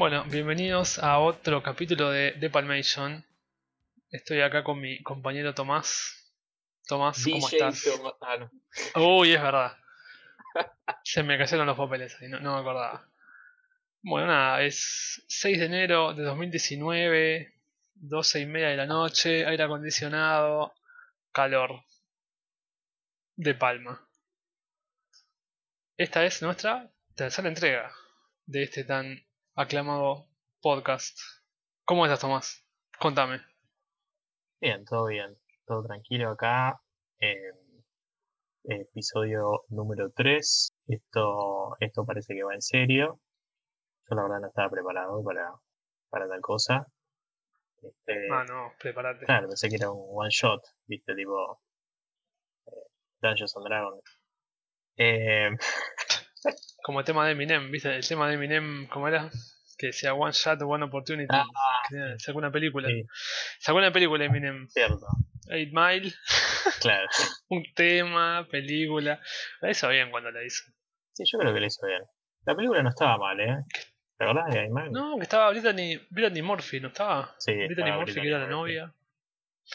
Bueno, bienvenidos a otro capítulo de The Palmation. Estoy acá con mi compañero Tomás. Tomás, ¿cómo DJ estás? Ah, no. Uy, es verdad. Se me cayeron los papeles ahí, no, no me acordaba. Bueno, nada, es 6 de enero de 2019, 12 y media de la noche, aire acondicionado, calor. De Palma. Esta es nuestra tercera entrega de este tan aclamado podcast. ¿Cómo estás, Tomás? Contame. Bien, todo bien. Todo tranquilo acá. eh, episodio número 3. Esto, esto parece que va en serio. Yo la verdad no estaba preparado para, para tal cosa. Este, Ah, no, prepárate. Claro, pensé que era un one shot, viste, tipo eh, Dungeons and Dragons. Eh, Como el tema de Eminem, ¿viste? El tema de Eminem, ¿cómo era? Que decía One Shot, One Opportunity. ah, sacó una película. sí, Sacó una película Eminem. cierto, 8 Mile, claro. un tema, película. La hizo bien cuando la hizo. Sí, yo creo que lo hizo bien. La película no estaba mal, ¿eh? ¿Te acordás de Ayman? No, que estaba Brittany, Brittany Murphy, ¿no estaba? Sí, Brittany estaba Murphy, que era la Murphy. novia.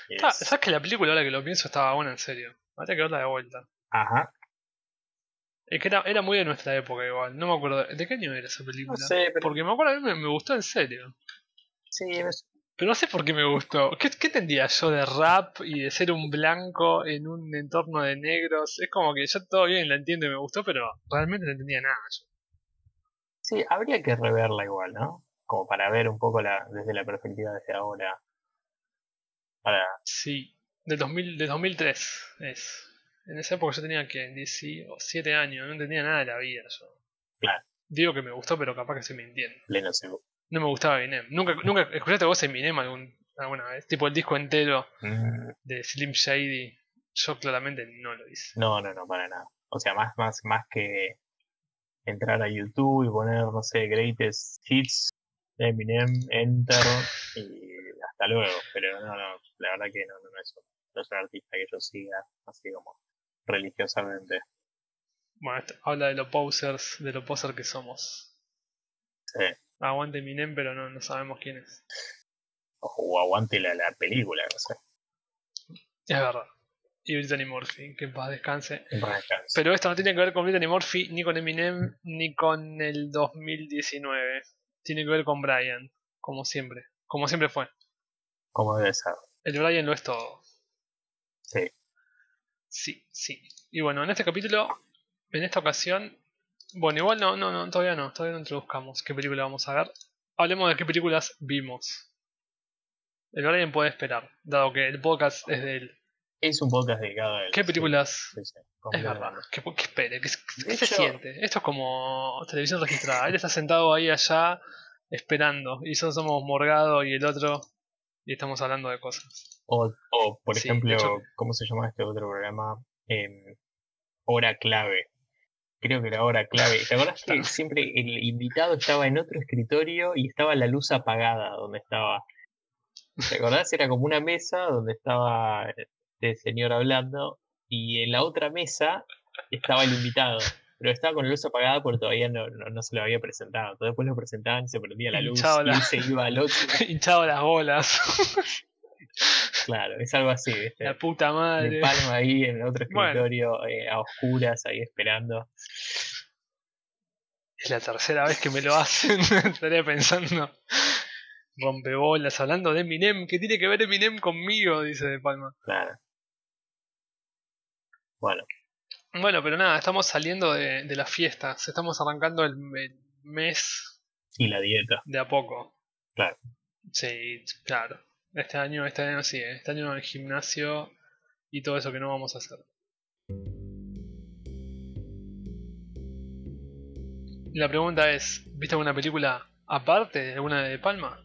Yes. Está- ¿Sabes que la película, ahora que lo pienso, estaba buena en serio? Habría que verla de vuelta. Ajá. Es que era, era muy de nuestra época igual. No me acuerdo. ¿De qué año era esa No película? sé, pero Porque me acuerdo, a mí me, me gustó en serio. sí, Pero no sé por qué me gustó. ¿Qué, ¿Qué entendía yo de rap y de ser un blanco en un entorno de negros? Es como que yo todo bien la entiendo y me gustó, pero realmente no entendía nada. yo. sí, habría que reverla igual, ¿no? Como para ver un poco la, desde la perspectiva desde ahora. Para, Sí, de, 2000, de 2003 es. En esa época yo tenía que 17 años, no entendía nada de la vida yo. Claro. Digo que me gustó, pero capaz que estoy mintiendo. pleno segu- No me gustaba Eminem. Nunca, nunca escuchaste vos Eminem algún, alguna vez. Tipo el disco entero Mm, de Slim Shady. Yo claramente no lo hice. No, no, no, para nada. O sea, más, más, más que entrar a YouTube y poner, no sé, greatest hits, Eminem, enter y hasta luego. Pero no, no, la verdad que no, no, no es, no es un artista que yo siga así como religiosamente. Bueno, esto habla de los posers, de los posers que somos. Sí. Aguante Eminem, pero no, no sabemos quién es. O aguante la, la película, no sé. Es verdad. Y Brittany Murphy, que en paz descanse. En paz descanse. Pero esto no tiene que ver con Brittany Murphy, ni con Eminem, ni con el 2019. Tiene que ver con Brian, como siempre. Como siempre fue. Como debe ser. El Brian lo es todo. Sí. Sí, sí. Y bueno, en este capítulo, en esta ocasión, bueno, igual no, no, no, todavía no, todavía no introduzcamos qué película vamos a ver. Hablemos de qué películas vimos. El Brian puede esperar, dado que el podcast es de él. Es un podcast dedicado a él. ¿Qué películas? sí, sí, Es verdad, que, que espere, De se hecho- siente. Esto es como televisión registrada. Él está sentado ahí allá esperando. Y nosotros somos Morgado y el otro. Y estamos hablando de cosas. O, o, por Sí, ejemplo, hecho- ¿cómo se llama este otro programa? Em, hora clave. Creo que era hora clave. ¿Te acuerdas que siempre el invitado estaba en otro escritorio y estaba la luz apagada donde estaba? ¿Te acordás? Era como una mesa donde estaba este señor hablando y en la otra mesa estaba el invitado. Pero estaba con la luz apagada porque todavía no, no, no se lo había presentado. Entonces después lo presentaban y se prendía la luz Hinchado y la- se iba al otro. Hinchado las bolas. Claro, es algo así, ¿viste? La puta de madre. palma ahí en otro Bueno. escritorio eh, a oscuras ahí esperando. Es la tercera vez que me lo hacen. Estaría pensando. Rompebolas, hablando de Eminem. ¿Qué tiene que ver Eminem conmigo? Dice De Palma. Claro. Bueno, Bueno, pero nada, estamos saliendo de, de las fiestas. Estamos arrancando el, el mes y la dieta. de a poco. Claro. Sí, claro. Este año, este año sí, ¿eh? este año el gimnasio y todo eso que no vamos a hacer. La pregunta es, ¿viste alguna película aparte de alguna de Palma?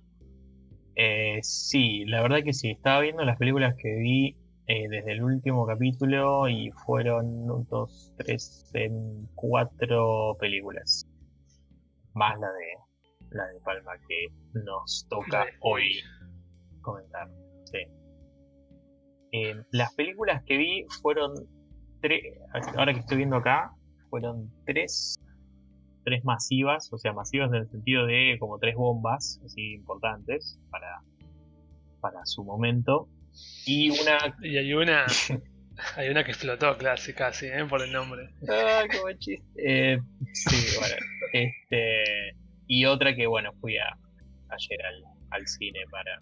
Eh, sí, la verdad que sí. Estaba viendo las películas que vi eh, desde el último capítulo y fueron un, dos, tres, cuatro películas. Más la de la de Palma que nos toca hoy comentar. Sí. Eh, las películas que vi fueron tres. Ahora que estoy viendo acá, fueron tres tres masivas, o sea, masivas en el sentido de como tres bombas así importantes para, para su momento. Y una. Y hay una. hay una que explotó casi, casi, ¿eh? por el nombre. Ah, qué chiste. Eh, sí, bueno. Este, y otra que, bueno, fui a, ayer al, al cine para,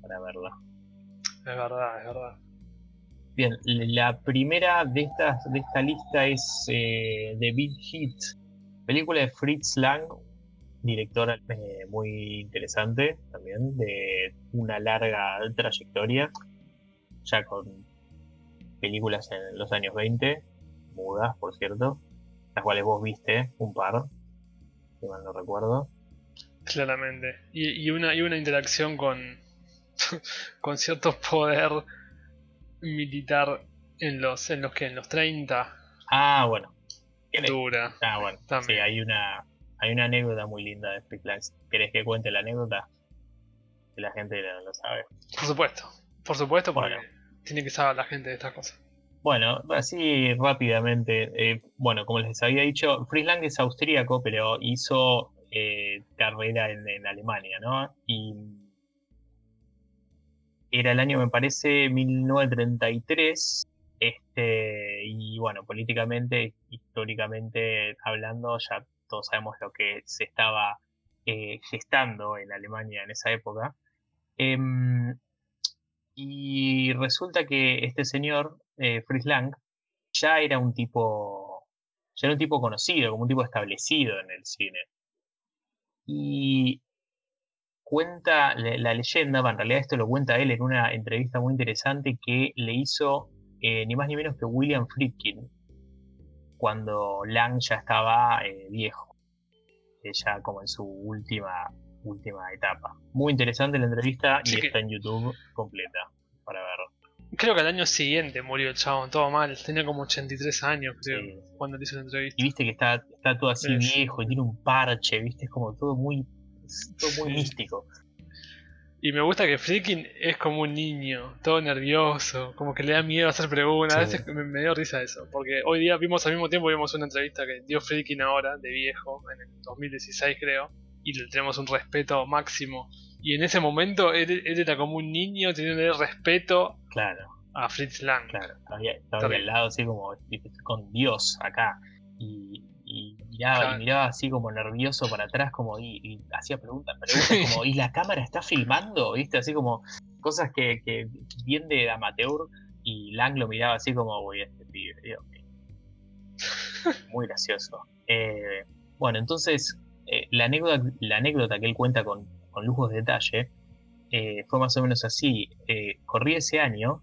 para verla. Es verdad, es verdad. Bien, la primera de estas de esta lista es eh, The Big Hit, película de Fritz Lang, director eh, muy interesante también, de una larga trayectoria, ya con películas en los años 20, mudas por cierto, las cuales vos viste un par, si mal no recuerdo. Claramente. Y, y, una, y una interacción con, con cierto poder militar en los, en los que en los 30. Ah, bueno. Dura. Ah, bueno. Sí, hay una, hay una anécdota muy linda de Free ¿Querés que cuente la anécdota? Que la gente no lo sabe. Por supuesto. Por supuesto, porque tiene que saber la gente de estas cosas. Bueno, así rápidamente. Eh, bueno, como les había dicho, Friesland es austríaco, pero hizo eh, carrera en, Alemania, ¿no? Y era el año, me parece, 1933. Este, y bueno, políticamente, históricamente hablando, ya todos sabemos lo que se estaba eh, gestando en Alemania en esa época. Em, y resulta que este señor, eh, Fritz Lang, ya era un tipo, ya era un tipo conocido, como un tipo establecido en el cine. Y cuenta la, leyenda, en realidad esto lo cuenta él en una entrevista muy interesante que le hizo eh, ni más ni menos que William Friedkin, cuando Lang ya estaba eh, viejo, ya como en su última última etapa. Muy interesante la entrevista y está en YouTube completa para ver. Creo que al año siguiente murió el chabón, todo mal. Tenía como 83 años, creo, cuando le hizo la entrevista. Y viste que está, está todo así viejo y tiene un parche, viste, es como todo muy, todo muy místico. Y me gusta que Freaking es como un niño, todo nervioso, como que le da miedo a hacer preguntas. A veces me, dio risa eso, porque hoy día vimos al mismo tiempo vimos una entrevista que dio Freaking ahora, de viejo, en el 2016 creo, y le tenemos un respeto máximo. Y en ese momento él, era como un niño teniendo respeto claro. a Fritz Lang. Claro, estaba, al lado así como con Dios acá. Y, miraba, miraba así como nervioso para atrás, como y, hacía preguntas, preguntas como, ¿y la cámara está filmando? ¿Viste? Así como cosas que, que bien de amateur. Y Lang lo miraba así como, voy este pibe. Muy gracioso. Eh, bueno, entonces eh, la, anécdota, la anécdota que él cuenta con, con lujos de detalle eh, fue más o menos así. Eh, corría ese año,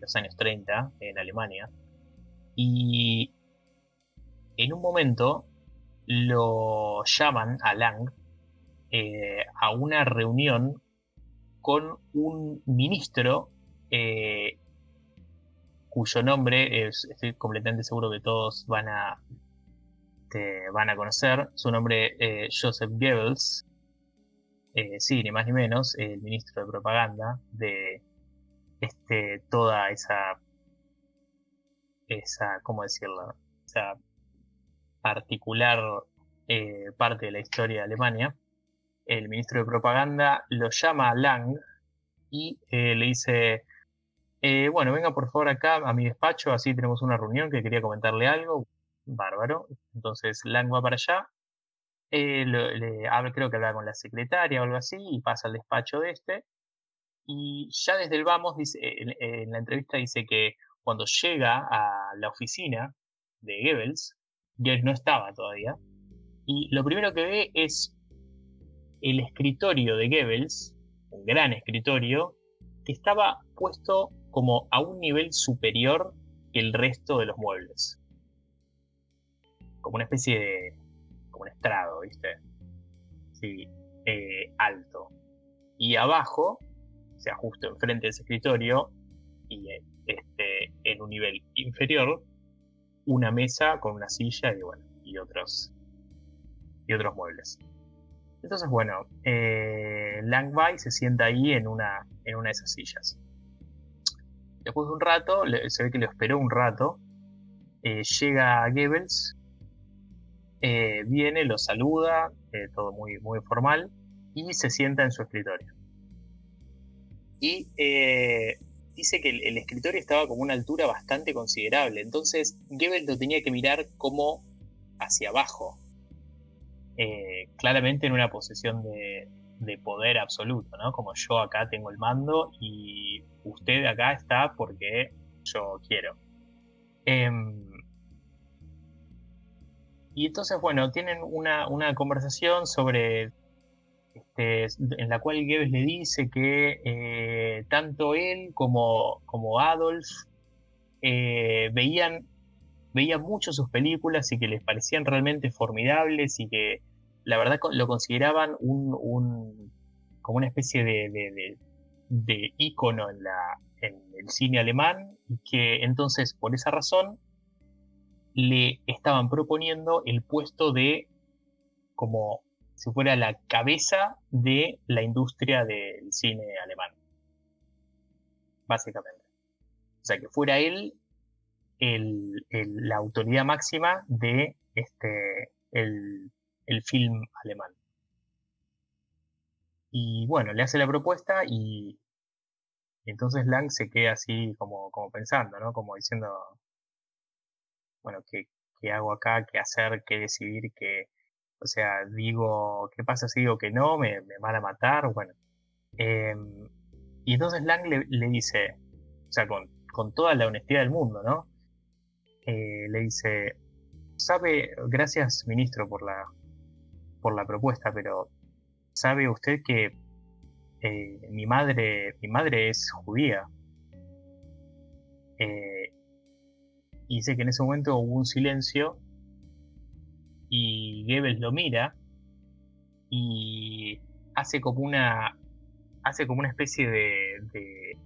los años 30, en Alemania, y en un momento lo llaman a Lang a una reunión con un ministro cuyo nombre estoy completamente seguro que todos van a van a conocer. Su nombre es eh, Joseph Goebbels. Eh, sí, ni más ni menos, el ministro de propaganda de este, toda esa, esa, ¿cómo decirlo? Particular eh, parte de la historia de Alemania. El ministro de propaganda lo llama Lang y le dice, bueno, venga por favor acá a mi despacho, así tenemos una reunión que quería comentarle algo bárbaro. Entonces Lang va para allá, eh, le, habla, creo que habla con la secretaria o algo así, y pasa al despacho de este. Y ya desde el vamos, dice, en, la entrevista dice que cuando llega a la oficina de Goebbels, No estaba todavía, y lo primero que ve es el escritorio de Goebbels, un gran escritorio, que estaba puesto como a un nivel superior que el resto de los muebles como una especie de, como un estrado, ¿viste? Sí, eh, alto. Y abajo, o sea, justo enfrente de ese escritorio, y este, en un nivel inferior, una mesa con una silla y bueno, y otros, y otros muebles. Entonces, bueno, eh, Langby se sienta ahí en una, en una de esas sillas. Después de un rato, se ve que le esperó un rato, eh, llega Goebbels eh, viene, lo saluda, eh, todo muy, muy formal, y se sienta en su escritorio. Y dice que el, escritorio estaba como una altura bastante considerable, entonces Goebbels lo tenía que mirar como hacia abajo, claramente en una posición de, de poder absoluto, ¿no? Como yo acá tengo el mando y usted acá está porque yo quiero. Em, y entonces, bueno, tienen una, conversación sobre. Este, en la cual Goebbels le dice que eh, tanto él como, como Adolf eh, veían, veían mucho sus películas y que les parecían realmente formidables y que la verdad lo consideraban como una especie de, de, de ícono en, la, en el cine alemán y que entonces por esa razón le estaban proponiendo el puesto de como si fuera la cabeza de la industria del cine alemán. Básicamente. O sea, que fuera él el, la autoridad máxima de este, el, el film alemán. Y bueno, le hace la propuesta y entonces Lang se queda así como, como pensando, ¿no? Como diciendo, bueno, ¿qué, ¿qué, hago acá? ¿Qué hacer? ¿Qué decidir? ¿Qué, o sea, digo, ¿qué pasa si digo que no? ¿Me, me van a matar? Bueno. Em, y entonces Lang le, dice, o sea, con, con, toda la honestidad del mundo, ¿no? Eh, le dice, sabe, gracias ministro por la, por la propuesta, pero ¿sabe usted que eh, mi madre, mi madre es judía. Eh, y dice que en ese momento hubo un silencio y Goebbels lo mira y hace como una hace como una especie de,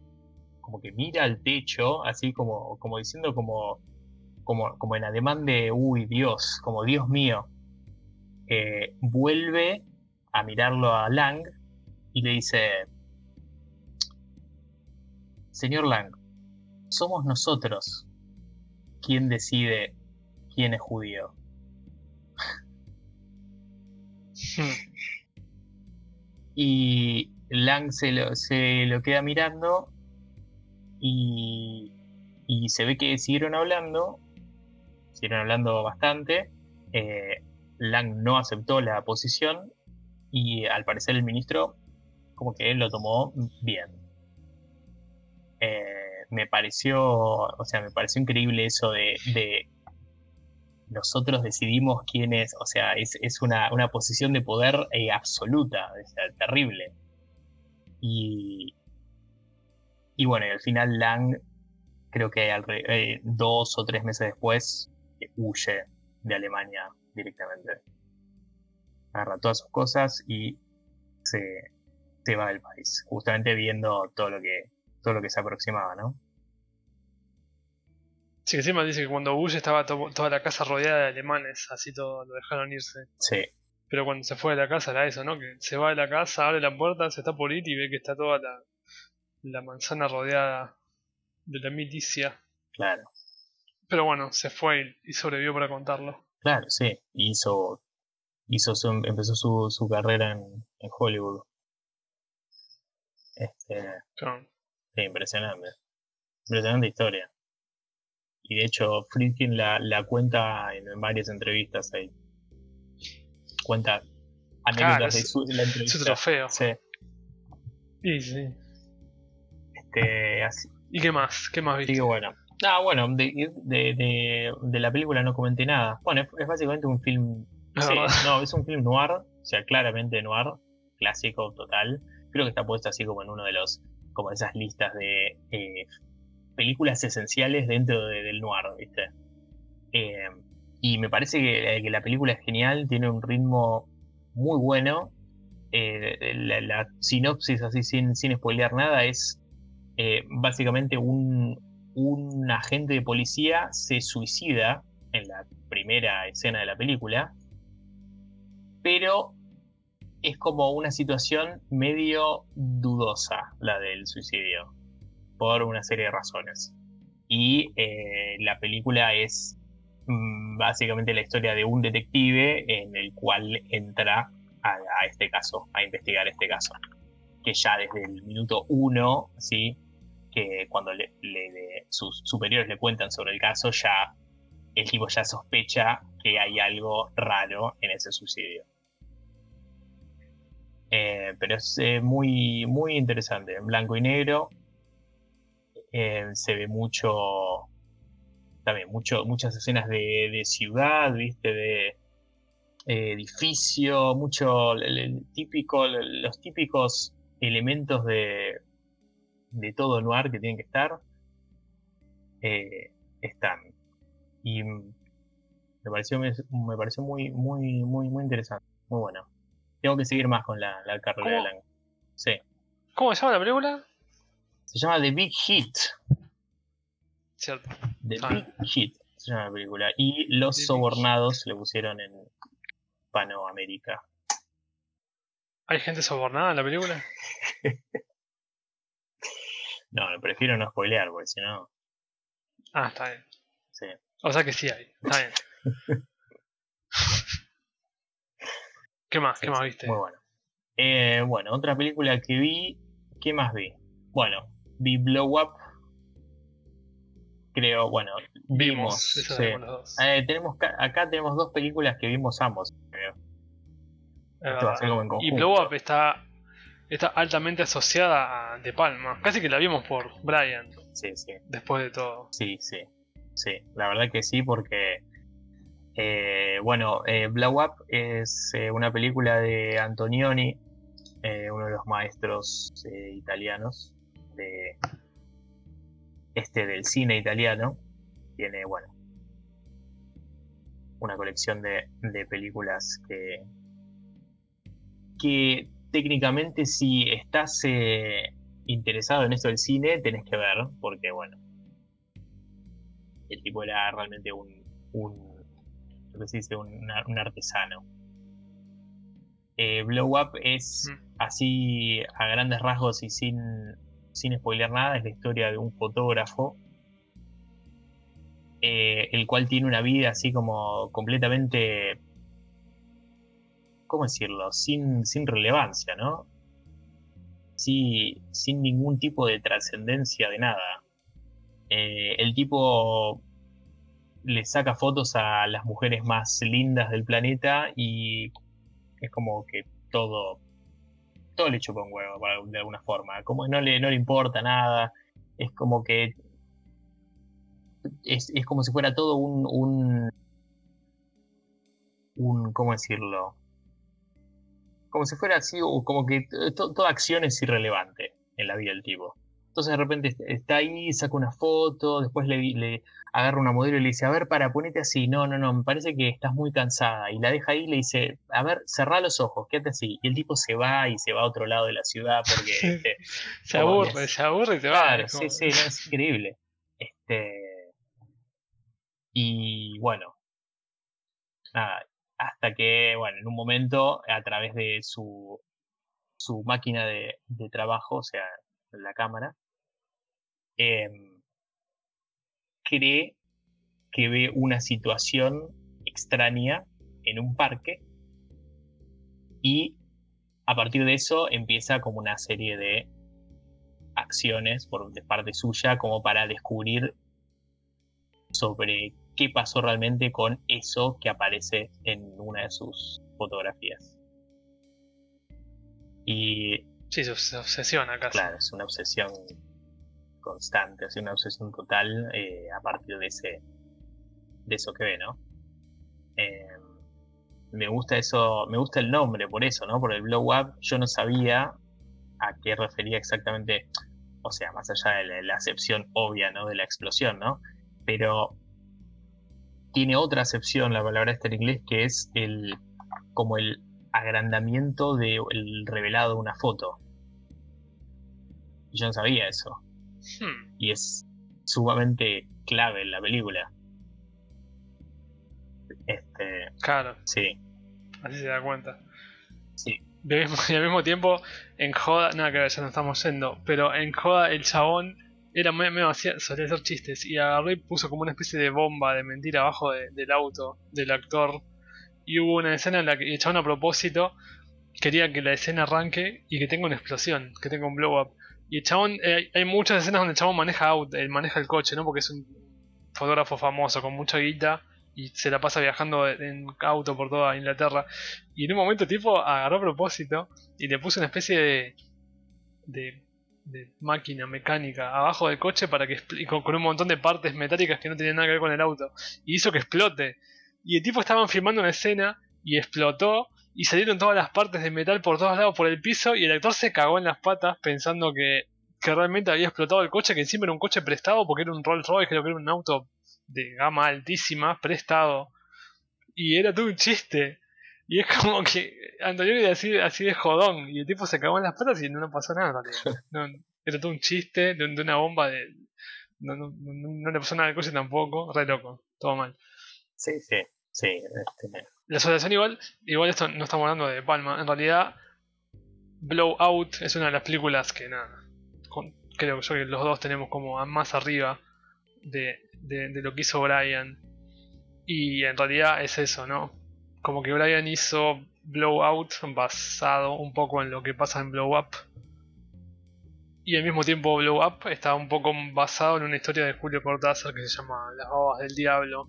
como que mira al techo así como como diciendo como como, como en ademán de uy Dios como Dios mío eh, vuelve a mirarlo a Lang y le dice, Señor Lang, somos nosotros quien decide quién es judío. y Lang se lo, se lo queda mirando y, y, se ve que siguieron hablando, siguieron hablando bastante. Eh, Lang no aceptó la posición y al parecer el ministro como que lo tomó bien. Eh, me pareció, o sea, me pareció increíble eso de, nosotros decidimos quién es, o sea, es, una, posición de poder eh, absoluta, es terrible. Y, y bueno, y al final Lang, creo que eh, dos o tres meses después, huye de Alemania directamente. Agarra todas sus cosas y se, se va del país, justamente viendo todo lo que, todo lo que se aproximaba, ¿no? Sí, encima dice que cuando huye estaba toda la casa rodeada de alemanes, así todo lo dejaron irse. Sí. Pero cuando se fue de la casa era eso, ¿no? Que se va de la casa, abre la puerta, se está por ir y ve que está toda la, la manzana rodeada de la milicia. Claro. Pero bueno, se fue y sobrevivió para contarlo. Claro, sí. Hizo, hizo empezó su, su carrera en, en Hollywood. Este, impresionante. Impresionante historia. Y de hecho, Friedkin la, la cuenta en, varias entrevistas ahí. Cuenta anécdotas de, su, la entrevista. Su trofeo. Sí. Sí, sí. Este, así. ¿Y qué más? ¿Qué más viste? bueno. Ah, bueno, de, de, de, la película no comenté nada. Bueno, es, básicamente un film. no, es un film noir, o sea, claramente noir, clásico total creo que está puesto así como en uno de los, como esas listas de eh, películas esenciales dentro del noir, ¿viste? Eh, y me parece que, la película es genial, tiene un ritmo muy bueno. Eh, la, sinopsis, así sin, sin spoilear nada, es básicamente un, un agente de policía se suicida en la primera escena de la película, pero es como una situación medio dudosa la del suicidio, por una serie de razones. Y eh, la película es mm, básicamente la historia de un detective en el cual entra a, este caso, a investigar este caso. Que ya desde el minuto uno, ¿sí? que cuando sus superiores le cuentan sobre el caso, ya el tipo ya sospecha que hay algo raro en ese suicidio. Eh, pero es eh, muy, muy interesante, en blanco y negro. Eh, se ve mucho, también mucho, muchas escenas de, ciudad, viste, de edificio, mucho típico, los típicos elementos de, de todo noir que tienen que estar están. Y me pareció, me, pareció muy, muy, muy, muy interesante, muy bueno. Tengo que seguir más con la, la carrera de Lang. Sí. ¿Cómo se llama la película? Se llama The Big Hit. Cierto. The Big Hit se llama la película. Y Los Sobornados le pusieron en Panoamérica. ¿Hay gente sobornada en la película? no, prefiero no spoilear, porque si no. Ah, está bien. Sí. O sea que sí hay. Está bien. ¿Qué más? ¿Qué más viste? Muy bueno. Eh, bueno, otra película que vi. ¿Qué más vi? Bueno, vi Blow Up. Creo, bueno, vimos. Eh, tenemos, acá tenemos dos películas que vimos ambos, creo. y Blow Up está, está altamente asociada a De Palma. Casi que la vimos por Brian. Sí, sí. Después de todo. Sí, sí. Sí, la verdad que sí, porque eh, bueno, eh, Blow Up es eh, una película de Antonioni, uno de los maestros italianos de este del cine italiano. Tiene, bueno, una colección de, de películas que, que técnicamente si estás interesado en esto del cine, tenés que ver, porque bueno, el tipo era realmente un, un lo que se dice, un, artesano. Eh, Blow Up es mm. así a grandes rasgos y sin, sin spoiler nada, es la historia de un fotógrafo, eh, el cual tiene una vida así como completamente, ¿cómo decirlo? Sin, sin relevancia, ¿no? Sí, sin ningún tipo de trascendencia de nada. Eh, el tipo le saca fotos a las mujeres más lindas del planeta y es como que todo todo le chupa un huevo de alguna forma. Como no le no le importa nada. Es como que es, como si fuera todo un un, un cómo decirlo como si fuera así como que toda acción es irrelevante en la vida del tipo entonces de repente está ahí, saca una foto, después le, agarra una modelo y le dice, a ver, para, ponete así. No, no, no, me parece que estás muy cansada. Y la deja ahí y le dice, a ver, cerrá los ojos, quédate así. Y el tipo se va y se va a otro lado de la ciudad porque... Este, se aburre, se aburre y se va. Claro, sí, sí, es increíble. Este... Y bueno, nada, hasta que, bueno, en un momento, a través de su, su máquina de, de trabajo, o sea, la cámara, Em, cree que ve una situación extraña en un parque y a partir de eso empieza como una serie de acciones por de parte suya como para descubrir sobre qué pasó realmente con eso que aparece en una de sus fotografías. Y sí, se obsesiona acá. Claro, es una obsesión constante, así una obsesión total eh, a partir de ese de eso que ve, ¿no? Eh, me gusta eso, me gusta el nombre por eso, ¿no? Por el blow up, yo no sabía a qué refería exactamente, o sea, más allá de la, acepción obvia, ¿no? De la explosión, ¿no? Pero tiene otra acepción la palabra esta en inglés que es el como el agrandamiento del revelado de una foto. Yo no sabía eso. Hmm. Y es sumamente clave en la película. Este. Claro. Sí. Así se da cuenta. Sí. Y al mismo, tiempo, en Joda, nada que ver, ya no estamos yendo, pero en Joda el chabón era medio hacía, solía hacer chistes y agarró y puso como una especie de bomba de mentira abajo de- del auto del actor y hubo una escena en la que el chabón a propósito quería que la escena arranque y que tenga una explosión, que tenga un blow up. Y el chabón, eh, hay- muchas escenas donde el chabón maneja auto, él maneja el coche, ¿no? Porque es un fotógrafo famoso con mucha guita y se la pasa viajando en auto por toda Inglaterra. Y en un momento tipo agarró a propósito y le puso una especie de, de, máquina mecánica abajo del coche para que con, con un montón de partes metálicas que no tenían nada que ver con el auto. Y hizo que explote. Y el tipo estaban filmando una escena y explotó y salieron todas las partes de metal por todos lados por el piso y el actor se cagó en las patas pensando que, que realmente había explotado el coche, que encima era un coche prestado porque era un Rolls Royce, creo que era un auto de gama altísima, prestado. Y era todo un chiste. Y es como que Antonioni así, así de jodón. Y el tipo se cagó en las patas y no, pasó nada. No, era todo un chiste de, de una bomba de... No, no, no, no le pasó nada al coche tampoco. Re loco. Todo mal. Sí, sí, sí. Este, La asociación igual, igual esto no estamos hablando de Palma. En realidad, Blowout es una de las películas que nada. con- creo yo que los dos tenemos como a más arriba de, de, de lo que hizo Brian. Y en realidad es eso, ¿no? Como que Brian hizo Blowout basado un poco en lo que pasa en Blow Up. Y al mismo tiempo Blow Up está un poco basado en una historia de Julio Cortázar que se llama Las babas del diablo.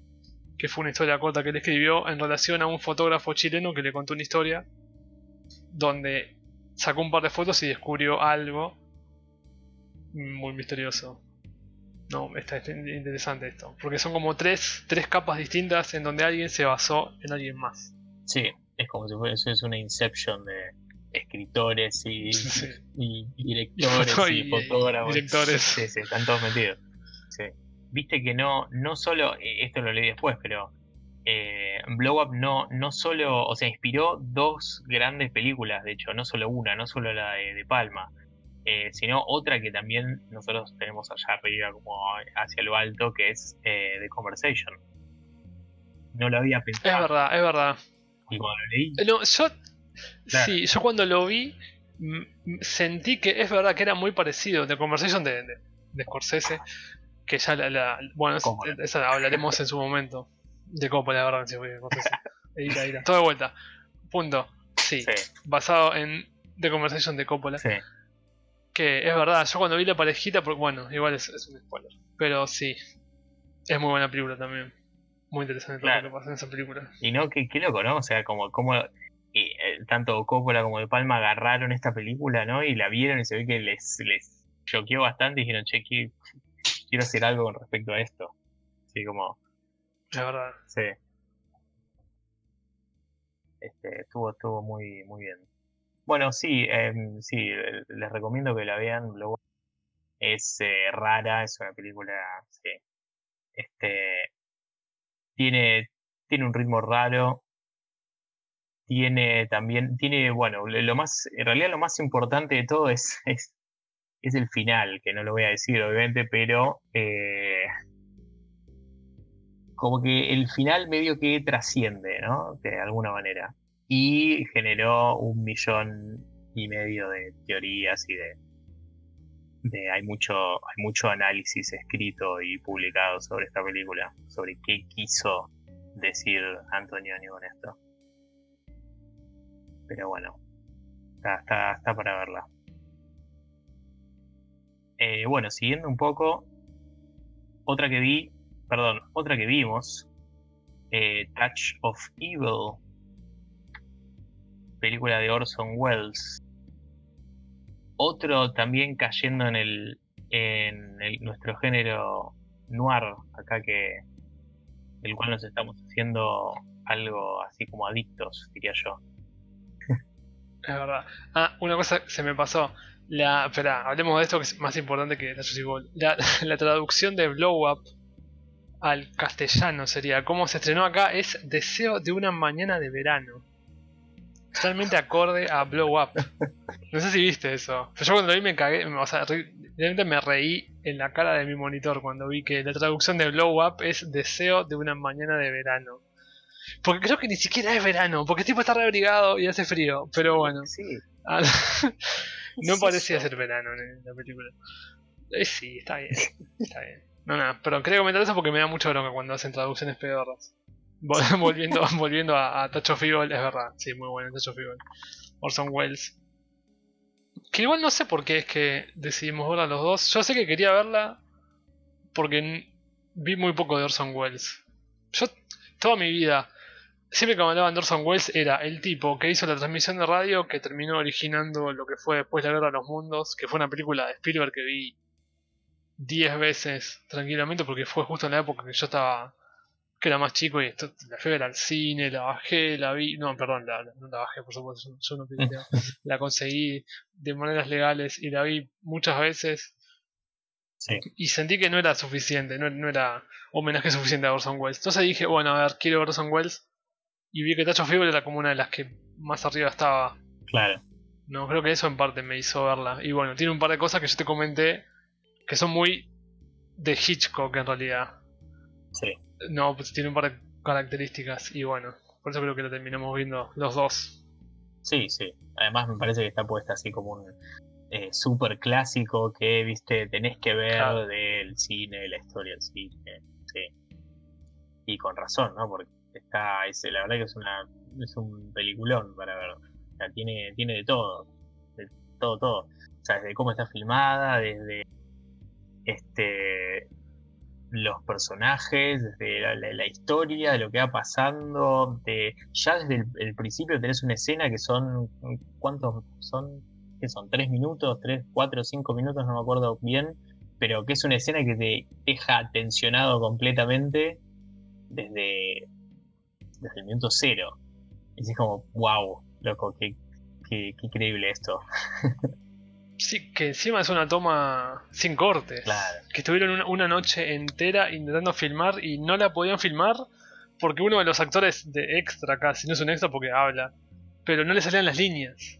Que fue una historia corta que él escribió en relación a un fotógrafo chileno que le contó una historia. Donde sacó un par de fotos y descubrió algo muy misterioso. No, está, está interesante esto. Porque son como tres, tres capas distintas en donde alguien se basó en alguien más. sí, es como si fuese es una inception de escritores y, Sí. y directores y- fotógrafos. directores. Sí, sí, están todos metidos. Sí. Viste que no, no solo, eh, esto lo leí después, pero eh, Blow Up no, no solo, o sea, inspiró dos grandes películas, de hecho, no solo una, no solo la de, de Palma, eh, sino otra que también nosotros tenemos allá arriba, como hacia lo alto, que es eh, The Conversation. No lo había Es pensado. verdad, es verdad. Y cuando lo leí, No, yo. Claro. Sí, yo cuando lo vi. Sentí que es verdad que era muy parecido. The Conversation de, de, de Scorsese. Que ya la. la- bueno, es- esa hablaremos en su momento. De Coppola, la verdad. Edita, edita. Todo de vuelta. Punto. Sí. sí, Basado en The Conversation de Coppola. sí. Que es verdad, yo cuando vi la parejita. porque- Bueno, igual es, es un spoiler. Pero sí. Es muy buena película también. Muy interesante todo Claro. lo que pasa en esa película. Y no, qué, qué loco, ¿no? O sea, como, como eh, eh, tanto Coppola como De Palma agarraron esta película, ¿no? Y la vieron y se ve que les, les choqueó bastante y dijeron, che, qui- quiero hacer algo con respecto a esto. Así como, Es verdad. sí. Este, estuvo, estuvo muy, muy bien. Bueno, sí, em, sí, les recomiendo que la vean. Es eh, rara, es una película, sí. Este, tiene, tiene un ritmo raro. Tiene también, tiene, bueno, lo lo más, en realidad lo más importante de todo es, es, es el final, que no lo voy a decir obviamente, pero eh, como que el final medio que trasciende, ¿no? De alguna manera. Y generó un millón y medio de teorías y de, de hay mucho, hay mucho análisis escrito y publicado sobre esta película, sobre qué quiso decir Antonioni con esto. Pero bueno, está, está, está para verla. Eh, bueno, siguiendo un poco, otra que vi, perdón, otra que vimos, eh, Touch of Evil, película de Orson Welles. Otro también cayendo en el en nuestro género noir, acá que el cual nos estamos haciendo algo así como adictos, diría yo. Es verdad. Ah, una cosa se me pasó. La, espera, hablemos de esto que es más importante que. La, la traducción de Blow Up al castellano sería, como se estrenó acá, es Deseo de una mañana de verano. Totalmente acorde a Blow Up. No sé si viste eso. Pero yo cuando lo vi me cagué, o sea, re- realmente me reí en la cara de mi monitor cuando vi que la traducción de Blow Up es Deseo de una mañana de verano. Porque creo que ni siquiera es verano, porque el tipo está reabrigado y hace frío. Pero bueno. Sí, no parecía ser verano en la película. Eh, sí, está bien. Está bien. No, nada, pero quería comentar eso porque me da mucha bronca cuando hacen traducciones pedorras. Vol- volviendo volviendo a, a Touch of Evil, es verdad. Sí, muy bueno Touch of Evil. Orson Welles. Que igual no sé por qué es que decidimos verla los dos. Yo sé que quería verla porque vi muy poco de Orson Welles. Yo, toda mi vida, siempre que de Orson Welles era el tipo que hizo la transmisión de radio que terminó originando lo que fue después la Guerra de los Mundos, que fue una película de Spielberg que vi 10 veces tranquilamente porque fue justo en la época que yo estaba que era más chico y esto, la fui al cine, la bajé, la vi, no, perdón, la, no la bajé por supuesto, yo, yo no pirateo. la conseguí de maneras legales y la vi muchas veces Sí. y sentí que no era suficiente, no, no era homenaje suficiente a Orson Welles. Entonces dije, bueno, a ver, quiero ver Orson Welles y vi que Tacho Fever era como una de las que más arriba estaba. Claro. No, creo que eso en parte me hizo verla. Y bueno, tiene un par de cosas que yo te comenté que son muy de Hitchcock en realidad. Sí. No, pues tiene un par de características y bueno, por eso creo que lo terminamos viendo los dos. Sí, sí. Además me parece que está puesta así como un eh, super clásico que, viste, tenés que ver Claro. del cine, de la historia del cine. Sí. Y con razón, ¿no? Porque está, es, la verdad que es una es un peliculón para ver. Tiene, tiene de todo. De todo, todo. O sea, desde cómo está filmada, desde este los personajes, desde la, historia, de lo que va pasando, de, ya desde el, principio tenés una escena que son, ¿cuántos son? ¿Qué son? ¿Tres minutos? ¿Tres, cuatro, cinco minutos? No me acuerdo bien, pero que es una escena que te deja tensionado completamente desde, desde el minuto cero. Y es como, wow, loco, qué, qué, qué increíble esto. Sí, que encima es una toma sin cortes. Claro. Que estuvieron una, una noche entera intentando filmar y no la podían filmar porque uno de los actores de extra casi, no es un extra porque habla, pero no le salían las líneas.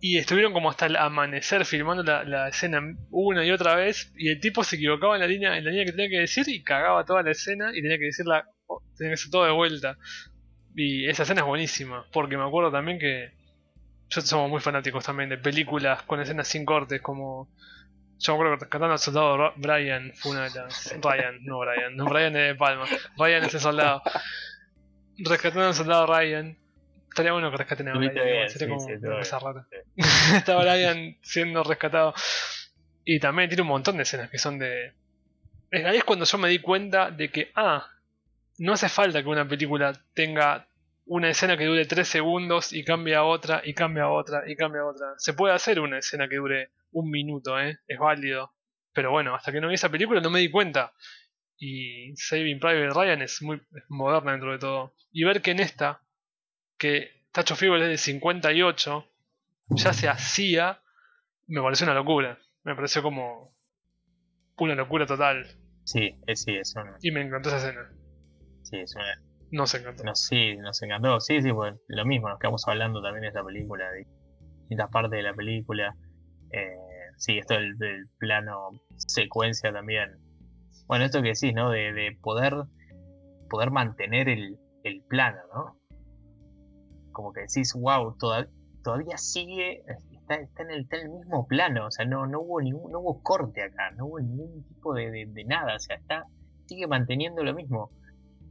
Y estuvieron como hasta el amanecer filmando la, la escena una y otra vez y el tipo se equivocaba en la línea en la línea que tenía que decir y cagaba toda la escena y tenía que decirla, oh, tenía que hacer todo de vuelta. Y esa escena es buenísima, porque me acuerdo también que yo somos muy fanáticos también de películas con escenas sin cortes, como. Yo me acuerdo que rescatando al soldado Brian fue una de las. Ryan, no Brian, no Brian de Palma. Ryan es el soldado. Rescatando al soldado Ryan. Estaría bueno que rescaten a Brian. Sería sí, como sí, una cosa. Está Brian siendo rescatado. Y también tiene un montón de escenas que son de. Ahí es cuando yo me di cuenta de que, ah, no hace falta que una película tenga una escena que dure 3 segundos y cambie a otra y cambie a otra y cambie a otra. Se puede hacer una escena que dure un minuto, ¿eh? Es válido. Pero bueno, hasta que no vi esa película no me di cuenta. Y Saving Private Ryan es muy moderna dentro de todo. Y ver que en esta, que Tacho Fever es de 58, ya se hacía, me pareció una locura. Me pareció como una locura total. Sí, es, sí, es una, Y me encantó esa escena. sí, es una, Nos encantó. No, sí, nos encantó. Sí, sí, pues lo mismo, nos quedamos hablando también de esta película, de distintas partes de la película. Eh, sí, esto del, plano secuencia también. Bueno, esto que decís, ¿no? De, de poder, poder mantener el, el plano, ¿no? Como que decís, wow, todavía sigue, está, está, en el, está el mismo plano, o sea, no, no, hubo, ningún, no hubo corte acá, no hubo ningún tipo de, de, de nada, o sea, está, sigue manteniendo lo mismo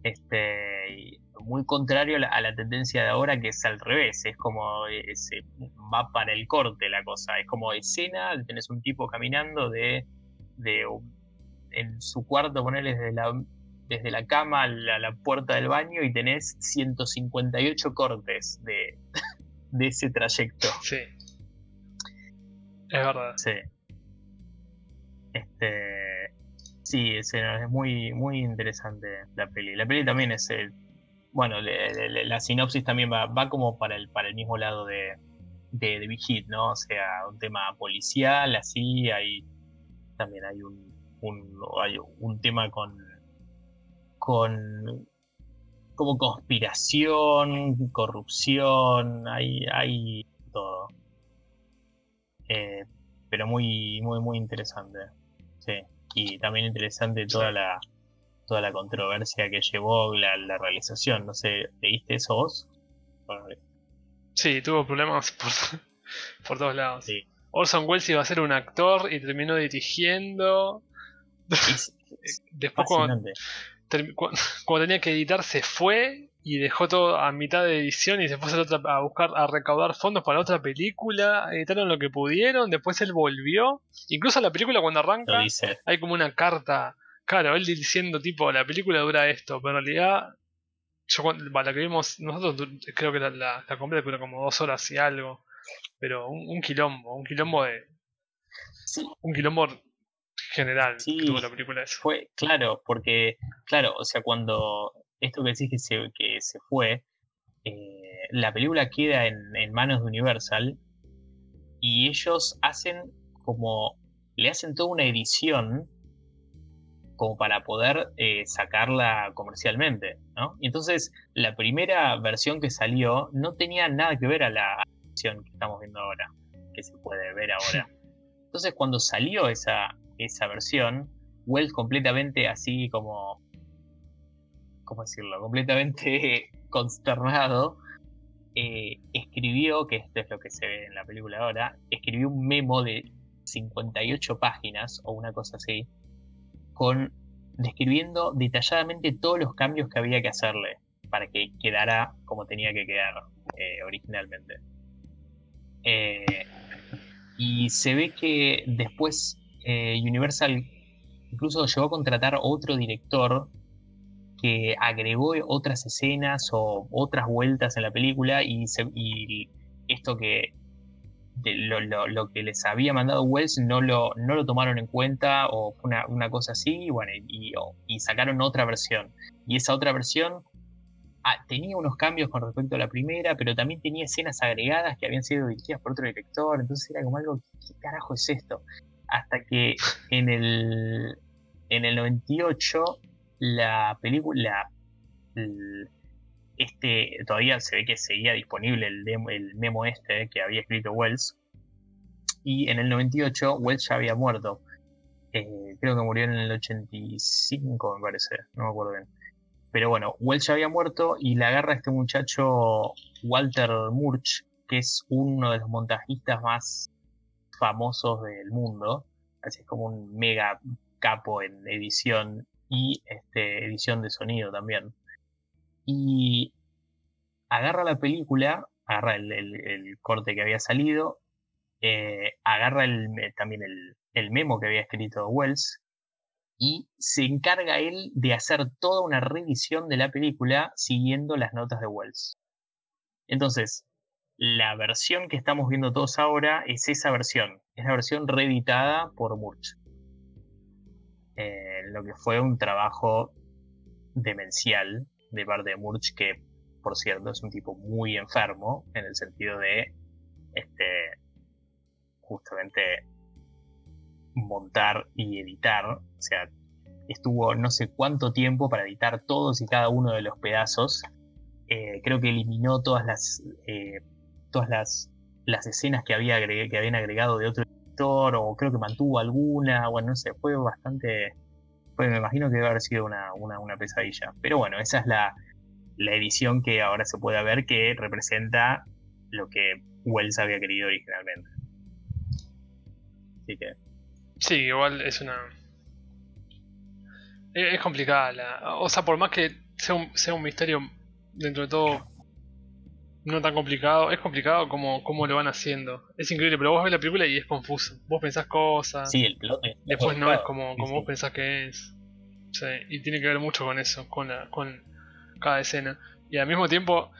este muy contrario a la, tendencia de ahora que es al revés es como eh, se va para el corte la cosa. Es como escena tenés un tipo caminando de, de en su cuarto ponerle desde la desde la cama a la, la, puerta del baño y tenés 158 cortes de, de ese trayecto. Sí. Es verdad. Sí. Este Sí, es, es, muy, muy interesante la peli. La peli también es el. Bueno, la sinopsis también va, va como para el, para el mismo lado de, de, de Big Hit, ¿no? O sea, un tema policial, así, hay. También hay un, un, hay un tema con. con. como conspiración, corrupción, hay, hay todo. Eh, pero muy, muy, muy interesante. Sí y también interesante toda la toda la controversia que llevó la, la realización. No sé, ¿leíste eso vos? Sí, tuvo problemas por, por todos lados. Sí. Orson Welles iba a ser un actor y terminó dirigiendo. Después cuando, cuando, tenía que editar se fue y dejó todo a mitad de edición y se fue a, otra, a buscar a recaudar fondos para otra película, editaron lo que pudieron, después él volvió, incluso la película cuando arranca hay como una carta, claro, él diciendo tipo la película dura esto, pero en realidad yo la que vimos nosotros creo que la, la, la completa dura como dos horas y algo, pero un, quilombo, un quilombo de un quilombo general sí, la película Fue, claro, porque, claro, o sea, cuando esto que decís que se, que se fue, eh, la película queda en, en, manos de Universal y ellos hacen como, le hacen toda una edición como para poder eh, sacarla comercialmente, ¿no? Y entonces la primera versión que salió no tenía nada que ver a la versión que estamos viendo ahora, que se puede ver ahora. Entonces cuando salió esa, esa versión, Wells completamente así como ¿cómo decirlo? Completamente consternado, eh, escribió, que esto es lo que se ve en la película ahora, escribió un memo de 58 páginas o una cosa así, con describiendo detalladamente todos los cambios que había que hacerle para que quedara como tenía que quedar eh, originalmente. Eh, y se ve que después Universal incluso llegó a contratar otro director que agregó otras escenas o otras vueltas en la película y, esto que lo, que les había mandado Wells no lo, no lo tomaron en cuenta o fue una, cosa así y, bueno, y, sacaron otra versión. Y esa otra versión ah, tenía unos cambios con respecto a la primera, pero también tenía escenas agregadas que habían sido dirigidas por otro director, entonces era como algo, ¿qué carajo es esto? Hasta que en el, en el 98 la película, este, todavía se ve que seguía disponible el, memo este que había escrito Wells. Y en el 98 Wells ya había muerto. Eh, creo que murió en el 85, me parece, no me acuerdo bien. Pero bueno, Wells ya había muerto y le agarra este muchacho Walter Murch, que es uno de los montajistas más famosos del mundo. Así es como un mega capo en edición y este, edición de sonido también. Y agarra la película, agarra el, corte que había salido, eh, agarra también el, memo que había escrito Wells y se encarga él de hacer toda una revisión de la película siguiendo las notas de Wells. Entonces, la versión que estamos viendo todos ahora es esa versión, es la versión reeditada por Murch. Eh, lo que fue un trabajo demencial de parte de Murch, que por cierto es un tipo muy enfermo en el sentido de este justamente montar y editar. O sea, estuvo no sé cuánto tiempo para editar todos y cada uno de los pedazos. Eh, creo que eliminó todas las eh, todas las, las escenas que había que habían agregado de otro o creo que mantuvo alguna, bueno, no sé, fue bastante, pues me imagino que debe haber sido una, pesadilla. Pero bueno, esa es la, edición que ahora se puede ver que representa lo que Wells había querido originalmente. Así que... Sí, igual es una... Es complicada. O sea, por más que sea sea un misterio dentro de todo no tan complicado. Es complicado como, como lo van haciendo. Es increíble, pero vos ves la película y es confuso. Vos pensás cosas. Sí, el plot Después no es como, como vos pensás que es. Sí, y tiene que ver mucho con eso, con, la, con cada escena. Y al mismo tiempo,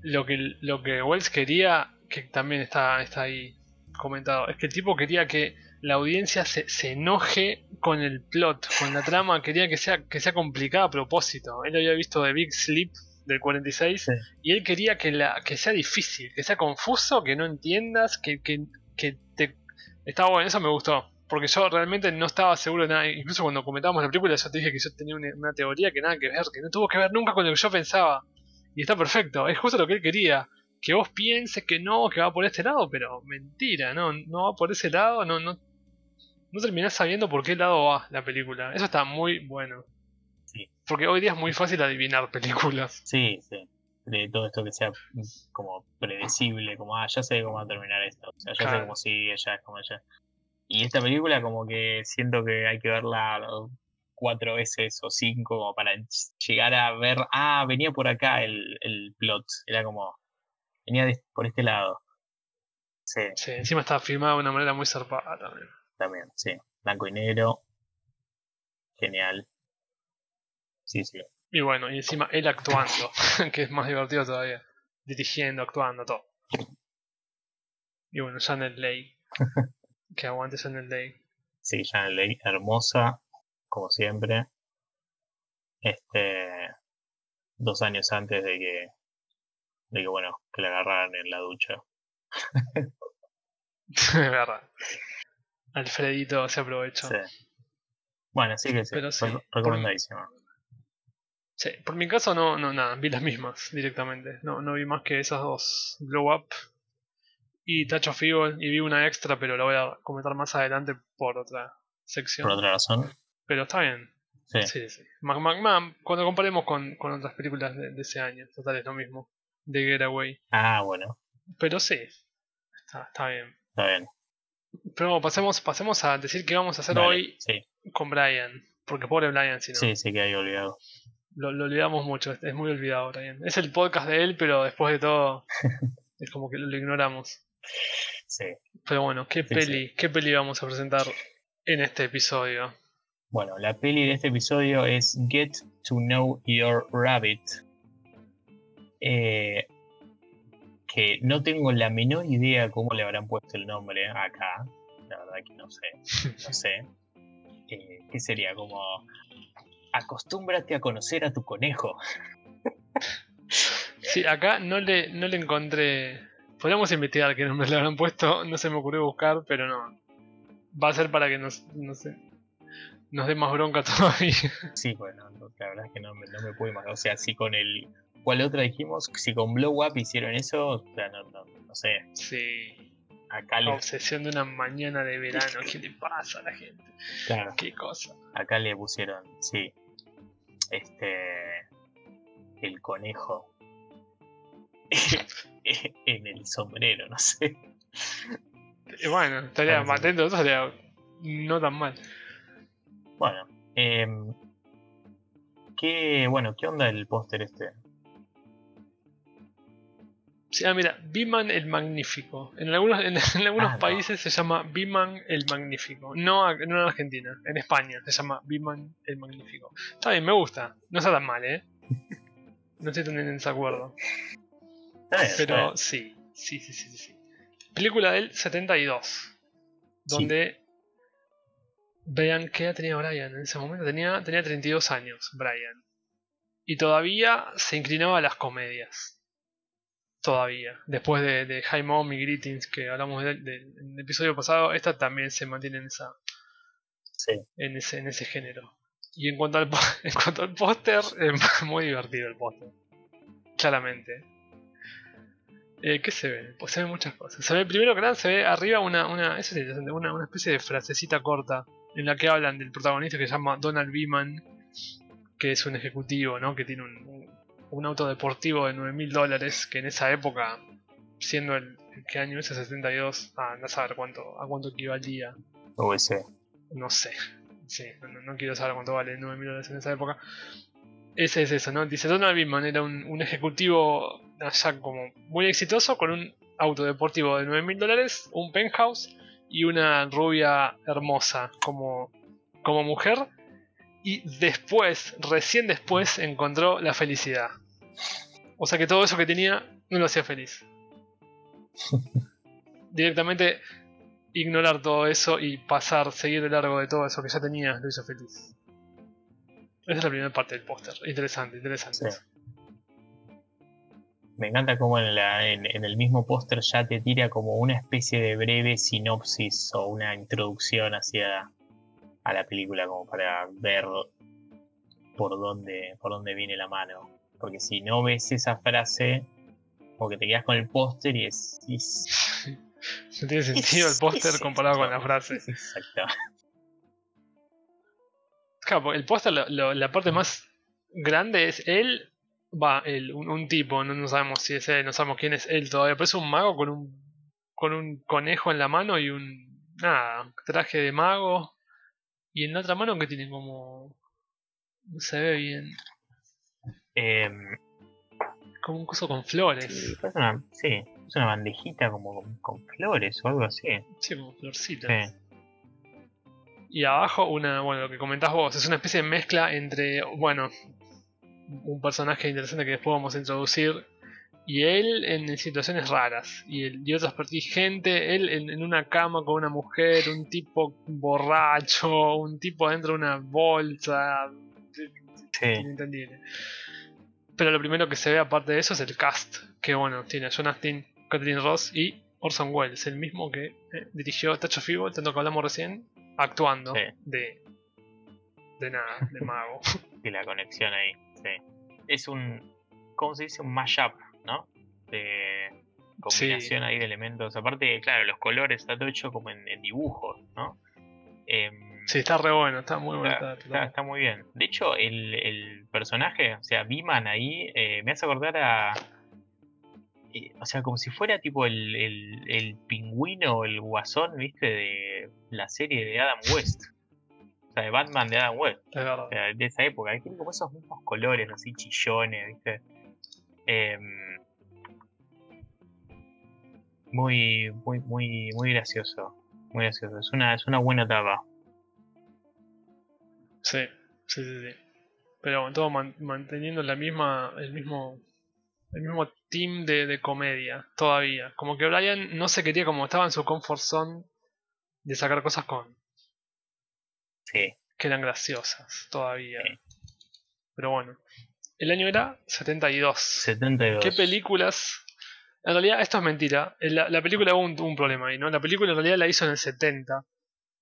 lo que, lo que Wells quería, que también está, está ahí comentado, es que el tipo quería que la audiencia se, se enoje con el plot, con la trama, quería que sea, que sea complicada a propósito. Él había visto The Big Sleep del 46 y él quería que, la, que sea difícil, que sea confuso, que no entiendas, que, que, que te... Estaba bueno, eso me gustó. Porque yo realmente no estaba seguro de nada. Incluso cuando comentábamos la película, yo te dije que yo tenía una, teoría que nada que ver, que no tuvo que ver nunca con lo que yo pensaba. Y está perfecto, es justo lo que él quería. Que vos pienses que no, que va por este lado, pero mentira, no, no va por ese lado, no, no, no terminás sabiendo por qué lado va la película. Eso está muy bueno. Porque hoy día es muy fácil adivinar películas. Sí, sí. de todo esto que sea mm, como predecible, como, ah, ya sé cómo va a terminar esto, o sea, ya sé cómo sigue, ya es como ya. Y esta película como que siento que hay que verla cuatro veces o cinco como para llegar a ver, ah, venía por acá el, el plot, era como, venía de- por este lado. Sí, Sí, encima está filmada de una manera muy zarpada también. también, sí, blanco y negro, genial. Sí, sí, Y bueno, y encima él actuando, que es más divertido todavía. Dirigiendo, actuando, todo. Y bueno, Janet Leigh. que aguante Janet Leigh. Sí, Janet Leigh, hermosa, como siempre. Este, dos años antes de que, de que bueno, que la agarraran en la ducha. Verdad. Alfredito se aprovechó. Sí. Bueno, sí que sí, Pero sí, recomendadísima. Sí, por mi caso no, no, nada, vi las mismas directamente. No, no vi más que esas dos, Blow Up y Touch of Evil, y vi una extra, pero la voy a comentar más adelante por otra sección. Por otra razón, Pero está bien, sí, sí, sí. Ma- ma- ma- cuando comparemos con, con otras películas de, de ese año, total es lo mismo, de Getaway. Ah, bueno, Pero sí, está, está bien. está bien. Pero pasemos, pasemos a decir qué vamos a hacer Dale, hoy Sí, con Brian. Porque pobre Brian, si no. sí, sí que había olvidado. Lo, lo olvidamos mucho, es, muy olvidado Brian. Es el podcast de él, pero después de todo es como que lo, lo ignoramos. Sí. Pero bueno, ¿qué Sí, peli, qué peli vamos a presentar en este episodio? Bueno, la peli de este episodio es Get to Know Your Rabbit. Eh, que no tengo la menor idea cómo le habrán puesto el nombre acá. La verdad que no sé. No sé. Eh, ¿Qué sería? Como. Acostúmbrate a conocer a tu conejo. Sí, acá no le, no le encontré. Podríamos investigar qué nombre le habrán puesto, no se me ocurrió buscar, pero no. Va a ser para que nos, no sé, nos dé más bronca todavía. Sí, bueno, no, la verdad es que no me, no me puedo imaginar. O sea, si con el. ¿Cuál otra dijimos? Si con Blow Up hicieron eso, o sea, no, no, no sé. Sí, Acá la le, obsesión de una mañana de verano. ¿Qué le pasa a la gente? claro, ¿Qué cosa? acá le pusieron, sí. Este. El conejo. en el sombrero, no sé. Y bueno, estaría más atento, estaría no tan mal. Bueno, em, ¿qué, bueno, ¿qué onda el póster este? Sí, ah, mira, Biman el Magnífico. En algunos, en, en algunos Ah, no. países se llama Biman el Magnífico. No, no en Argentina, en España se llama Biman el Magnífico. Está bien, me gusta. No está tan mal, ¿eh? No estoy tan en desacuerdo. Pero sí, sí, sí, sí, sí, sí. Película del 72. Sí. Donde. Vean qué edad tenía Brian en ese momento. Tenía, tenía 32 años, Brian. Y todavía se inclinaba a las comedias. Todavía. Después de, de High Mom y Greetings que hablamos de- de- el episodio pasado, esta también se mantiene en, esa, Sí, en, ese, en ese género. Y en cuanto al, en cuanto al póster, es muy divertido el póster. Claramente. Eh, ¿Qué se ve? Pues se ven muchas cosas. Se ve primero que nada, se ve arriba una, una, eso es interesante, una, una especie de frasecita corta en la que hablan del protagonista que se llama Donald Beeman, que es un ejecutivo, ¿no? Que tiene un, un auto deportivo de 9 mil dólares, que en esa época, siendo el, ¿qué año es? El 72, ah, no saber cuánto, a cuánto equivalía no sé. Sí, no, no- quiero saber cuánto vale 9 mil dólares en esa época. Ese es eso, ¿no? Dice Donald Beeman era un, un ejecutivo allá como muy exitoso con un auto deportivo de 9 mil dólares, un penthouse y una rubia hermosa como, como mujer. Y después, recién después, encontró la felicidad. O sea que todo eso que tenía no lo hacía feliz. Directamente ignorar todo eso y pasar, seguir de largo de todo eso que ya tenía, lo hizo feliz. Esa es la primera parte del póster. Interesante, interesante. Sí. Me encanta como en, la, en, en el mismo póster ya te tira como una especie de breve sinopsis o una introducción hacia a la película como para ver por dónde, por dónde viene la mano. Porque si no ves esa frase, como que te quedas con el póster y es, y es- No tiene sentido el póster comparado con la frase. Exacto. Claro, el póster, la parte más grande es él Va, el, un, un tipo, no, no sabemos si es él, no sabemos quién es él todavía, pero es un mago con un, con un conejo en la mano y un. Nada, traje de mago. Y en la otra mano que tiene como. No se ve bien. Em, Como un coso con flores. sí, es una, sí, es una bandejita como con, con flores o algo así. Sí, como florcitas. Sí. Y abajo una, bueno, lo que comentás vos, es una especie de mezcla entre, bueno, un personaje interesante que después vamos a introducir, y él en situaciones raras, y, el, y otros y gente, él en, en una cama con una mujer, un tipo borracho, un tipo dentro de una bolsa, Sí. inentendible. Pero lo primero que se ve aparte de eso es el cast, que bueno, tiene a John Astin, Catherine Ross y Orson Welles, el mismo que eh, dirigió of Evil, tanto que hablamos recién, actuando Sí. de de nada, de mago. y la conexión ahí. Sí. Es un, ¿cómo se dice? Un mashup, ¿no? De combinación ahí de elementos. Aparte, claro, los colores está todo hecho como en, en dibujos, ¿no? Em, Sí, está re bueno, está muy bueno. está, está- muy bien. De hecho, el, el personaje, o sea, Biman ahí, eh, me hace acordar a... eh, o sea, como si fuera tipo el, el, el pingüino o el guasón, ¿viste? De la serie de Adam West. O sea, de Batman de Adam West. es verdad. O sea, de esa época, tiene como esos mismos colores, así chillones, ¿viste? Em, muy, muy, muy, muy gracioso. Muy gracioso. Es una, es una buena etapa. Sí, sí, sí, sí. Pero bueno, todo man- manteniendo la misma, el mismo, el mismo team de, de comedia todavía. Como que Brian no se quería, como estaba en su comfort zone, de sacar cosas con Sí, que eran graciosas todavía. Sí. Pero bueno, el año era 72. 72. ¿Qué películas? En realidad, esto es mentira. En La, la película hubo un, un problema ahí, ¿no? La película en realidad la hizo en el 70.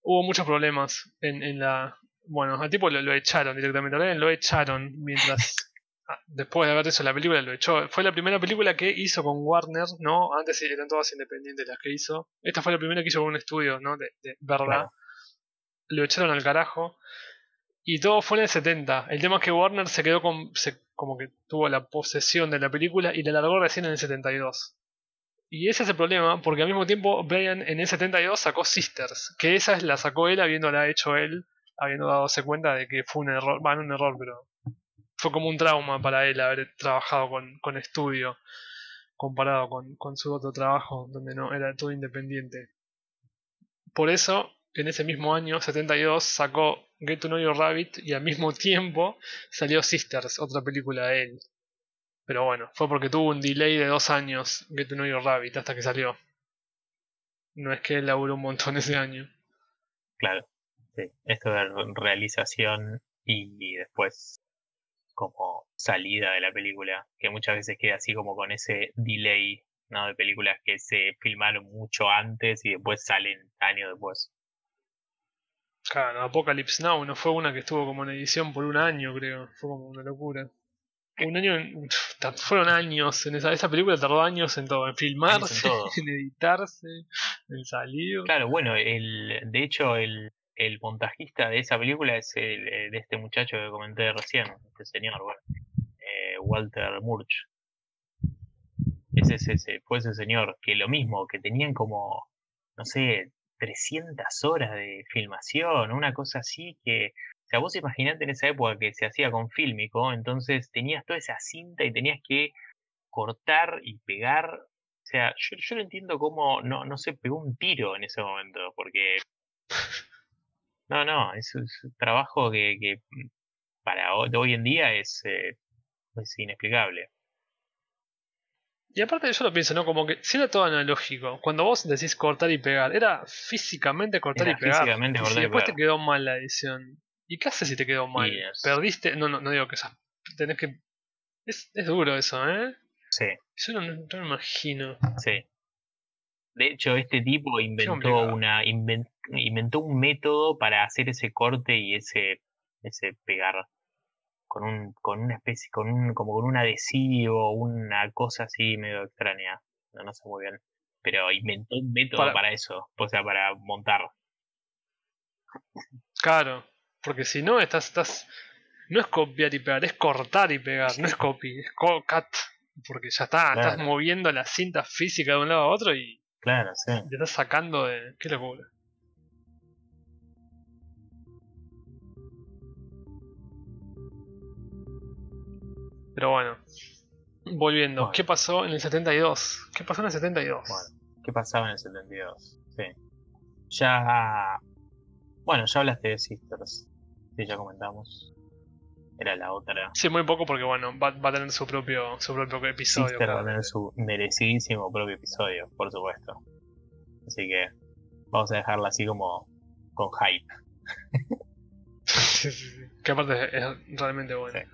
Hubo muchos problemas en, en la. Bueno, al tipo lo, lo echaron directamente. A lo echaron mientras. ah, Después de haber hecho la película, lo echó. Fue la primera película que hizo con Warner, ¿no? Antes eran todas independientes las que hizo. Esta fue la primera que hizo con un estudio, ¿no? De, de verdad. Claro. Lo echaron al carajo. Y todo fue en el 70. El tema es que Warner se quedó con. se- como que tuvo la posesión de la película y la largó recién en el 72. Y ese es el problema, porque al mismo tiempo Brian en el 72 sacó Sisters, que esa es la sacó él habiéndola hecho él, habiendo dado cuenta de que fue un error, bueno, un error, pero fue como un trauma para él haber trabajado con, con estudio comparado con, con su otro trabajo donde no era todo independiente. Por eso, en ese mismo año, 72, sacó Get to Know Your Rabbit y al mismo tiempo salió Sisters, otra película de él. Pero bueno, fue porque tuvo un delay de dos años Get to Know Your Rabbit hasta que salió. No es que él laburó un montón ese año. Claro. Sí. Esto de re- realización y después como salida de la película, que muchas veces queda así como con ese delay, ¿no? De películas que se filmaron mucho antes y después salen años después. Claro, Apocalypse Now no fue una que estuvo como en edición por un año, creo. Fue como una locura. Un año, en- fueron años en esa, esa película tardó años en todo, en filmarse, todo. en editarse, en salir. Claro, bueno, el, de hecho el, el montajista de esa película es el, de este muchacho que comenté recién, este señor, bueno, eh, Walter Murch. Ese, ese, ese- fue ese señor, que lo mismo, que tenían como, no sé, 300 horas de filmación, una cosa así que, o sea, vos imaginate en esa época que se hacía con fílmico, entonces tenías toda esa cinta y tenías que cortar y pegar o sea, yo, yo no entiendo cómo no, no se pegó un tiro en ese momento, porque... No, no, es, un trabajo que, que para ho- de hoy en día es, eh, es inexplicable. Y aparte yo lo pienso, ¿no? Como que si era todo analógico, cuando vos decís cortar y pegar, era físicamente cortar Era y pegar. físicamente y cortar si y después pegar. te quedó mal la edición. ¿Y qué haces si te quedó mal? Y Perdiste, no, no, no digo que esas, tenés que... Es, es duro eso, ¿eh? Sí, Yo no, no me imagino. sí. De hecho, este tipo inventó una inven- inventó un método para hacer ese corte y ese ese pegar con un con una especie con un como con un adhesivo, una cosa así medio extraña. No, no sé muy bien, pero inventó un método Para- para, eso, o sea, para montar. Claro, porque si no, estás, estás no es copiar y pegar, es cortar y pegar, no es copy, es cut. Porque ya está, estás moviendo la cinta física de un lado a otro y claro, sí. te estás sacando de. Qué locura. Pero bueno, volviendo, ¿qué pasó en el 72? ¿Qué pasó en el 72? Bueno, ¿qué pasaba en el 72? Sí. Ya. Bueno, ya hablaste de Sisters. Sí, ya comentamos era la otra. Sí, muy poco porque bueno, va, a tener su propio, su propio episodio. Sister va a tener su merecidísimo propio episodio, por supuesto. Así que vamos a dejarla así como con hype. sí, sí, sí. Que aparte es realmente bueno. Sí,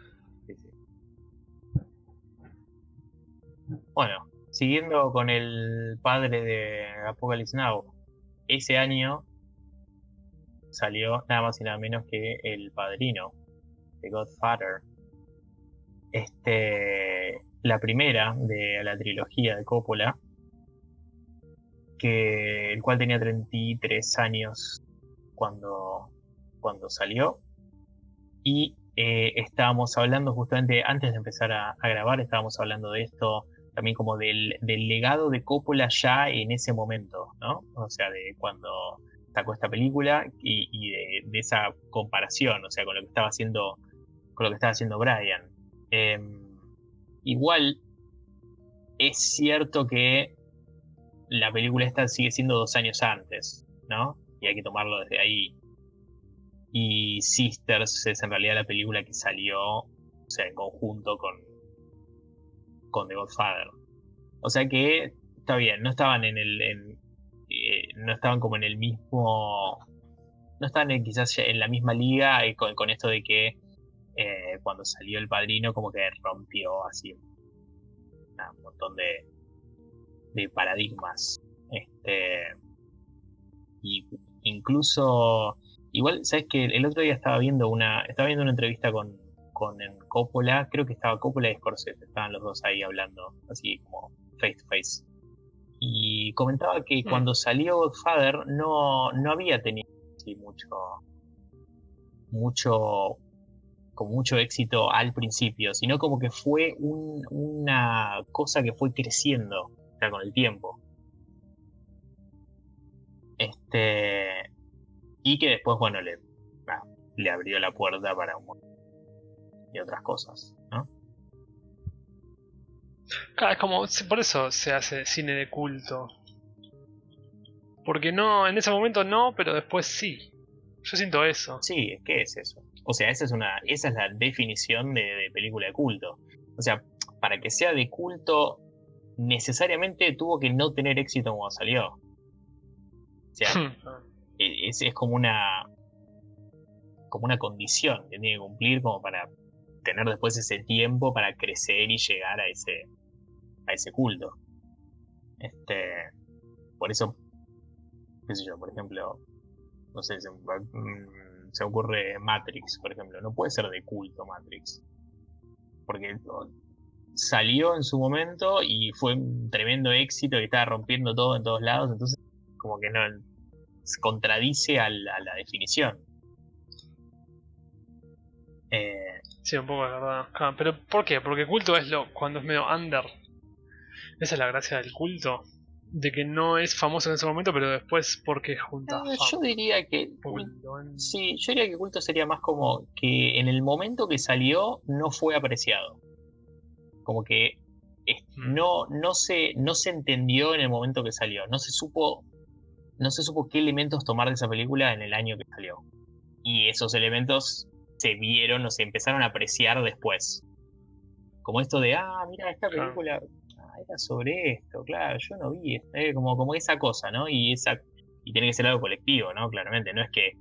bueno, siguiendo con el padre de Apocalypse Now, ese año salió nada más y nada menos que El Padrino, The Godfather. Este, la primera de la trilogía de Coppola, que el cual tenía 33 años cuando, cuando salió. Y eh, estábamos hablando justamente antes de empezar a, grabar, estábamos hablando de esto también como del, legado de Coppola ya en ese momento, ¿no? O sea, de cuando sacó esta película y, de, de, esa comparación, o sea, con lo que estaba haciendo con lo que estaba haciendo Brian. Em, igual, es cierto que la película esta sigue siendo dos años antes, ¿no? Y hay que tomarlo desde ahí. Y Sisters es en realidad la película que salió, o sea, en conjunto con, con The Godfather. O sea que está bien, no estaban en el. Eh, no estaban como en el mismo. No estaban quizás en la misma liga con esto de que eh, cuando salió el padrino como que rompió así un montón de, de paradigmas. Este, y incluso, igual, ¿sabes que El otro día estaba viendo una, estaba viendo una entrevista con, con Coppola, creo que estaba Coppola y Scorsese, estaban los dos ahí hablando, así como face to face. Y comentaba que mm. cuando salió Godfather no, no había tenido así mucho mucho con mucho éxito al principio, sino como que fue una cosa que fue creciendo con el tiempo. Este. Y que después, bueno, le, le abrió la puerta para un y otras cosas, ¿no? Claro, es como, por eso se hace cine de culto. Porque no, en ese momento no, pero después sí. Yo siento eso. Sí, ¿qué es eso? O sea, esa es, una, esa es la definición de, película de culto. O sea, para que sea de culto, necesariamente tuvo que no tener éxito cuando salió. O sea, e, es, es, como una como una condición que tiene que cumplir como para tener después ese tiempo para crecer y llegar a ese a ese culto. Este, por eso, qué sé yo, por ejemplo, no sé, se ocurre Matrix, por ejemplo. No puede ser de culto Matrix. Porque salió en su momento y fue un tremendo éxito y estaba rompiendo todo en todos lados. Entonces, como que no se contradice a la, definición. Eh, sí, un poco de verdad. Ah, pero ¿por qué? Porque culto es lo cuando es medio under. Esa es la gracia del culto de que no es famoso en ese momento, pero después porque junta. Eh, yo diría que sí, yo diría que culto sería más como que en el momento que salió no fue apreciado. Como que mm. no, no se, no se entendió en el momento que salió. No se supo. No se supo qué elementos tomar de esa película en el año que salió. Y esos elementos se vieron o se empezaron a apreciar después. Como esto de, ah, mira, esta película era sobre esto, claro, yo no vi, eh, como, como esa cosa, ¿no? Y esa y tiene que ser algo colectivo, ¿no? Claramente, no es que,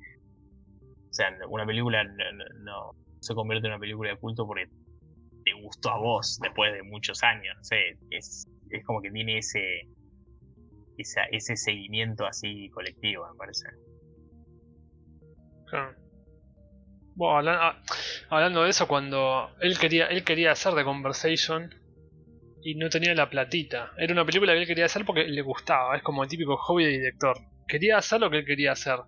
o sea, una película no, se convierte en una película de culto porque te gustó a vos después de muchos años, no sé, es, es como que tiene ese, ese seguimiento así colectivo, me parece. Ah, hablando, de eso, cuando él quería, él quería hacer The Conversation, y no tenía la platita. Era una película que él quería hacer porque le gustaba, es como el típico hobby de director. Quería hacer lo que él quería hacer.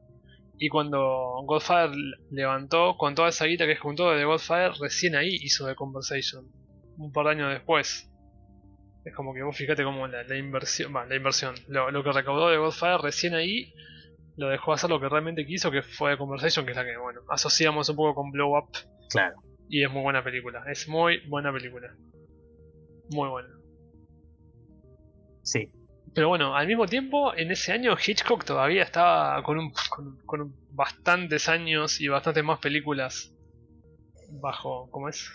Y cuando Godfather levantó con toda esa guita que juntó de Godfather, recién ahí hizo The Conversation. Un par de años después. Es como que vos fíjate como la, inversión, la inversión, lo, que recaudó de Godfather recién ahí lo dejó hacer lo que realmente quiso, que fue The Conversation, que es la que, bueno, asociamos un poco con Blow Up. Claro. Y es muy buena película, es muy buena película. Muy buena. Sí, pero bueno, al mismo tiempo, en ese año Hitchcock todavía estaba con, un, con, bastantes años y bastantes más películas bajo, ¿cómo es?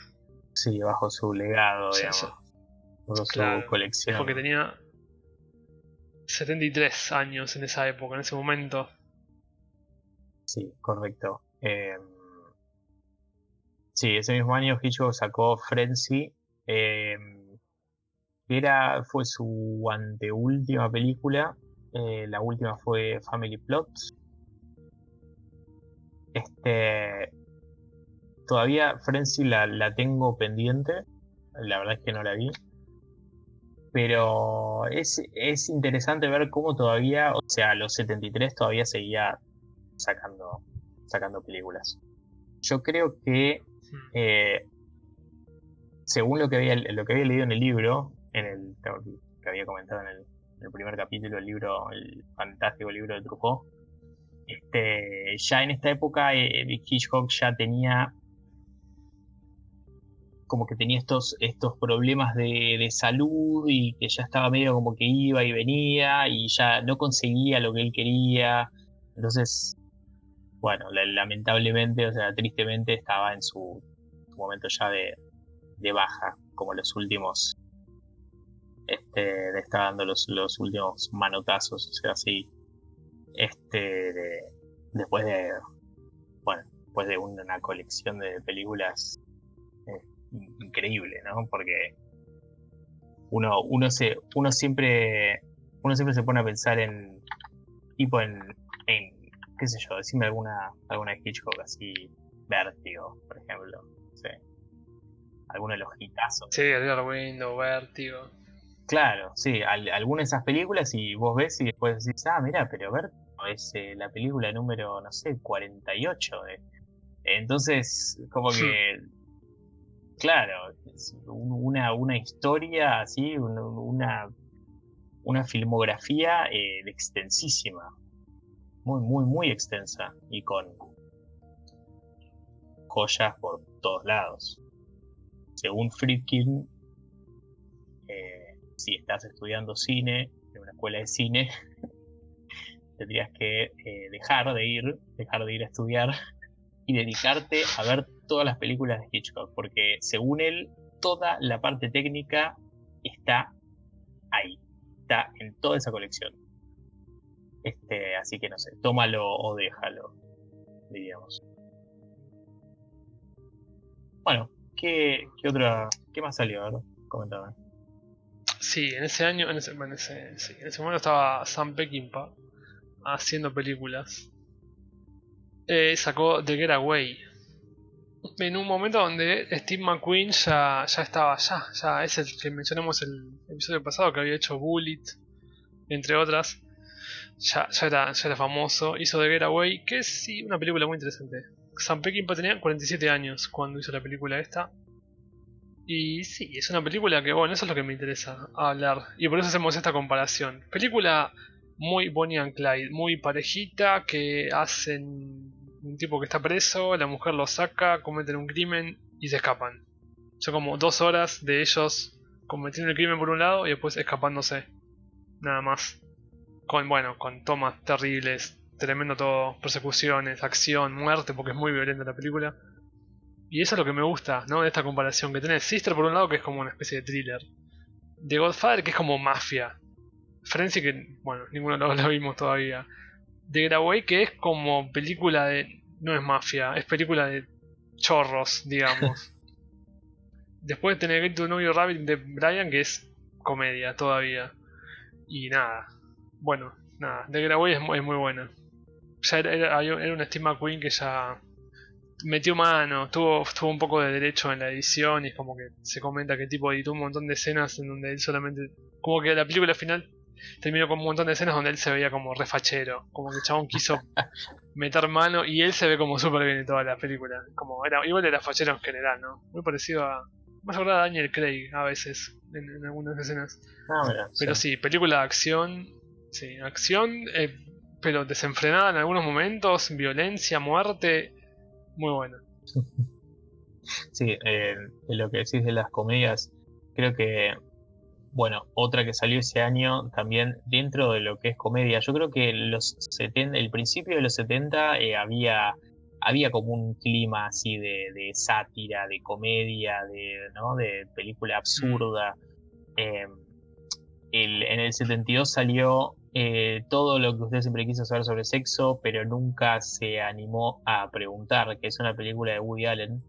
Sí, bajo su legado, digamos. Bajo su colección. Porque tenía 73 años en esa época, en ese momento. Sí, correcto. Em, sí, ese mismo año Hitchcock sacó Frenzy. Eh, era, fue su anteúltima película. Eh, la última fue Family Plots. Este. Todavía Frenzy la, la tengo pendiente. La verdad es que no la vi. Pero es, es interesante ver cómo todavía, o sea, los 73 todavía seguía sacando, sacando películas. Yo creo que, eh, según lo que, había, lo que había leído en el libro, en el que había comentado en el, primer capítulo, el libro, el fantástico libro de Truffaut. Este, ya en esta época eh, Hitchcock ya tenía como que tenía estos, estos problemas de, salud y que ya estaba medio como que iba y venía y ya no conseguía lo que él quería. Entonces, bueno, lamentablemente, o sea, tristemente estaba en su, momento ya de, de, baja, como los últimos este, de estar dando los, los últimos manotazos, o sea, así, este, después de, bueno, después de una colección de películas increíble, ¿no? Porque uno, uno se, uno siempre, uno siempre se pone a pensar en, tipo en, en qué sé yo, decime alguna, alguna de Hitchcock así, Vértigo, por ejemplo, sí. Alguno de los hitazos. Sí, el Window, Vértigo. Claro, sí, alguna de esas películas y vos ves y después decís, ah, mira, pero ver, es eh, la película número, no sé, 48. Eh. Entonces, como que, claro, una, una historia así, una, una filmografía eh, extensísima, muy, muy, muy extensa y con joyas por todos lados. Según Friedkin, si estás estudiando cine en una escuela de cine, tendrías que eh, dejar de ir, dejar de ir a estudiar y dedicarte a ver todas las películas de Hitchcock, porque según él, toda la parte técnica está ahí, está en toda esa colección. Este, así que no sé, tómalo o déjalo, diríamos. Bueno, ¿qué, qué otra, qué más salió? A ver, comentame. Sí, en ese año, en ese, en ese, momento estaba Sam Peckinpah haciendo películas. Eh, sacó The Getaway. En un momento donde Steve McQueen ya, ya estaba ya, ya es el que mencionamos el episodio pasado que había hecho Bullet, entre otras. Ya, ya, era, ya era famoso, hizo The Getaway, que sí, una película muy interesante. Sam Peckinpah tenía 47 años cuando hizo la película esta. Y sí, es una película que, bueno, eso es lo que me interesa hablar. Y por eso hacemos esta comparación. Película muy Bonnie and Clyde, muy parejita, que hacen un tipo que está preso, la mujer lo saca, cometen un crimen y se escapan. Son como dos horas de ellos cometiendo el crimen por un lado y después escapándose. Nada más. Con, bueno, con tomas terribles, tremendo todo, persecuciones, acción, muerte, porque es muy violenta la película. Y eso es lo que me gusta, ¿no? De esta comparación que tenés. Sister por un lado que es como una especie de thriller. The Godfather que es como mafia. Frenzy que, bueno, ninguno de lo vimos todavía. The Getaway que es como película de... No es mafia, es película de chorros, digamos. Después Get to Know Your Rabbit de Brian que es comedia todavía. Y nada. Bueno, nada. The Getaway es, es muy buena. Ya era, era, era una Steve McQueen que ya metió mano, tuvo, tuvo un poco de derecho en la edición y es como que se comenta que tipo editó un montón de escenas en donde él solamente... Como que la película final terminó con un montón de escenas donde él se veía como refachero, como que el chabón quiso meter mano y él se ve como súper bien en toda la película. Como era, igual era fachero en general, ¿no? Muy parecido a. Más a Daniel Craig a veces en, algunas escenas. Ah, pero sí. película de acción. Sí, acción, eh, pero desenfrenada en algunos momentos, violencia, muerte. Muy buena. Sí, eh, lo que decís de las comedias, creo que, bueno, otra que salió ese año también dentro de lo que es comedia, yo creo que los 70, el principio de los 70 eh, había, había como un clima así de, sátira, de comedia, de, ¿no? de película absurda. Em, en el 72 salió eh, todo lo que usted siempre quiso saber sobre sexo, pero nunca se animó a preguntar, que es una película de Woody Allen,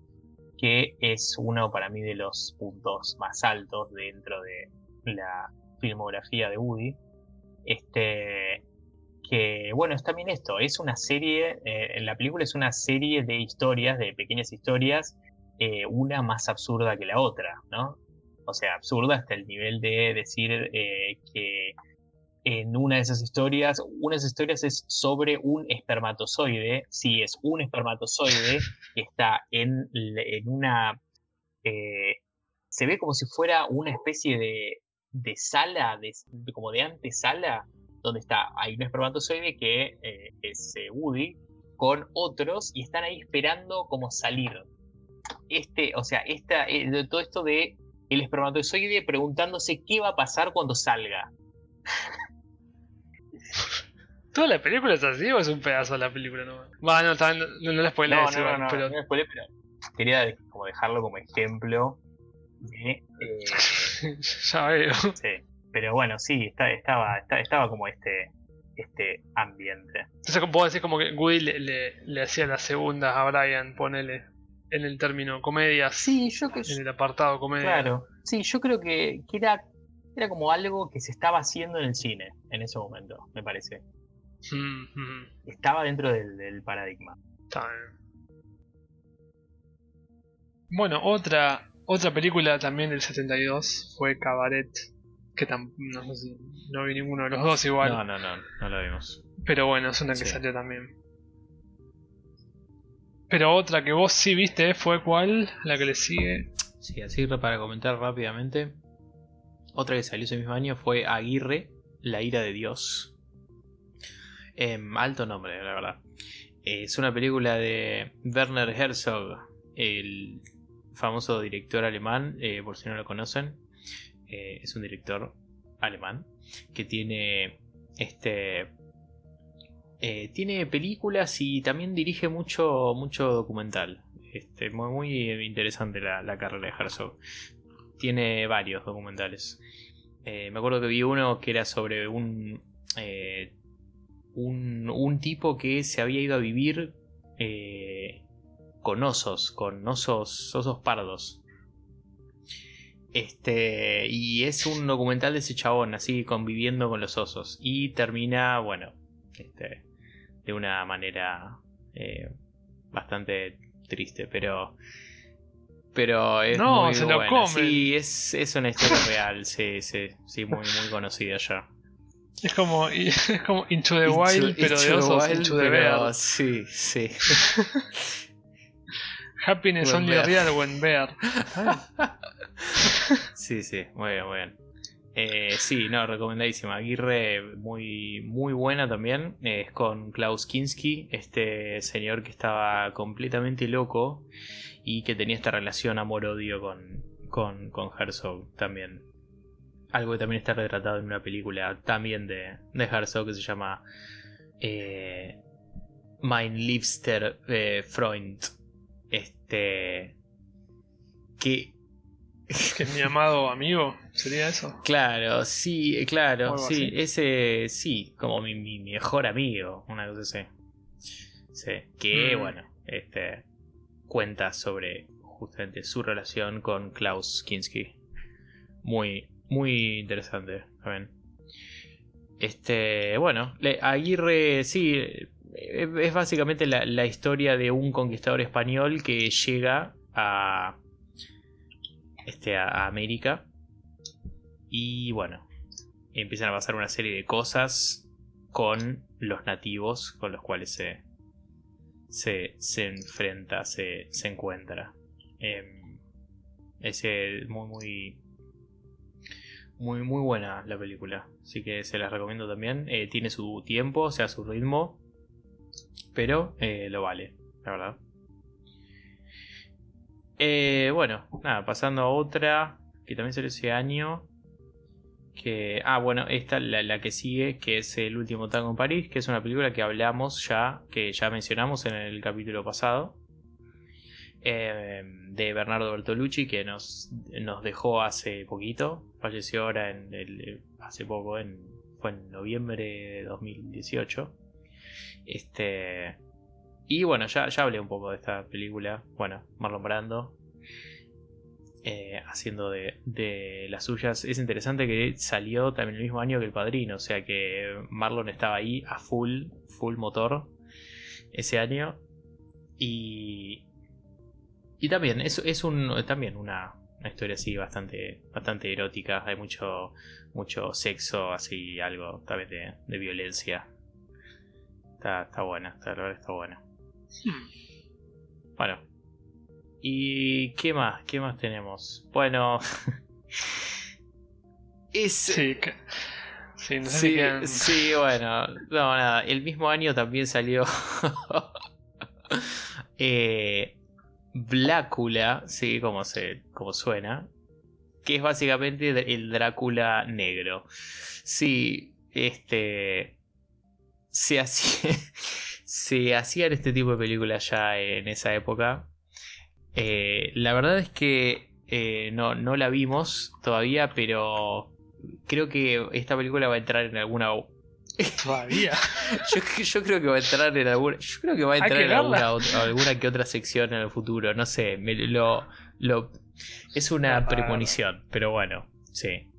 que es uno para mí de los puntos más altos dentro de la filmografía de Woody. Este, que bueno, es también esto, es una serie, eh, la película es una serie de historias, de pequeñas historias, eh, una más absurda que la otra, ¿no? O sea, absurda hasta el nivel de decir eh, que en una de esas historias, una de esas historias es sobre un espermatozoide, sí, es un espermatozoide que está en, en una... Se ve como si fuera una especie de, de sala, de, como de antesala, donde está, hay un espermatozoide que eh, es eh, Woody, con otros, y están ahí esperando como salir. Este, o sea, esta, todo esto de el espermatozoide preguntándose qué va a pasar cuando salga. ¿Toda la película es así o es un pedazo de la película? No, bueno, no, no, no, no la spoilé, no, no, no, pero... no, pero quería como dejarlo como ejemplo de... Eh... ya veo. Sí, pero bueno, sí, está, estaba, estaba como este este ambiente. Entonces puedo decir como que Woody le, le, le hacía las segundas a Brian, ponele, en el término comedia. Sí, yo que En el apartado comedia. Claro, sí, yo creo que, que era, era como algo que se estaba haciendo en el cine en ese momento, me parece. Estaba dentro del, paradigma. Bueno, otra, otra película también del 72 fue Cabaret. Que no sé si no vi ninguno de los dos igual. No, no, no, no la vimos. Pero bueno, es una que salió también. Pero otra que vos sí viste fue cuál, la que le sigue. Sí, así para comentar rápidamente. Otra que salió ese mismo año fue Aguirre, La ira de Dios. Em, alto nombre, la verdad. es una película de Werner Herzog, el famoso director alemán, eh, por si no lo conocen. Eh, es un director alemán que tiene este eh, tiene películas y también dirige mucho mucho documental este, muy, muy interesante la, carrera de Herzog tiene varios documentales me acuerdo que vi uno que era sobre un un, tipo que se había ido a vivir eh, con osos, con osos, osos pardos. Este, y es un documental de ese chabón, así conviviendo con los osos. Y termina, bueno, este, de una manera eh, bastante triste, pero. Pero es no, muy se lo Sí, es, es una historia real, sí, sí, sí, muy, muy conocida ya. Es como, es como Into the Wild, pero de osos Into the Bear. Sí, sí. Happiness only real when bear. sí, sí, muy bien, muy bien. Eh, sí, no, recomendadísima. Aguirre, muy, muy buena también. es con Klaus Kinski, este señor que estaba completamente loco y que tenía esta relación amor-odio con, con, con Herzog también algo que también está retratado en una película también de, de Herzog que se llama eh, Mein Liebster eh, Freund. Este. Que. Que mi amado amigo, ¿sería eso? Claro, sí, claro, sí, ese, sí, como mi, mejor amigo, una cosa así. Sí, que mm. bueno, este, cuenta sobre justamente su relación con Klaus Kinski. Muy, muy interesante también. Este, bueno, Aguirre, sí, es básicamente la, historia de un conquistador español que llega a, este, a América. Y bueno, empiezan a pasar una serie de cosas con los nativos con los cuales se, se, se enfrenta, se, se encuentra. Em, es eh, muy, muy, muy, muy buena la película. Así que se las recomiendo también. Eh, tiene su tiempo, o sea, su ritmo. Pero eh, lo vale, la verdad. bueno, nada, pasando a otra que también salió ese año. Que, ah, bueno, esta la, la que sigue, que es El último tango en París, que es una película que hablamos ya, que ya mencionamos en el capítulo pasado. Eh, de Bernardo Bertolucci, que nos, nos dejó hace poquito. Falleció ahora en el, hace poco, en, fue en noviembre de 2018. Este. Y bueno, ya, ya hablé un poco de esta película. Bueno, Marlon Brando. Eh, haciendo de, de, las suyas. Es interesante que salió también el mismo año que El Padrino. O sea que Marlon estaba ahí a full, full motor ese año. Y, y también, es, es un, también una, historia así bastante, bastante erótica. Hay mucho, mucho sexo, así, algo también de, de violencia. Está, está buena, está, la verdad está buena. Hmm. Bueno. ¿Y qué más? ¿Qué más tenemos? Bueno. es... Sí, sí, sí, sí, bueno. No, nada. El mismo año también salió. eh, Blácula, sí, como, se, como suena, que es básicamente el Drácula negro. Sí, este... Se, hacía, se hacían este tipo de películas ya en esa época. Eh, la verdad es que eh, no, no la vimos todavía, pero creo que esta película va a entrar en alguna Todavía. yo, creo que va a entrar en alguna. Yo creo que va a entrar en alguna, que otra sección en el futuro. No sé. lo, lo, es una premonición. Pero bueno, sí.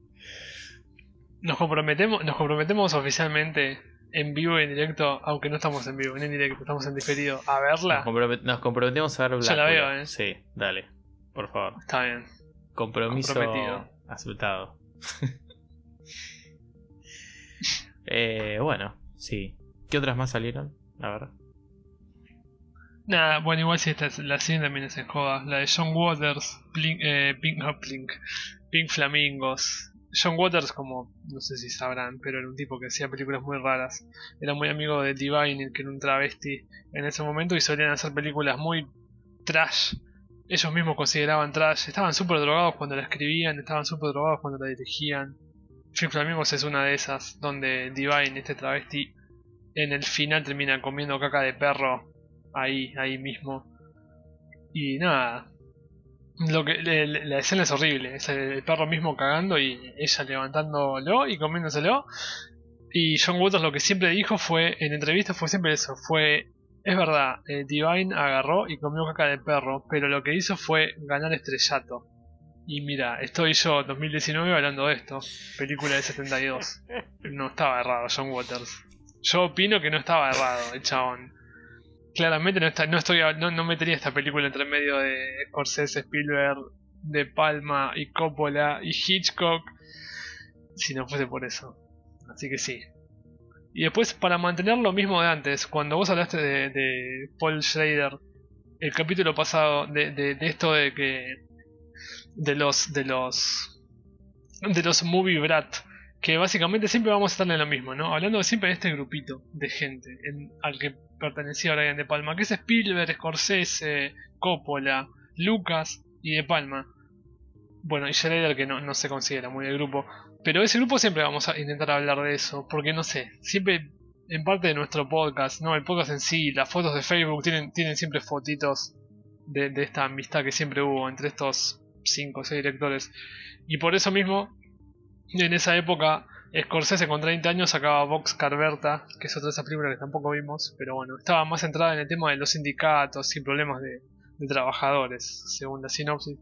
Nos comprometemos, nos comprometemos oficialmente en vivo y en directo, aunque no estamos en vivo, en directo, estamos en diferido, a verla. Nos, comprometemos a ver Yo la veo, ¿eh? Sí, dale, por favor. Está bien. Compromiso aceptado. Eh, bueno, sí. ¿Qué otras más salieron? La verdad. Nada, bueno, igual si esta es, la siguiente también es en joda. La de John Waters, eh, Pink, no, Pink, Pink Flamingos. John Waters, como no sé si sabrán, pero era un tipo que hacía películas muy raras. Era muy amigo de Divine, que era un travesti en ese momento, y solían hacer películas muy trash. Ellos mismos consideraban trash. Estaban súper drogados cuando la escribían, estaban súper drogados cuando la dirigían. Film Flamingos es una de esas, donde Divine, este travesti, en el final termina comiendo caca de perro ahí, ahí mismo. Y nada. Lo que, la escena es horrible, es el perro mismo cagando y ella levantándolo y comiéndoselo. Y John Waters lo que siempre dijo fue, en entrevistas fue siempre eso, fue, es verdad, eh, Divine agarró y comió caca de perro, pero lo que hizo fue ganar estrellato. Y mira, estoy yo 2019 hablando de esto. Película de 72. No estaba errado John Waters. Yo opino que no estaba errado el chabón. Claramente no, está, no, estoy, no, no metería esta película entre medio de Scorsese, Spielberg, De Palma y Coppola y Hitchcock si no fuese por eso. Así que sí. Y después, para mantener lo mismo de antes, cuando vos hablaste de, de Paul Schrader, el capítulo pasado, de, de, de esto de que de los de los de los movie brat que básicamente siempre vamos a estar en lo mismo, ¿no? Hablando siempre de este grupito de gente al que pertenecía Brian De Palma, que es Spielberg, Scorsese, Coppola, Lucas y De Palma. Bueno, y Schrader que no, no se considera muy el grupo. Pero ese grupo siempre vamos a intentar hablar de eso, porque no sé, siempre en parte de nuestro podcast, no el podcast en sí, las fotos de Facebook tienen, tienen siempre fotitos de, de esta amistad que siempre hubo entre estos 5 o 6 directores. Y por eso mismo, en esa época, Scorsese con 30 años sacaba Vox Carberta, que es otra de esas películas que tampoco vimos, pero bueno, estaba más centrada en el tema de los sindicatos y problemas de, trabajadores, según la sinopsis.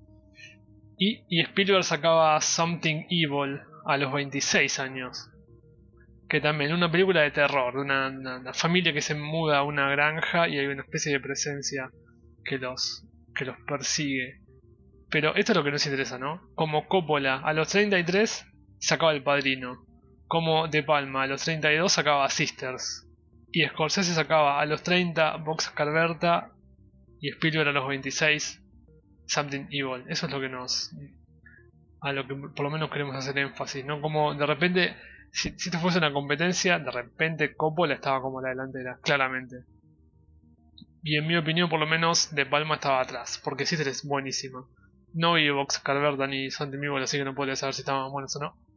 Y, y, Spielberg sacaba Something Evil a los 26 años. Que también una película de terror, de una, una, familia que se muda a una granja y hay una especie de presencia que los, que los persigue. Pero esto es lo que nos interesa, ¿no? Como Coppola a los 33 sacaba el padrino. Como De Palma a los 32 sacaba Sisters. Y Scorsese sacaba a los 30 Vox Carberta y Spielberg a los 26 Something Evil. Eso es lo que nos. a lo que por lo menos queremos hacer énfasis, ¿no? Como de repente, si, esto fuese una competencia, de repente Coppola estaba como la delantera, claramente. Y en mi opinión, por lo menos, De Palma estaba atrás, porque Sister es buenísima. No vi Vox Carberta ni Something Evil, así que no podría saber si estaban buenas o no.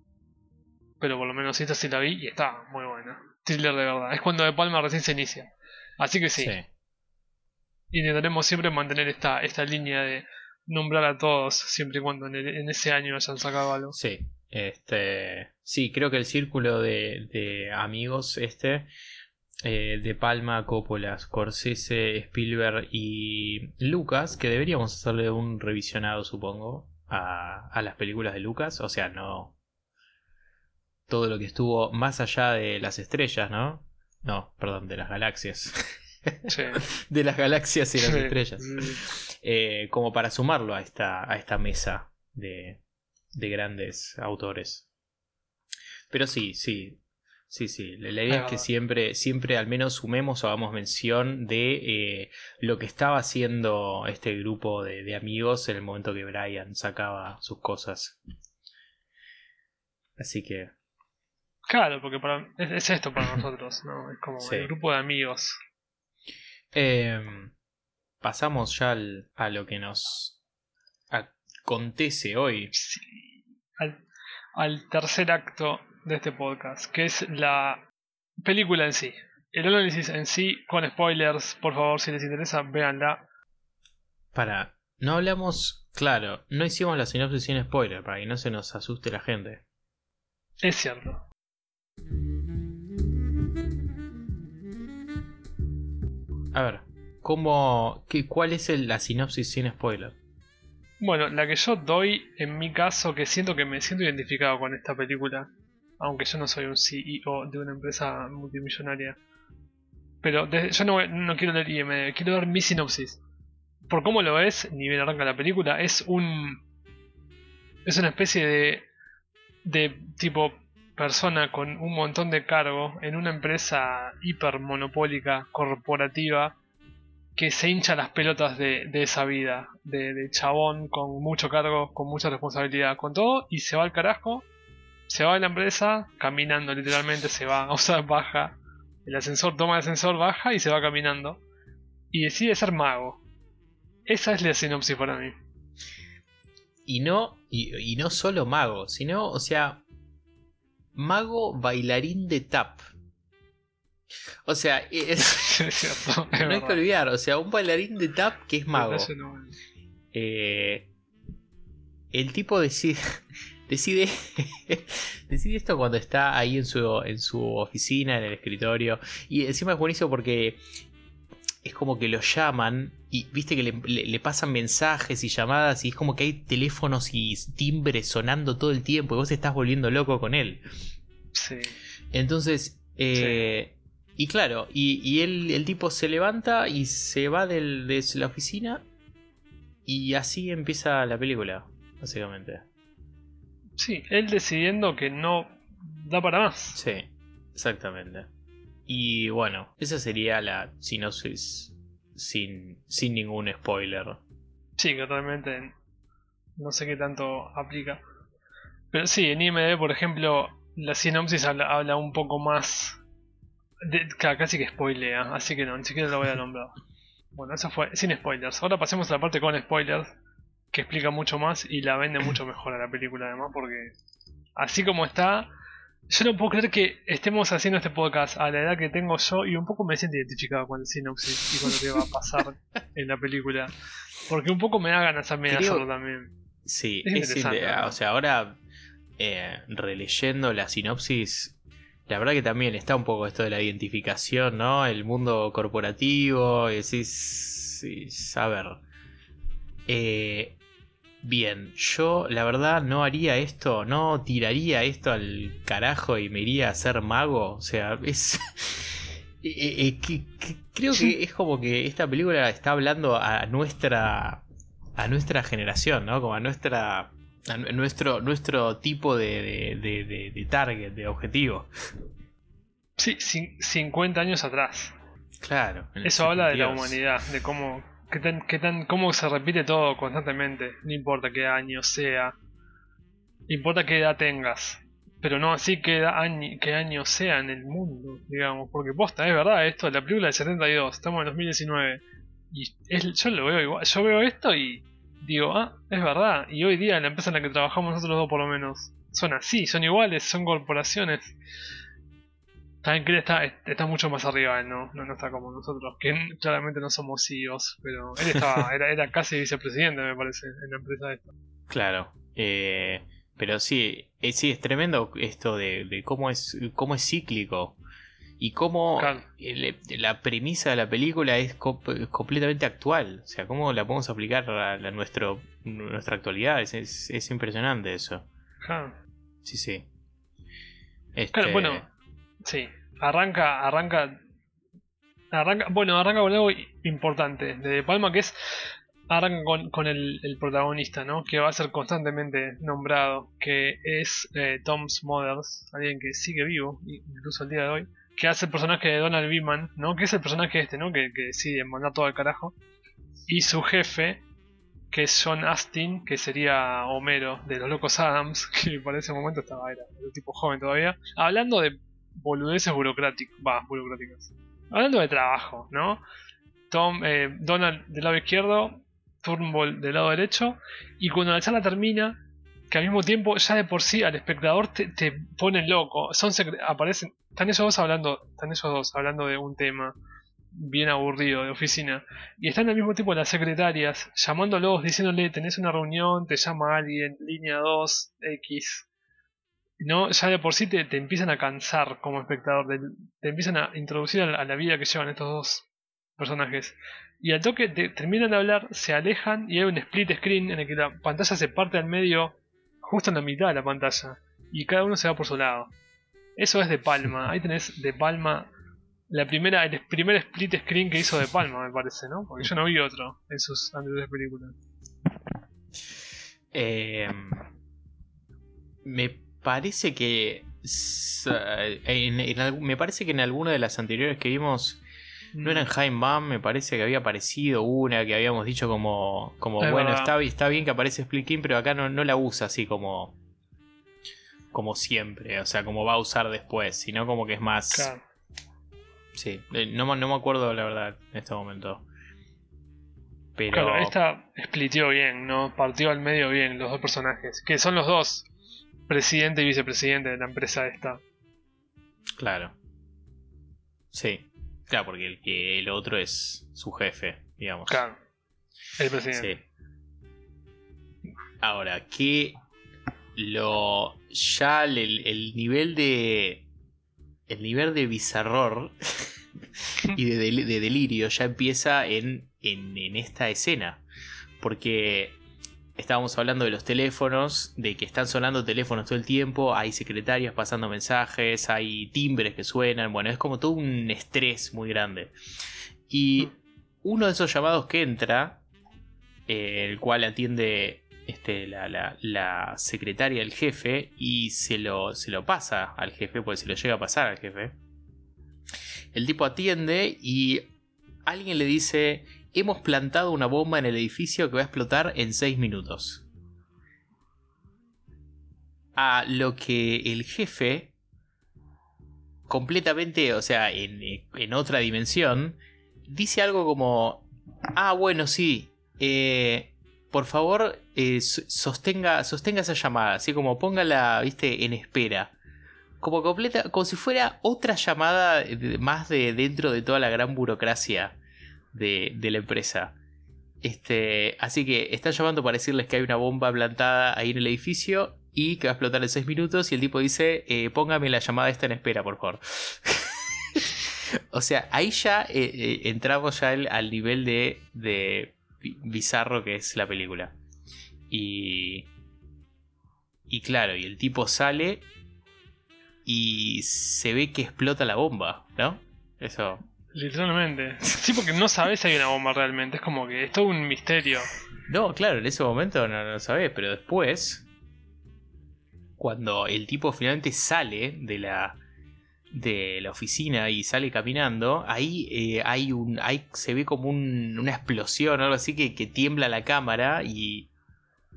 Pero por lo menos esta sí la vi y está muy buena. Thriller de verdad. Es cuando De Palma recién se inicia. Así que sí. Sí. Intentaremos siempre mantener esta, esta línea de nombrar a todos, siempre y cuando en, el- en ese año hayan sacado algo. Sí, este, sí, creo que el círculo de, de amigos este, eh, de Palma, Coppola, Scorsese, Spielberg y Lucas, que deberíamos hacerle un revisionado, supongo, a, a las películas de Lucas, o sea, no todo lo que estuvo más allá de las estrellas, ¿no? No, perdón, de las galaxias. Sí. de las galaxias y las Sí. estrellas. Sí. eh, como para sumarlo a esta, a esta mesa de, de grandes autores. Pero sí, sí, sí, sí. La, la idea Es es que siempre, siempre al menos sumemos o hagamos mención de eh, lo que estaba haciendo este grupo de, de amigos en el momento que Brian sacaba sus cosas. Así que, Claro, porque para, es, es esto para nosotros, ¿no? Es como Sí. el grupo de amigos. em, pasamos ya al- a lo que nos acontece hoy. Sí. Al, al tercer acto de este podcast, que es la película en sí. El análisis en sí, con spoilers, por favor, si les interesa, véanla. Para, no hablamos, claro, no hicimos la sinopsis sin spoiler, para que no se nos asuste la gente. Es cierto. A ver, ¿cómo, qué, ¿cuál es la sinopsis sin spoiler? Bueno, la que yo doy, en mi caso, que siento que me siento identificado con esta película, aunque yo no soy un CEO de una empresa multimillonaria. Pero de- yo no, no quiero leer IMDb, quiero dar mi sinopsis. Por cómo lo es, ni bien arranca la película, es un. Es una especie de. de tipo persona con un montón de cargo en una empresa hipermonopólica, corporativa, que se hincha las pelotas de, esa vida, de, chabón con mucho cargo, con mucha responsabilidad, con todo, y se va al carajo, se va de la empresa, caminando literalmente, se va, o sea, baja, el ascensor toma el ascensor, baja y se va caminando, y decide ser mago. Esa es la sinopsis para mí. Y no, y no solo mago, sino, o sea, mago bailarín de tap. O sea, es- es cierto. es no hay que olvidar, o sea, un bailarín de tap que es mago. No- Eh, el tipo decide, decide, decide esto cuando está ahí en su, en su oficina, en el escritorio. Y encima es buenísimo porque es como que lo llaman y viste que le, le- le pasan mensajes y llamadas y es como que hay teléfonos y timbres sonando todo el tiempo y vos estás volviendo loco con él. Sí. Entonces, eh, y claro, y, y él, el tipo se levanta y se va del- de la oficina y así empieza la película, básicamente. Sí, él decidiendo que no da para más. Sí, exactamente. Y bueno, esa sería la sinopsis sin, sin ningún spoiler. Sí, que realmente no sé qué tanto aplica. Pero sí, en IMDb, por ejemplo, la sinopsis habla, habla un poco más. De, ca- casi que spoilea, así que no, ni siquiera lo voy a nombrar. Bueno, eso fue sin spoilers. Ahora pasemos a la parte con spoilers, que explica mucho más y la vende mucho mejor a la película, además, porque así como está. Yo no puedo creer que estemos haciendo este podcast a la edad que tengo yo y un poco me siento identificado con el sinopsis y con lo que va a pasar en la película. Porque un poco me da ganas a mí de Creo- hacerlo también. Sí, Es es o sea, ahora eh, releyendo la sinopsis, la verdad que también está un poco esto de la identificación, ¿no? El mundo corporativo, y decís, a ver. Eh, bien, yo la verdad no haría esto, no tiraría esto al carajo y me iría a ser mago, o sea, es... eh, eh, que- que- creo que es como que esta película está hablando a nuestra a nuestra generación, ¿no? Como a nuestra A nuestro, nuestro tipo de, de, de- de- target, de objetivo. Sí, cin- 50 años atrás. Claro. Eso habla de la 72. humanidad, de cómo, qué tan, qué tan, cómo se repite todo constantemente. No importa qué año sea, importa qué edad tengas, pero no así qué, año, qué año sea en el mundo, digamos. Porque posta, es verdad, esto, la película del 72, estamos en 2019, y yo lo veo igual, yo veo esto y digo, ah, es verdad, y hoy día la empresa en la que trabajamos nosotros dos por lo menos, son así, son iguales, son corporaciones. También que él está, está mucho más arriba, él no, no, no está como nosotros, que claramente no somos CEOs, pero él estaba, era, era casi vicepresidente, me parece, en la empresa esta. Claro. eh, pero sí, eh, sí, es tremendo esto de, de cómo es cómo es cíclico. Y cómo Claro. el- la premisa de la película es co- completamente actual. O sea, cómo la podemos aplicar a, la- nuestro, nuestra actualidad. Es, es, es impresionante eso. Claro. Sí, sí. Este, Claro, bueno, sí, arranca, arranca, arranca, bueno, arranca con algo importante de De Palma que es, arranca con, el, protagonista, ¿no? Que va a ser constantemente nombrado, que es eh, Tom alguien que sigue vivo, incluso el día de hoy, que hace el personaje de Donald Beeman, ¿no? Que es el personaje este, ¿no? Que, que decide mandar todo al carajo. Y su jefe, que es John Astin, que sería Homero de los Locos Adams, que para ese momento estaba, era un tipo joven todavía, hablando de boludeces burocráticas, va, burocráticas. Hablando de trabajo, ¿no? Tom, eh, Donald del lado izquierdo, Turnbull del lado derecho, y cuando la charla termina, que al mismo tiempo ya de por sí al espectador te, te ponen loco, son aparecen, están esos dos hablando, están esos dos hablando de un tema bien aburrido de oficina, y están al mismo tiempo las secretarias llamándolos, diciéndole tenés una reunión, te llama alguien, línea 2, X. No, ya de por sí te, te empiezan a cansar como espectador, te, empiezan a introducir a la, vida que llevan estos dos personajes. Y al toque te, terminan de hablar, se alejan y hay un split screen en el que la pantalla se parte al medio, justo en la mitad de la pantalla, y cada uno se va por su lado. Eso es de Palma, ahí tenés de Palma la primera, el primer split screen que hizo de Palma, me parece, ¿no? Porque yo no vi otro en sus anteriores películas. eh, me parece que s- en- me parece que en alguna de las anteriores que vimos no Mm. era en Jaime Bam, me parece que había aparecido una que habíamos dicho como, como Es bueno, está, está bien que aparece Split King, pero acá no, no la usa así como como siempre, o sea, como va a usar después, sino como que es más... Claro. Sí, eh, no, me- no me acuerdo la verdad en este momento. Pero... Claro, esta splitió bien, ¿no? Partió al medio bien los dos personajes, que son los dos, presidente y vicepresidente de la empresa esta. Claro. Sí. Claro, porque el, que el otro es su jefe, digamos. Claro, el presidente. Sí. Ahora, que lo. Ya el, el nivel de. El nivel de bizarror y de, del- de delirio ya empieza en, en, en esta escena. Porque estábamos hablando de los teléfonos, de que están sonando teléfonos todo el tiempo, hay secretarias pasando mensajes, hay timbres que suenan, bueno, es como todo un estrés muy grande. Y uno de esos llamados que entra, eh, el cual atiende este, la, la- la secretaria del jefe y se lo, se lo pasa al jefe, pues se lo llega a pasar al jefe. El tipo atiende y alguien le dice, hemos plantado una bomba en el edificio que va a explotar en 6 minutos. A lo que el jefe, completamente, o sea, en, otra dimensión, dice algo como, ah, bueno, sí, eh, por favor, eh, so- sostenga, sostenga esa llamada, así como póngala, viste, en espera. Como completa, como si fuera otra llamada de- más de dentro de toda la gran burocracia de, la empresa. Este, así que están llamando para decirles que hay una bomba plantada ahí en el edificio y que va a explotar en 6 minutos. Y el tipo dice: eh, Póngame la llamada esta en espera, por favor. o sea, ahí ya eh, eh, entramos ya al, al nivel de, de bi- bizarro que es la película. Y. Y claro, y el tipo sale y se ve que explota la bomba, ¿no? Eso. Literalmente. Sí, porque no sabes si hay una bomba realmente. Es como que es todo un misterio. No, claro, en ese momento no lo sabés, pero después cuando el tipo finalmente sale de la, de la oficina y sale caminando, ahí eh, hay un. Ahí se ve como un- una explosión o algo así que, que tiembla la cámara y.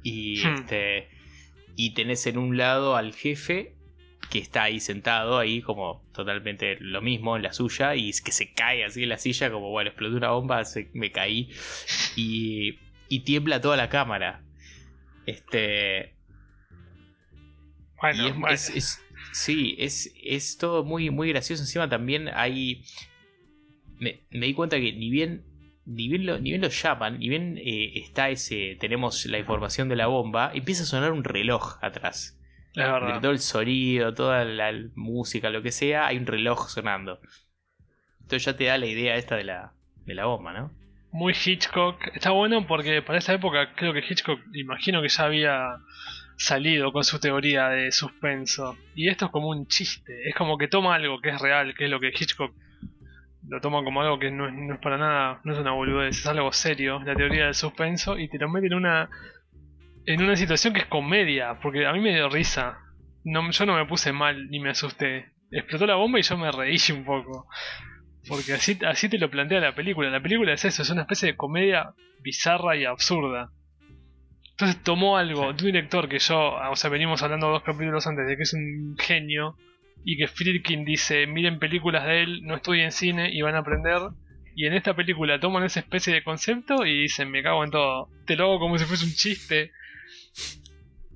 Y Hmm. este. Y tenés en un lado al jefe que está ahí sentado, ahí como totalmente lo mismo en la suya, y es que se cae así en la silla, como bueno, explotó una bomba, se- me caí. Y. Y tiembla toda la cámara. Este. Bueno, es- bueno. es- es- sí, es, es todo muy, muy gracioso. Encima también hay. Me, me di cuenta que ni bien. Ni bien lo, ni bien lo llaman, ni bien eh, está ese. Tenemos la información de la bomba. Empieza a sonar un reloj atrás. Entre todo el sonido, toda la música, lo que sea, hay un reloj sonando. Entonces ya te da la idea esta de la, de la bomba, ¿no? Muy Hitchcock. Está bueno porque para esa época creo que Hitchcock, imagino que ya había salido con su teoría de suspenso. Y esto es como un chiste. Es como que toma algo que es real, que es lo que Hitchcock lo toma como algo que no es, no es para nada, no es una boludez, es algo serio, la teoría del suspenso, y te lo mete en una en una situación que es comedia, porque a mí me dio risa. No, yo no me puse mal ni me asusté. Explotó la bomba y yo me reí un poco. Porque así, así te lo plantea la película. La película es eso, es una especie de comedia bizarra y absurda. Entonces tomó algo de un director que yo, o sea, venimos hablando dos capítulos antes de que es un genio y que Friedkin dice, miren películas de él, no estudien cine y van a aprender. Y en esta película toman esa especie de concepto y dicen, me cago en todo. Te lo hago como si fuese un chiste.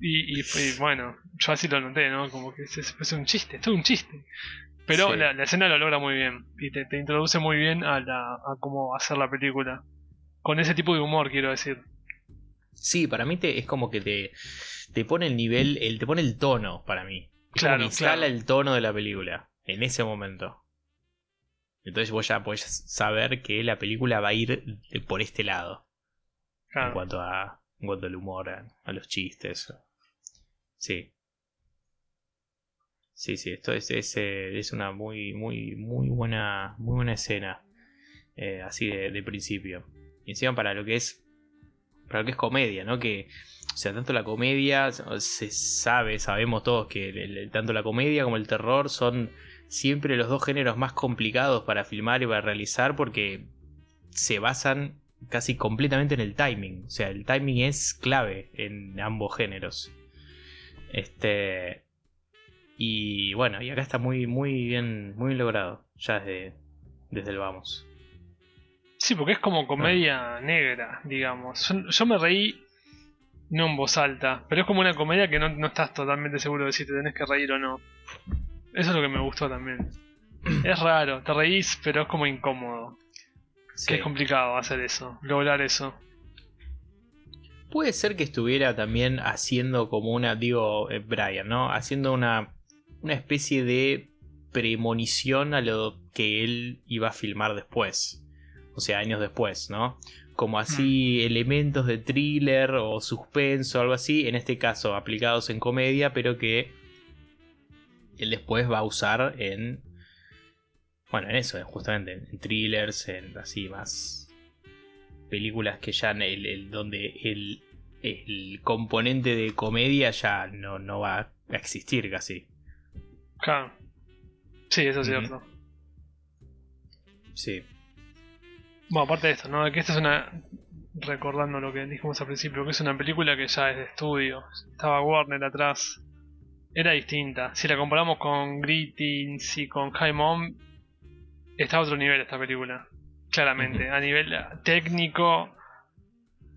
Y, y bueno, yo así lo noté, ¿no? Como que si fuese un chiste, es un chiste. Pero Sí. la, la escena lo logra muy bien y te, te introduce muy bien a, la, a cómo hacer la película. Con ese tipo de humor, quiero decir. Sí, para mí te, es como que te, te pone el nivel, el, te pone el tono para mí. Es como Claro, que instala claro. el tono de la película en ese momento. Entonces vos ya podés saber que la película va a ir por este lado. En Claro. cuanto a. En cuanto al humor, a, a los chistes. Sí. Sí, sí, esto es, es, eh, es una muy, muy, muy buena. Muy buena escena. eh, así de, de principio. Y encima para lo que es. Para lo que es comedia, ¿no? Que. O sea, tanto la comedia. Se sabe, sabemos todos que tanto la comedia como el terror son siempre los dos géneros más complicados para filmar y para realizar. Porque se basan casi completamente en el timing. O sea, el timing es clave en ambos géneros. Este. Y bueno, y acá está muy, muy bien, muy bien logrado. Ya desde, desde el vamos. Sí, porque es como comedia negra, digamos. Yo, yo me reí, no en voz alta, pero es como una comedia que no, no estás totalmente seguro de si te tenés que reír o no. Eso es lo que me gustó también. Es raro, te reís, pero es como incómodo. Sí. Que es complicado hacer eso, lograr eso. Puede ser que estuviera también haciendo como una, digo, eh, Brian, ¿no? Haciendo una, una especie de premonición a lo que él iba a filmar después. O sea, años después, ¿no? Como así elementos de thriller o suspenso, algo así, en este caso aplicados en comedia, pero que él después va a usar en... Bueno, en eso, justamente, en thrillers, en así más películas que ya el, el- donde el, el componente de comedia ya no, no va a existir casi. Claro. Sí, eso es cierto. Sí. Bueno, aparte de esto, ¿no? Que esta es una. Recordando lo que dijimos al principio, que es una película que ya es de estudio. Estaba Warner atrás. Era distinta. Si la comparamos con Greetings y con High Mom, está a otro nivel esta película. Claramente. A nivel eh, técnico,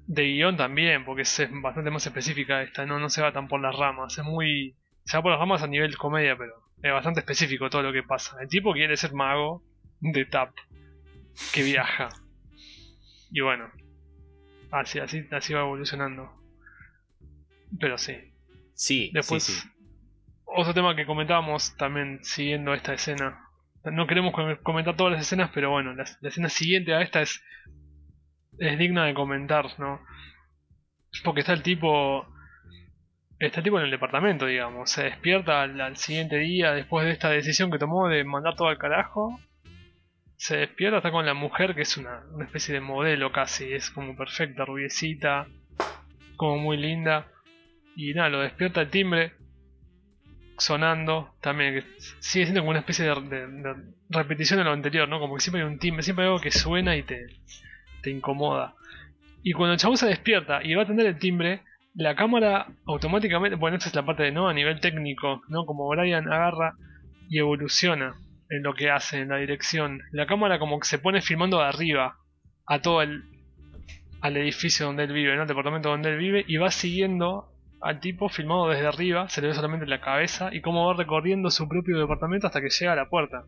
de guion también, porque es bastante más específica esta. No, no se va tan por las ramas. Es muy. Se va por las ramas a nivel comedia, pero es bastante específico todo lo que pasa. El tipo quiere ser mago de tap que viaja. Y bueno, así, así, así va evolucionando. Pero sí. Sí, Después, sí, sí. otro tema que comentábamos también siguiendo esta escena. No queremos com- comentar todas las escenas, pero bueno, la, la escena siguiente a esta es, es digna de comentar, ¿no? Porque está el tipo. Está el tipo en el departamento, digamos. Se despierta al, al siguiente día después de esta decisión que tomó de mandar todo al carajo. Se despierta, está con la mujer que es una, una especie de modelo casi. Es como perfecta, rubiecita. Como muy linda. Y nada, lo despierta el timbre. Sonando también, que sigue siendo como una especie de, repetición de lo anterior, ¿no? Como que siempre hay un timbre, siempre hay algo que suena y te, te incomoda. Y cuando el chabón se despierta y va a atender el timbre, la cámara automáticamente, bueno, esta es la parte de no a nivel técnico, ¿no? Como Brian agarra y evoluciona en lo que hace, en la dirección. La cámara como que se pone filmando de arriba a todo el al edificio donde él vive, ¿no? Al departamento donde él vive y va siguiendo al tipo filmado desde arriba, se le ve solamente la cabeza y cómo va recorriendo su propio departamento hasta que llega a la puerta.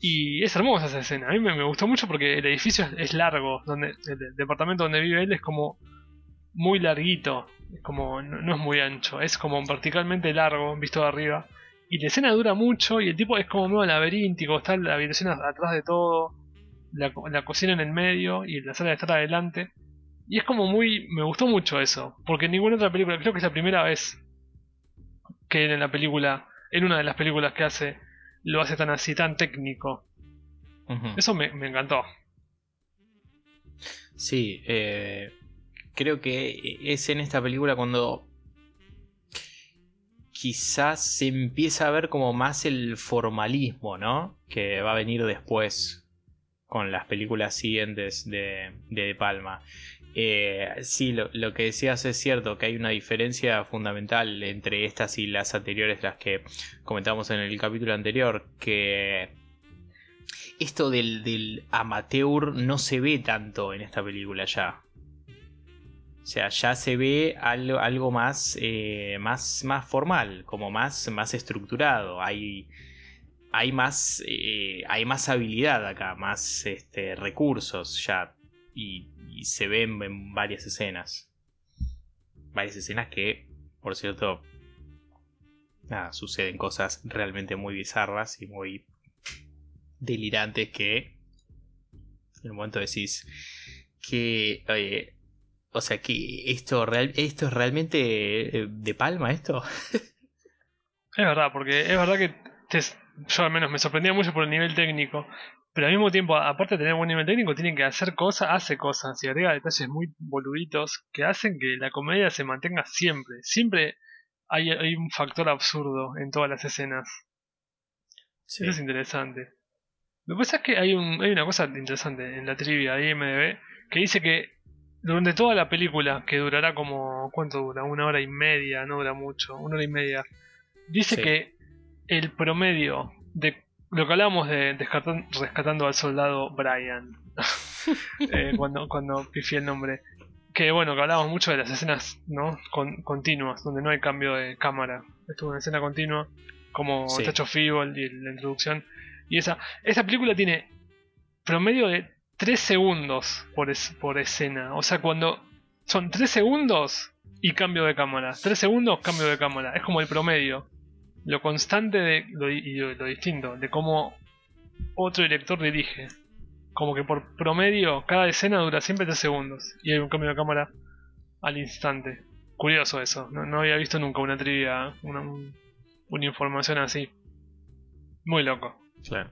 Y es hermosa esa escena, a mí me, me gustó mucho porque el edificio es, largo, donde el, departamento donde vive él es como muy larguito, es como no, es muy ancho, es como verticalmente largo visto de arriba. Y la escena dura mucho y el tipo es como medio laberíntico, está la habitación atrás de todo, la, la cocina en el medio y la sala de estar adelante. Y es como muy... me gustó mucho eso, porque en ninguna otra película, creo que es la primera vez que en la película, en una de las películas que hace, lo hace tan así, tan técnico. Eso me, me encantó. Sí, eh, creo que es en esta película cuando quizás se empieza a ver como más el formalismo, ¿no? Que va a venir después con las películas siguientes de de, De Palma. Eh, sí, lo, que decías es cierto, que hay una diferencia fundamental entre estas y las anteriores, las que comentamos en el capítulo anterior, que esto del, amateur no se ve tanto en esta película ya. O sea, ya se ve algo, eh, más, formal, como más, estructurado. Hay, hay, más, eh, hay más habilidad acá, más este, recursos ya. Y, y se ven en varias escenas. Varias escenas que, por cierto, nada, suceden cosas realmente muy bizarras y muy delirantes que en un momento decís que oye, o sea que esto real, esto es realmente eh, de palma esto Es verdad, porque es verdad que yo al menos me sorprendía mucho por el nivel técnico. Pero al mismo tiempo, aparte de tener buen nivel técnico, tienen que hacer cosas, hace cosas y agrega detalles muy boluditos que hacen que la comedia se mantenga siempre. Siempre hay, hay un factor absurdo en todas las escenas. Sí. Eso es interesante. Lo que pasa es que hay, un, hay una cosa interesante en la trivia de IMDB que dice que durante toda la película, que durará como. ¿Cuánto dura? Una hora y media, no dura mucho, una hora y media. Dice Sí. que el promedio de lo que hablábamos de rescatando al soldado Brian, eh, cuando, cuando pifié el nombre, que bueno, que hablábamos mucho de las escenas ¿no? Con- continuas, donde no hay cambio de cámara. Esto es una escena continua, como Sí. Tacho Feeble y la introducción. Y esa, esta película tiene promedio de 3 segundos por, es- por escena. O sea, cuando son 3 segundos y cambio de cámara. 3 segundos, cambio de cámara. Es como el promedio. Lo constante de lo, y lo, distinto, de cómo otro director dirige. Como que por promedio, cada escena dura siempre 3 segundos. Y hay un cambio de cámara al instante. Curioso eso. No, había visto nunca una trivia, una, un- una información así. Muy loco. claro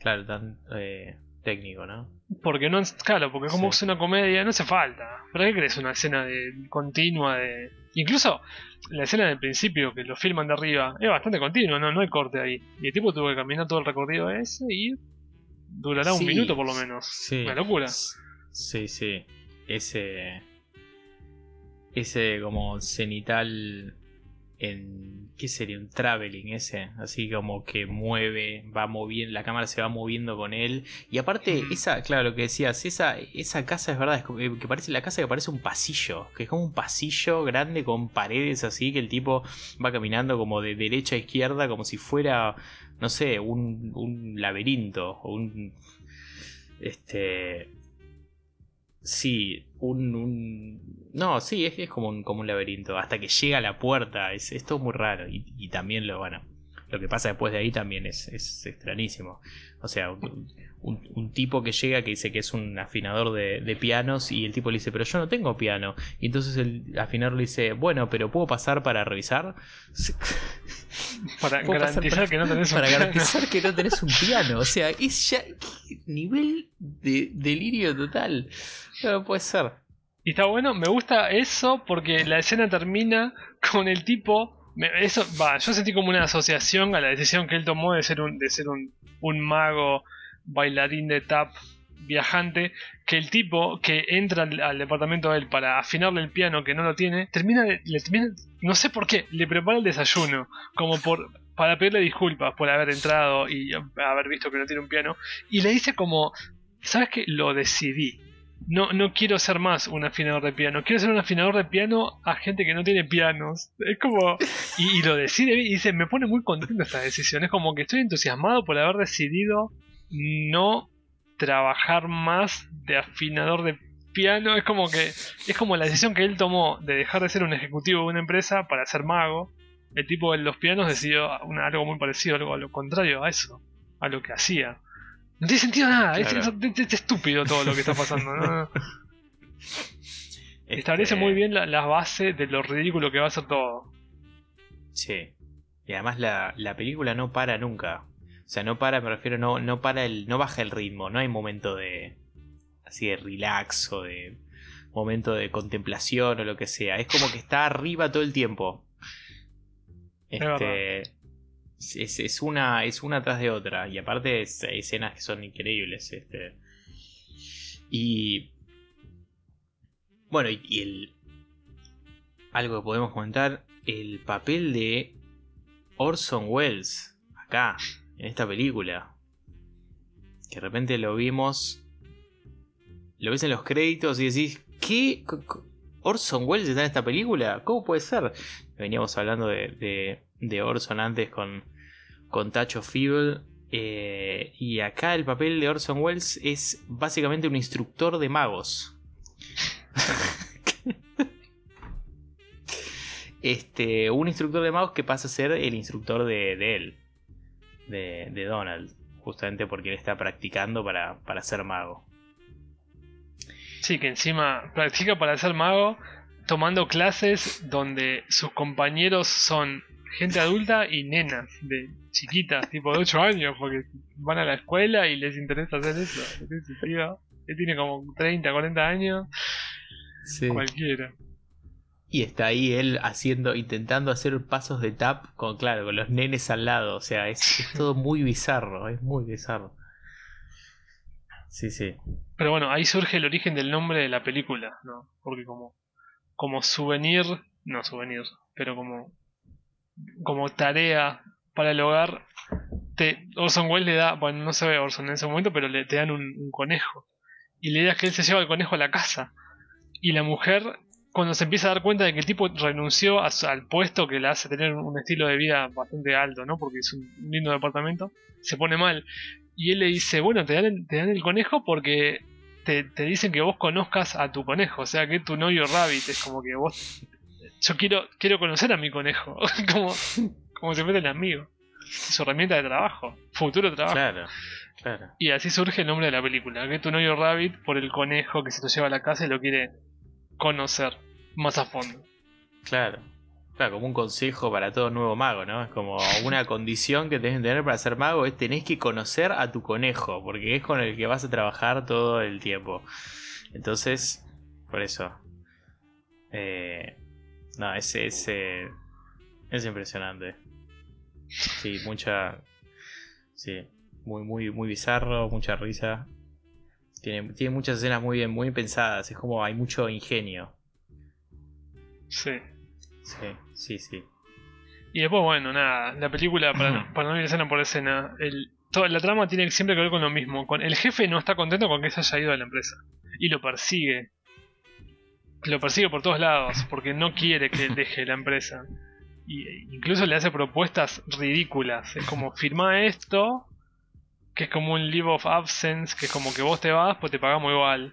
claro tan eh, técnico no Porque no claro, porque como Sí. es una comedia, no hace falta. ¿Para qué crees una escena de continua de. Incluso la escena del principio que lo filman de arriba es bastante continua, no, no hay corte ahí. Y el tipo tuvo que caminar todo el recorrido ese y durará un minuto por lo menos. sí Una locura. sí sí ese ese como cenital en qué sería un traveling ese así como que mueve va moviendo la cámara se va moviendo con él. Y aparte esa claro lo que decías esa esa casa es verdad es como que que parece la casa que parece un pasillo que es como un pasillo grande con paredes así que el tipo va caminando como de derecha a izquierda como si fuera no sé un, un laberinto o un este Sí, un, un- No, sí, es, es como, un, como un laberinto. Hasta que llega a la puerta. Es, es todo muy raro. Y, y también lo, bueno, lo que pasa después de ahí también es, es extrañísimo. O sea, un, un- un tipo que llega que dice que es un afinador de, de pianos y el tipo le dice, pero yo no tengo piano. Y entonces el afinador le dice, bueno, pero ¿puedo pasar para revisar? Para garantizar para- que no tenés un Para piano. garantizar que no tenés un piano. O sea, es ya nivel de delirio total. No puede ser. Y está bueno, me gusta eso porque la escena termina con el tipo Eso, va, yo sentí como una asociación a la decisión que él tomó de ser un, de ser un, un mago bailarín de tap viajante, que el tipo que entra al, departamento de él para afinarle el piano que no lo tiene, termina, le termina, no sé por qué, le prepara el desayuno, como por para pedirle disculpas por haber entrado y haber visto que no tiene un piano, y le dice como, ¿sabes qué? Lo decidí. No, no quiero ser más un afinador de piano, quiero ser un afinador de piano a gente que no tiene pianos. Es como... Y, y lo decide y dice, me pone muy contento esta decisión. Es como que estoy entusiasmado por haber decidido no trabajar más de afinador de piano. Es como que es como la decisión que él tomó de dejar de ser un ejecutivo de una empresa para ser mago. El tipo de los pianos decidió una- algo muy parecido, algo a lo contrario a eso, a lo que hacía. No tiene sentido nada, es, Claro. es- es estúpido todo lo que está pasando. ¿no? Establece Este, muy bien la, la base de lo ridículo que va a ser todo. Sí. Y además la, la película no para nunca. O sea, no para, me refiero, no, no para el. no baja el ritmo, no hay momento de. así de relax o de momento de contemplación o lo que sea. Es como que está arriba todo el tiempo. Este. Es, es una. es una tras de otra. Y aparte es- hay escenas que son increíbles. Este. Y. Bueno, y, y el. Algo que podemos comentar. El papel de Orson Welles. Acá. En esta película. Que de repente lo vimos. Lo ves en los créditos y decís. ¿Qué? ¿Orson Welles está en esta película? ¿Cómo puede ser? Veníamos hablando de, Orson antes con, con Touch of eh, y acá el papel de Orson Welles es básicamente un instructor de magos. este, un instructor de magos que pasa a ser el instructor de, de él, de, de Donald, justamente porque él está practicando para, para ser mago. Sí, que encima practica para ser mago tomando clases donde sus compañeros son gente adulta y nenas de chiquitas, tipo de 8 años, porque van a la escuela y les interesa hacer eso. Él tiene como 30, 40 años, cualquiera. Y está ahí él haciendo, intentando hacer pasos de tap con, claro, con los nenes al lado. O sea, es, es todo muy bizarro, es muy bizarro. Sí, sí. Pero bueno, ahí surge el origen del nombre de la película, ¿no? Porque como, como souvenir, no souvenir, pero como, como tarea para el hogar, te, Orson Welles le da, bueno, no se ve Orson en ese momento, pero le dan un, un conejo. Y la idea es que él se lleva el conejo a la casa. Y la mujer, cuando se empieza a dar cuenta de que el tipo renunció a su- al puesto que le hace tener un estilo de vida bastante alto, ¿no? Porque es un lindo departamento, se pone mal. Y él le dice, bueno, te dan el, te dan el conejo porque te, te dicen que vos conozcas a tu conejo. O sea, que tu novio Rabbit es como que vos... Yo quiero, quiero conocer a mi conejo. como, como si fuera el amigo. Su herramienta de trabajo. Futuro trabajo. Claro, claro. Y así surge el nombre de la película. Que tu novio Rabbit por el conejo que se lo lleva a la casa y lo quiere conocer más a fondo. Claro. Claro, como un consejo para todo nuevo mago, ¿no? Es como una condición que tenés que tener para ser mago es tenés que conocer a tu conejo, porque es con el que vas a trabajar todo el tiempo. Entonces, por eso. Eh, no, es, es, eh, es impresionante. Sí, mucha. Sí, muy, muy, muy bizarro, mucha risa. Tiene, tiene muchas escenas muy bien, muy bien pensadas. Es como hay mucho ingenio. Sí. Sí, sí, sí. Y después, bueno, nada, la película, para, no- para no ir escena por escena, el, toda la trama tiene siempre que ver con lo mismo. Con, el jefe no está contento con que se haya ido de la empresa. Y lo persigue. Lo persigue por todos lados, porque no quiere que él deje la empresa. Y e incluso le hace propuestas ridículas. Es como, firma esto, que es como un leave of absence, que es como que vos te vas, pues te pagamos igual.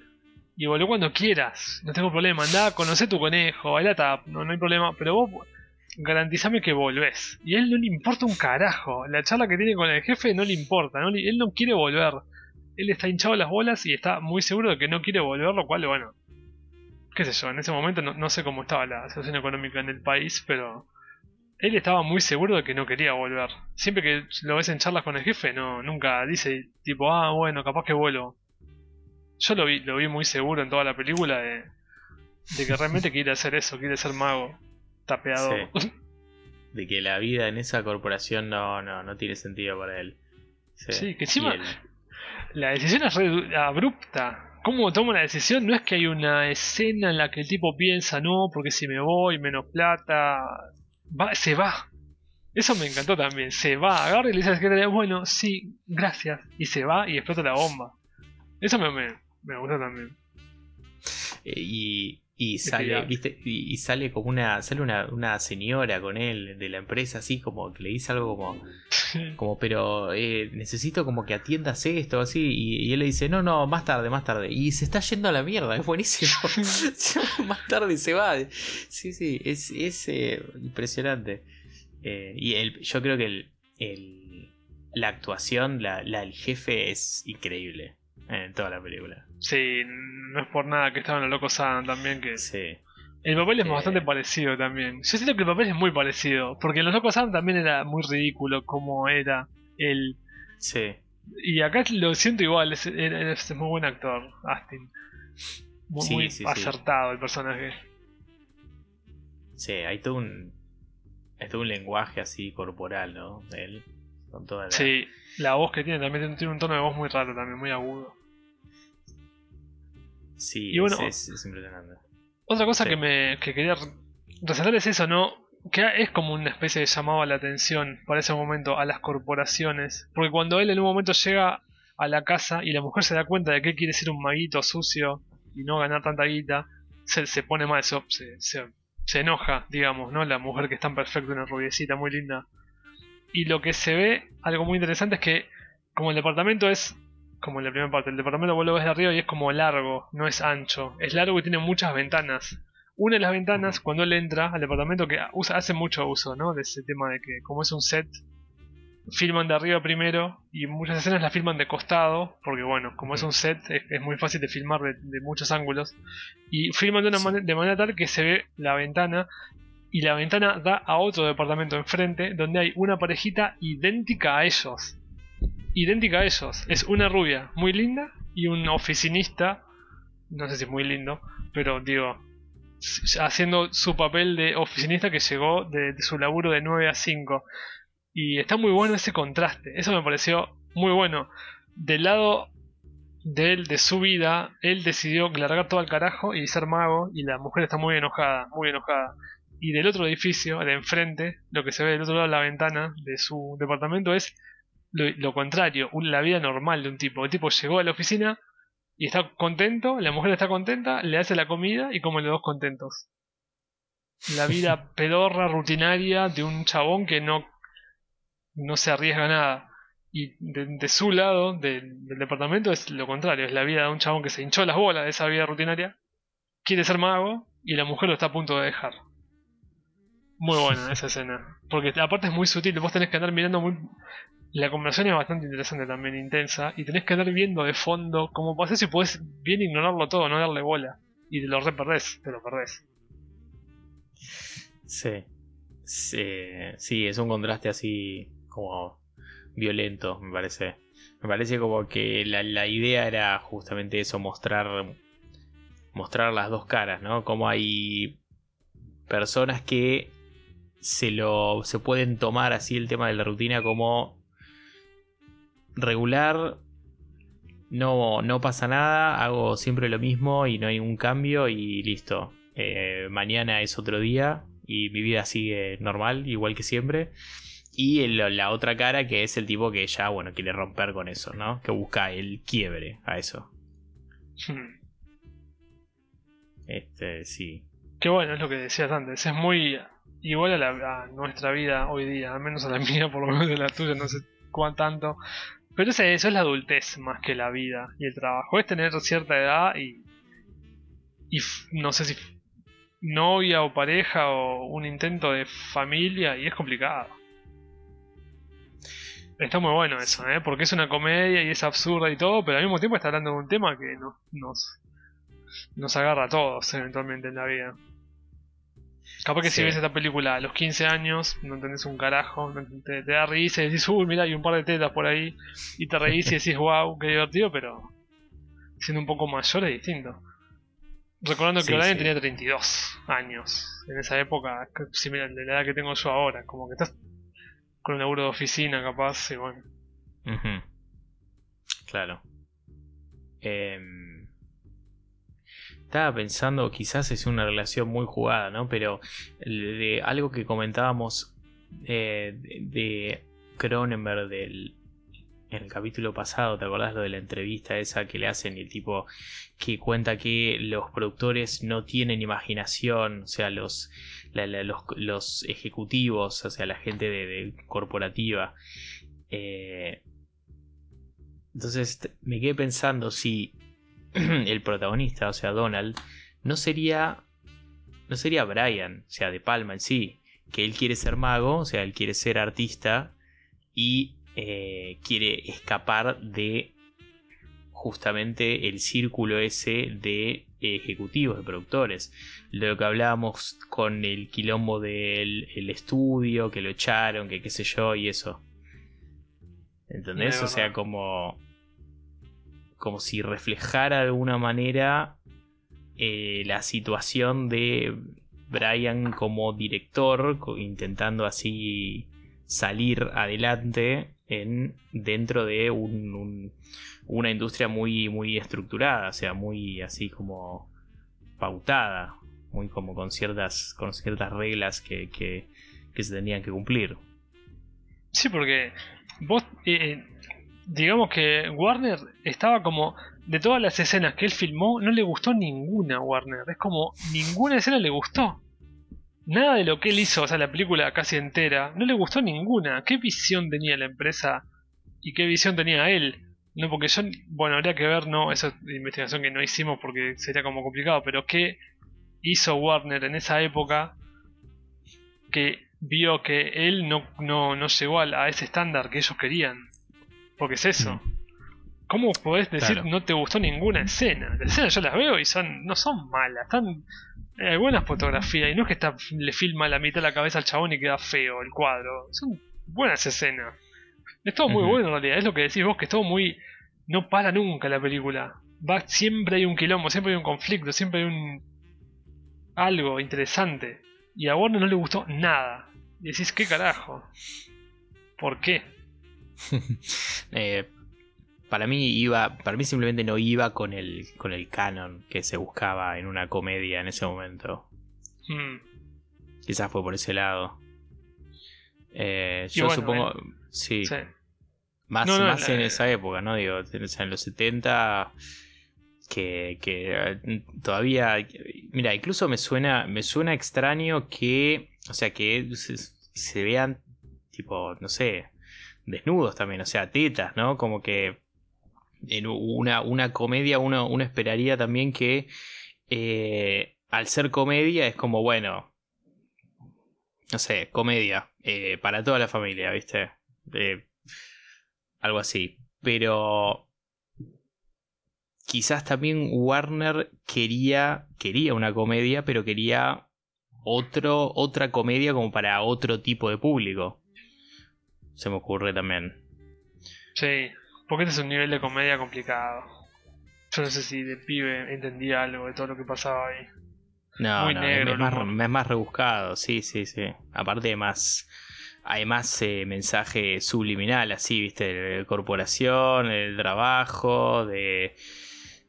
Y volvé cuando quieras, no tengo problema, andá, conocé tu conejo, baila tap, no, no hay problema, pero vos garantizame que volvés. Y a él no le importa un carajo. La charla que tiene con el jefe no le importa. él no quiere volver. Él está hinchado las bolas y está muy seguro de que no quiere volver, lo cual, bueno. Qué sé yo, en ese momento no, no sé cómo estaba la situación económica en el país, pero. Él estaba muy seguro de que no quería volver. Siempre que lo ves en charlas con el jefe, no, nunca dice tipo, ah, bueno, capaz que vuelvo. Yo lo vi, lo vi muy seguro en toda la película de, de que realmente quiere hacer eso, quiere ser mago, tapeador. de que la vida en esa corporación no, no, no tiene sentido para él. Sí, que encima él- la decisión es re abrupta. ¿Cómo toma la decisión? No es que hay una escena en la que el tipo piensa, no, porque si me voy, menos plata. Va, se va. Eso me encantó también. Se va, agarra y le dice al secretario, bueno, sí, gracias. Y se va y explota la bomba. Eso me, me, gustó también. Eh, y, y sale, Despegable. ¿viste? Y, y sale como una, sale una, una señora con él de la empresa, así como que le dice algo como, como pero eh, necesito como que atiendas esto, así, y, y él le dice, no, no, más tarde, más tarde, y se está yendo a la mierda, es buenísimo, más tarde se va, sí, sí, es, es eh, impresionante. Eh, y el, yo creo que el, el- la actuación, la, la del jefe es increíble en toda la película. Sí, no es por nada que estaban los locos Adam también, que Sí. el papel es Eh. bastante parecido también. Yo siento que el papel es muy parecido, porque en los locos Adam también era muy ridículo como era el... Sí. Y acá lo siento igual, es, es- es muy buen actor, Astin. Muy, Sí, muy sí, sí. acertado el personaje. Sí, hay todo un. Hay todo un lenguaje así corporal, ¿no? De él. Con toda la. Sí, la voz que tiene también tiene un tono de voz muy raro también, muy agudo. Sí, Y bueno, es, es- es impresionante. Otra cosa Sí. que me que quería re- resaltar es eso, ¿no? Que es como una especie de llamado a la atención para ese momento a las corporaciones. Porque cuando él en un momento llega a la casa y la mujer se da cuenta de que quiere ser un maguito sucio y no ganar tanta guita, se, se pone mal, se, se, se- se enoja, digamos, ¿no? La mujer que es tan perfecta, una rubiecita muy linda. Y lo que se ve, algo muy interesante es que como el departamento es, como en la primera parte, el departamento vos lo ves de arriba y es como largo, no es ancho. Es largo y tiene muchas ventanas. Una de las ventanas, cuando él entra al departamento, que usa, hace mucho uso, ¿no? De ese tema de que como es un set, filman de arriba primero y muchas escenas las filman de costado, porque bueno, como es un set, es, es muy fácil de filmar de, de muchos ángulos. Y filman de, una Sí. mane- de manera tal que se ve la ventana y la ventana da a otro departamento enfrente donde hay una parejita idéntica a ellos. Idéntica a ellos. Es una rubia muy linda y un oficinista, no sé si muy lindo, pero digo, haciendo su papel de oficinista que llegó de, de su laburo de 9 a 5. Y está muy bueno ese contraste. Eso me pareció muy bueno. Del lado de él, de su vida, él decidió largar todo al carajo y ser mago. Y la mujer está muy enojada, muy enojada. Y del otro edificio, de enfrente, lo que se ve del otro lado de la ventana de su departamento es lo, lo contrario, un- la vida normal de un tipo. El tipo llegó a la oficina y está contento, la mujer está contenta, le hace la comida y como los dos contentos. La vida pedorra, rutinaria de un chabón que no, no se arriesga nada. Y de, de su lado, del departamento, es lo contrario, es la vida de un chabón que se hinchó las bolas de esa vida rutinaria, quiere ser mago y la mujer lo está a punto de dejar. Muy buena esa escena. Porque aparte es muy sutil, vos tenés que andar mirando muy... La conversación es bastante interesante también, intensa, y tenés que andar viendo de fondo cómo pasa y podés bien ignorarlo todo, no darle bola. Y te lo re perdés, te lo perdés. Sí. sí. Sí, es un contraste así como violento, me parece. Me parece como que la, la idea era justamente eso, mostrar mostrar las dos caras, ¿no? Como hay personas que se lo se pueden tomar así el tema de la rutina como regular no, no pasa nada, hago siempre lo mismo y no hay un cambio y listo. Eh, mañana es otro día y mi vida sigue normal, igual que siempre. Y el- la otra cara que es el tipo que ya, bueno, quiere romper con eso, ¿no? Que busca el quiebre a eso. Este, sí. Que bueno, es lo que decías antes, es muy igual a, la- nuestra vida hoy día, al menos a la mía, por lo menos a la tuya, no sé cuán tanto. Pero es eso, es la adultez más que la vida y el trabajo. Es tener cierta edad y, y no sé si novia o pareja o un intento de familia y es complicado. Está muy bueno eso, ¿eh? porque es una comedia y es absurda y todo, pero al mismo tiempo está hablando de un tema que nos, nos, nos agarra a todos eventualmente en la vida. Capaz que si ves esta película a los 15 años, no entendés un carajo, te, te da risa y decís, uy, mira, hay un par de tetas por ahí, y te reís y decís, wow, qué divertido, pero siendo un poco mayor es distinto. Recordando que Sí, O'Brien sí. tenía 32 años en esa época, similar de la edad que tengo yo ahora, como que estás con un laburo de oficina capaz, y bueno. Claro. Em, estaba pensando, quizás es una relación muy jugada, ¿no? Pero de algo que comentábamos eh, de, Cronenberg del, en el capítulo pasado, ¿te acordás lo de la entrevista esa que le hacen y el tipo que cuenta que los productores no tienen imaginación, o sea, los, los, ejecutivos, o sea, la gente de, corporativa, eh, entonces me quedé pensando si el protagonista, o sea, Donald, no sería. No sería Brian, o sea, de Palma en sí. Que él quiere ser mago, o sea, él quiere ser artista y eh, quiere escapar de justamente el círculo ese de ejecutivos, de productores. Lo que hablábamos con el quilombo del el estudio, que lo echaron, que qué sé yo, y eso. ¿Entendés? De O sea, como. Como si reflejara de alguna manera eh, la situación de Brian como director, intentando así salir adelante en, dentro de un- un- una industria muy, muy estructurada, o sea, muy así como pautada, muy como con ciertas, con ciertas reglas que, que, que se tenían que cumplir. Sí, porque vos, eh, digamos que Warner estaba como, de todas las escenas que él filmó, no le gustó ninguna a Warner. Es como, ninguna escena le gustó. Nada de lo que él hizo, o sea, la película casi entera, no le gustó ninguna. ¿Qué visión tenía la empresa y qué visión tenía él? No, porque yo, bueno, habría que ver, no, esa es investigación que no hicimos porque sería como complicado, pero ¿qué hizo Warner en esa época que vio que él no, no, no llegó al- a, ese estándar que ellos querían. Porque es eso. ¿Cómo podés decir Claro. no te gustó ninguna escena? Las escenas yo las veo y son no son malas, están hay buenas fotografías y no es que está, le filma la mitad de la cabeza al chabón y queda feo el cuadro. Son buenas escenas. Es todo muy bueno en realidad, es lo que decís vos, que es todo muy... No para nunca la película. Va, siempre hay un quilombo, siempre hay un conflicto, siempre hay un... Algo interesante. Y a Warner no le gustó nada. Y decís, ¿qué carajo? ¿Por qué? Eh, para mí iba, para mí simplemente no iba con el, con el canon que se buscaba en una comedia en ese momento. Mm, Quizás fue por ese lado. Eh, yo bueno, supongo, sí, sí. más, No, no, más en esa época, ¿no? Digo, en los 70 que, que eh, todavía, mira, incluso me suena, me suena extraño que, o sea, que se, se vean tipo, no sé, desnudos también, o sea, tetas, ¿no? Como que en una, una comedia uno, uno esperaría también que eh, al ser comedia es como, bueno, no sé, comedia eh, para toda la familia, ¿viste? Eh, algo así. Pero quizás también Warner quería, quería una comedia, pero quería otro, otra comedia como para otro tipo de público. Se me ocurre también. Sí, porque este es un nivel de comedia complicado. Yo no sé si de pibe entendía algo de todo lo que pasaba ahí. No, Muy no, negro es, más, humor. es más rebuscado, sí, sí, sí. Aparte más, hay más eh, mensaje subliminal, así, viste, de corporación, el trabajo, de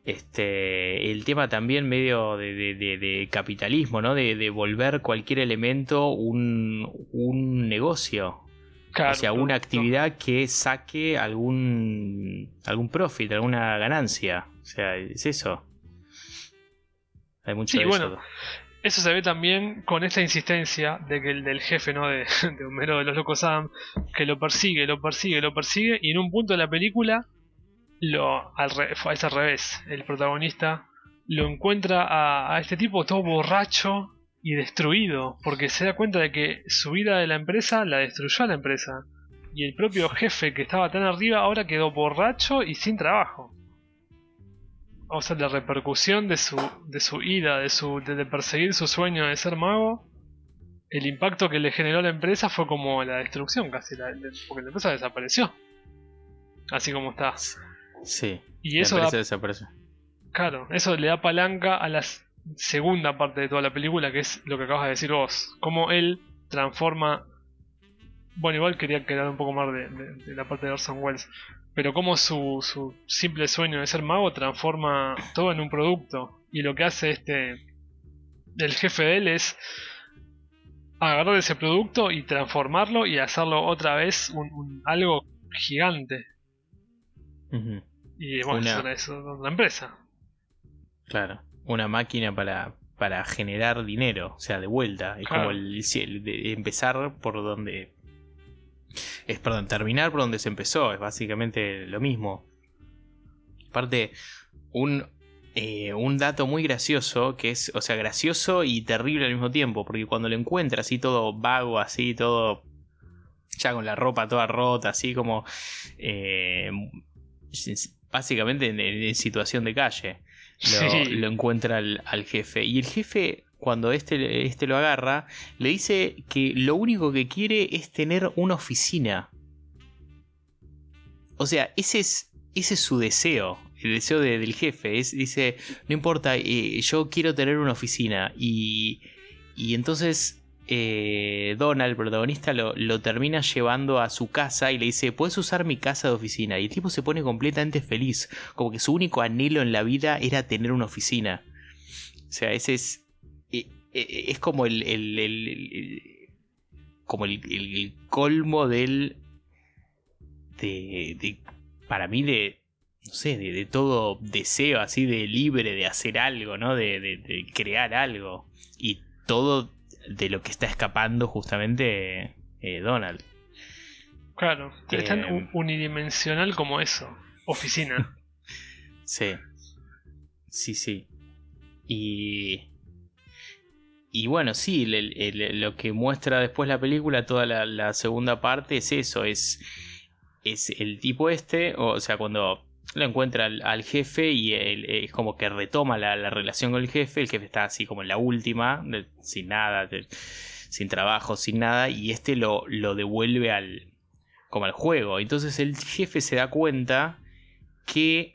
este el tema también medio de, de- de- de capitalismo, ¿no? De, de volver cualquier elemento un, un negocio. Claro, o sea, una no. actividad que saque algún algún profit, alguna ganancia. O sea, es eso. Hay mucho Sí, de bueno, eso. Eso se ve también con esta insistencia de que el del jefe, ¿no? De, de Homero de los Locos Adam, que lo persigue, lo persigue, lo persigue, y en un punto de la película, lo al re- es al revés. El protagonista lo encuentra a, a este tipo todo borracho y destruido, porque se da cuenta de que su vida de la empresa la destruyó a la empresa. Y el propio jefe que estaba tan arriba ahora quedó borracho y sin trabajo. O sea, la repercusión de su, de su ira, de, su, de, de perseguir su sueño de ser mago, el impacto que le generó a la empresa fue como la destrucción casi, la- porque la empresa desapareció. Así como está. Sí. Y la eso da desaparece. Claro, eso le da palanca a las segunda parte de toda la película, que es lo que acabas de decir vos. Cómo él transforma. Bueno, igual quería quedar un poco más de, de la parte de Orson Welles. Pero cómo su, su simple sueño de ser mago transforma todo en un producto. Y lo que hace este. El jefe de él es agarrar ese producto y transformarlo y hacerlo otra vez un, algo gigante. Y bueno, una, es una empresa. Claro, una máquina para, para generar dinero, o sea, de vuelta. Es como el, de empezar por donde. Es, perdón, terminar por donde se empezó, es básicamente lo mismo. Aparte, un, eh, un dato muy gracioso, que es, o sea, gracioso y terrible al mismo tiempo, porque cuando lo encuentra así todo vago, así todo, ya con la ropa toda rota, así como, eh, básicamente en, situación de calle, lo, encuentra al, jefe. Y el jefe, cuando este, este lo agarra, le dice que lo único que quiere es tener una oficina. O sea, ese es, ese es su deseo el deseo del jefe. Es, dice, no importa, eh, yo quiero tener una oficina. Y, y entonces eh, Donald, el protagonista, lo, termina llevando a su casa y le dice, puedes usar mi casa de oficina. Y el tipo se pone completamente feliz, como que su único anhelo en la vida era tener una oficina. O sea, ese es... Eh, es como el, como el, colmo del de, de, para mí de no sé, de, todo deseo así de libre de hacer algo, ¿no? De, crear algo. Y todo de lo que está escapando justamente eh, Donald. Claro, es tan eh, unidimensional como eso. Oficina. sí. Sí, sí. Y. Y bueno, sí, lo que muestra después la película, toda la, la segunda parte, es eso, es, es el tipo este, o sea, cuando lo encuentra al, jefe y es como que retoma la, relación con el jefe. El jefe está así como en la última, sin nada, sin trabajo, sin nada, y este lo, lo devuelve al, como al juego. Entonces el jefe se da cuenta que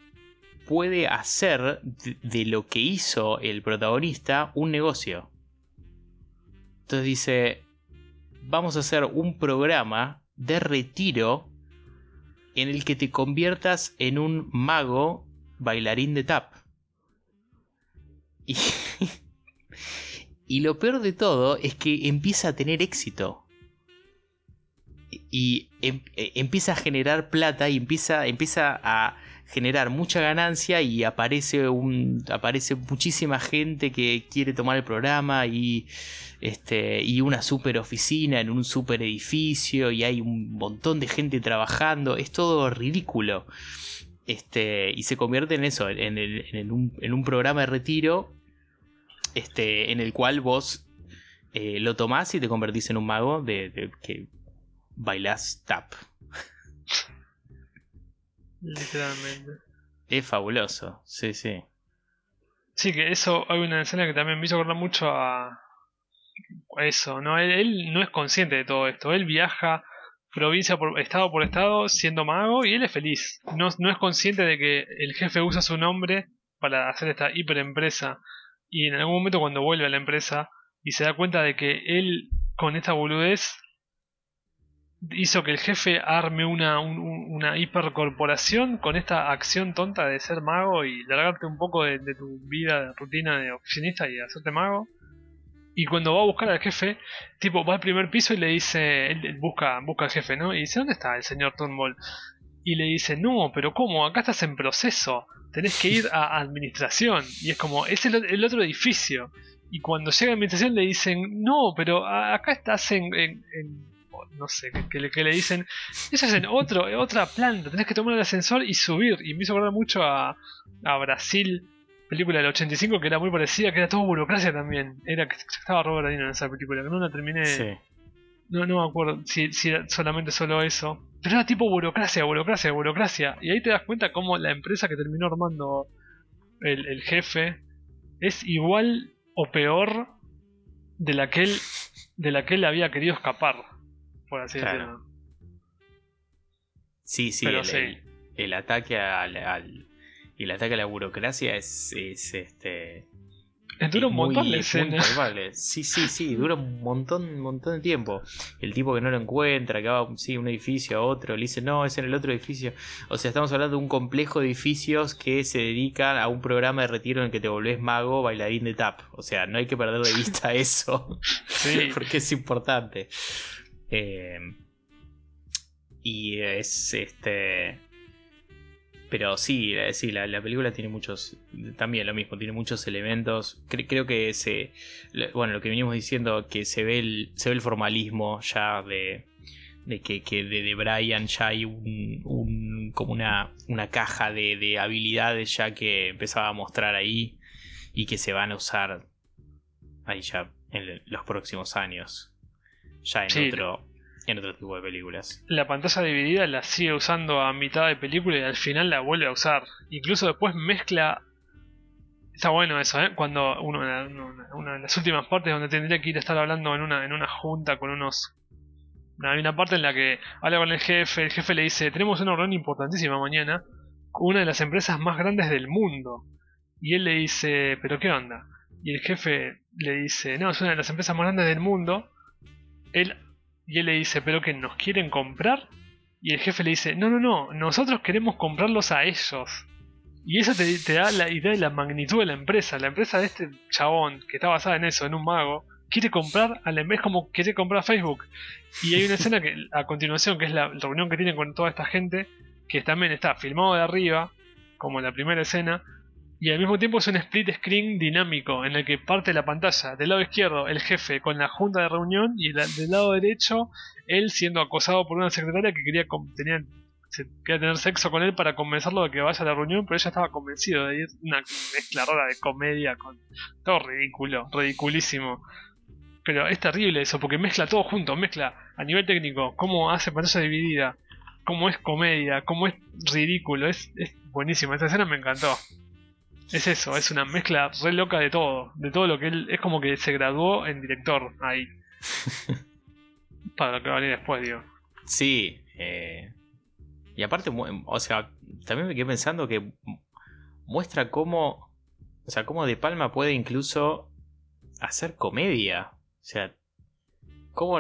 puede hacer de, lo que hizo el protagonista un negocio. Entonces dice, vamos a hacer un programa de retiro en el que te conviertas en un mago bailarín de tap. Y, y lo peor de todo es que empieza a tener éxito. Y em, e, empieza a generar plata y empieza, empieza a generar mucha ganancia y aparece un aparece muchísima gente que quiere tomar el programa y este y una super oficina en un super edificio y hay un montón de gente trabajando. Es todo ridículo. Este y se convierte en eso en, en, un, programa de retiro este en el cual vos eh, lo tomás y te convertís en un mago de, de que bailás tap Literalmente. Es fabuloso, sí, sí. Sí, que eso, hay una escena que también me hizo acordar mucho a eso, ¿no? Él, no es consciente de todo esto, él viaja provincia por estado por estado siendo mago y él es feliz. No, no es consciente de que el jefe usa su nombre para hacer esta hiperempresa y en algún momento cuando vuelve a la empresa y se da cuenta de que él con esta boludez hizo que el jefe arme una, una hipercorporación con esta acción tonta de ser mago y largarte un poco de, tu vida de rutina de oficinista y hacerte mago. Y cuando va a buscar al jefe, tipo, va al primer piso y le dice, él busca, busca al jefe, ¿no? Y dice, ¿dónde está el señor Turnbull? Y le dice, no, pero ¿cómo? Acá estás en proceso, tenés que ir a administración. Y es como, es el, otro edificio. Y cuando llega a administración le dicen, no, pero acá estás en no sé, que, le dicen, eso es en otro, otra planta, tenés que tomar el ascensor y subir. Y me hizo acordar mucho a, a Brasil, película del 85 que era muy parecida, que era todo burocracia también. Era que estaba Robert De en esa película, que no la terminé. No, no me acuerdo si, si era solamente solo eso. Pero era tipo burocracia, burocracia, burocracia. Y ahí te das cuenta cómo la empresa que terminó armando el, el jefe es igual o peor de la que él de la que él había querido escapar por así decirlo. Sí, sí, el, ataque al, el ataque a la burocracia es, este Dura un montón la muy escena. palpable. Sí, sí, sí, dura un montón, un montón de tiempo. El tipo que no lo encuentra, que va sí, de un edificio a otro, le dice, no, es en el otro edificio. O sea, estamos hablando de un complejo de edificios que se dedican a un programa de retiro en el que te volvés mago, bailarín de tap. O sea, no hay que perder de vista eso, Sí. porque es importante. Eh, y es este. Pero sí, eh, sí la, la película tiene muchos. También lo mismo, tiene muchos elementos. Cre- creo que se. Bueno, lo que venimos diciendo, que se ve el, se ve el formalismo ya de. De que, de, de Brian ya hay un- como una, una caja de, de habilidades ya que empezaba a mostrar ahí y que se van a usar ahí ya en los próximos años. Ya en Sí. otro en otro tipo de películas. La pantalla dividida la sigue usando a mitad de película y al final la vuelve a usar. Incluso después mezcla. Está bueno eso, ¿eh? Cuando uno, una, una- una de las últimas partes donde tendría que ir a estar hablando en una, en una junta con unos. Hay una parte en la que habla con el jefe, el jefe le dice, tenemos una reunión importantísima mañana, con una de las empresas más grandes del mundo. Y él le dice, pero ¿qué onda? Y el jefe le dice, no, es una de las empresas más grandes del mundo. Él, y él le dice, pero que nos quieren comprar. Y el jefe le dice, no, no, no, nosotros queremos comprarlos a ellos. Y eso te, te da la idea de la magnitud de la empresa. La empresa de este chabón, que está basada en eso, en un mago, quiere comprar a la como quiere comprar a Facebook. Y hay una escena que a continuación, que es la reunión que tienen con toda esta gente, que también está filmado de arriba, como la primera escena, y al mismo tiempo es un split screen dinámico, en el que parte la pantalla del lado izquierdo el jefe con la junta de reunión y del lado derecho él siendo acosado por una secretaria que quería, tenía, quería tener sexo con él para convencerlo de que vaya a la reunión, pero ella estaba convencido de ir. Una mezcla rara de comedia con todo ridículo, ridiculísimo. Pero es terrible eso, porque mezcla todo junto, mezcla a nivel técnico, cómo hace pantalla dividida, cómo es comedia, cómo es ridículo, es, es buenísimo, esta escena me encantó. Es eso, es una mezcla re loca de todo, de todo lo que él, es como que se graduó en director ahí. Para lo que va a venir después, digo. Sí, eh, y aparte, o sea, también me quedé pensando que mu- muestra cómo, o sea, cómo De Palma puede incluso hacer comedia. O sea, cómo,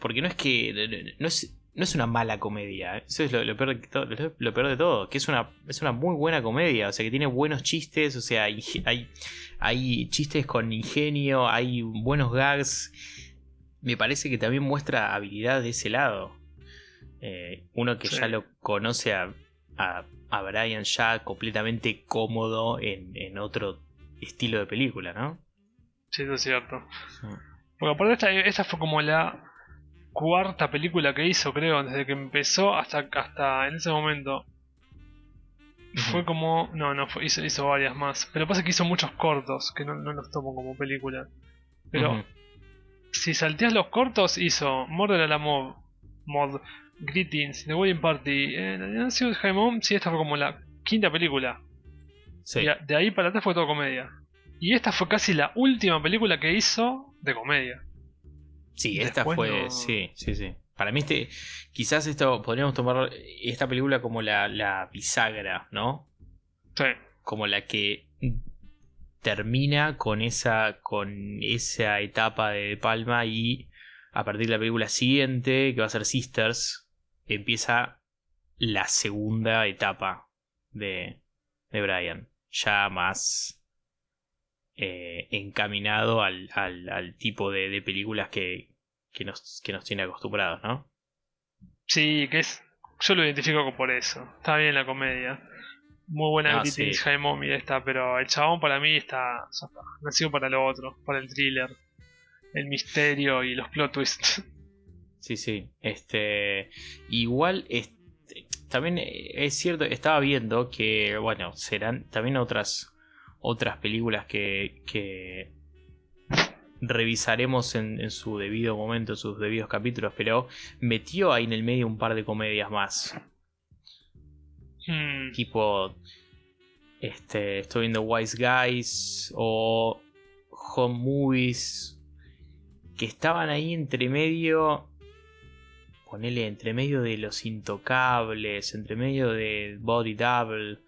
porque no es que, no es, no es una mala comedia, eso es lo, lo peor de to- lo- lo peor de todo, que es una, es una muy buena comedia, o sea, que tiene buenos chistes, o sea, hay, hay, hay chistes con ingenio, hay buenos gags me parece que también muestra habilidad de ese lado. Eh, uno que Sí. ya lo conoce a, a, a Brian ya completamente cómodo en, en otro estilo de película, ¿no? Sí, eso es cierto. Sí. Porque aparte esta, esta fue como la cuarta película que hizo, creo, desde que empezó hasta, hasta en ese momento. Fue como... No, no, fue- hizo, hizo varias más. Pero pasa que hizo muchos cortos, que no, no los tomo como película. Pero si salteas los cortos, hizo Murder a la Mob, Mod, Greetings, The Wedding Party, eh, Nancy High Mom, sí, esta fue como la quinta película. Sí. Y de ahí para atrás fue todo comedia. Y esta fue casi la última película que hizo de comedia. Sí, esta fue. no- Sí, sí, sí. Para mí, este, quizás esto podríamos tomar esta película como la, la bisagra, ¿no? Sí, Como la que termina con esa, con esa etapa de Palma y a partir de la película siguiente, que va a ser Sisters, empieza la segunda etapa de, de Brian. Ya más eh, encaminado al, al, al tipo de, de películas que, que, nos, que nos tiene acostumbrados, ¿no? sí, que es. Yo lo identifico por eso. Está bien la comedia. Muy buena Ah, Greetings sí. Y esta, pero el chabón para mí está, ya está. Nacido para lo otro, para el thriller, el misterio y los plot twists. Sí, sí. Este. Igual, este, también es cierto, estaba viendo que, bueno, serán también otras. Otras películas que. que revisaremos en, en su debido momento, en sus debidos capítulos, pero metió ahí en el medio un par de comedias más. Hmm, Tipo. Este. Estoy viendo Wise Guys. O. Home Movies. Que estaban ahí entre medio. Ponele entre medio de los intocables. Entre medio de Body Double.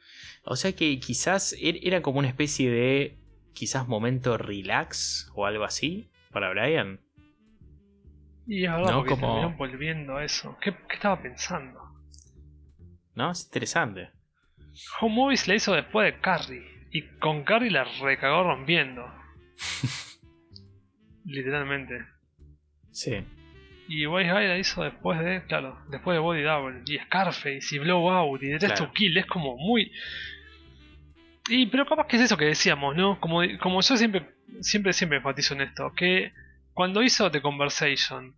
O sea que quizás er- era como una especie de. Quizás momento relax o algo así para Brian. Y verdad, No, como- volviendo a eso. ¿Qué, qué estaba pensando? ¿No? Es interesante. Home Movies la hizo después de Carrie. Y con Carrie la recagó rompiendo. Literalmente. Sí. Y Wise Guy la hizo después de, claro, después de Body Double. Y Scarface y Blowout y The Test Claro. to Kill. Es como muy. Y pero capaz que es eso que decíamos, ¿no? Como, como yo siempre, siempre, siempre enfatizo en esto. Que cuando hizo The Conversation.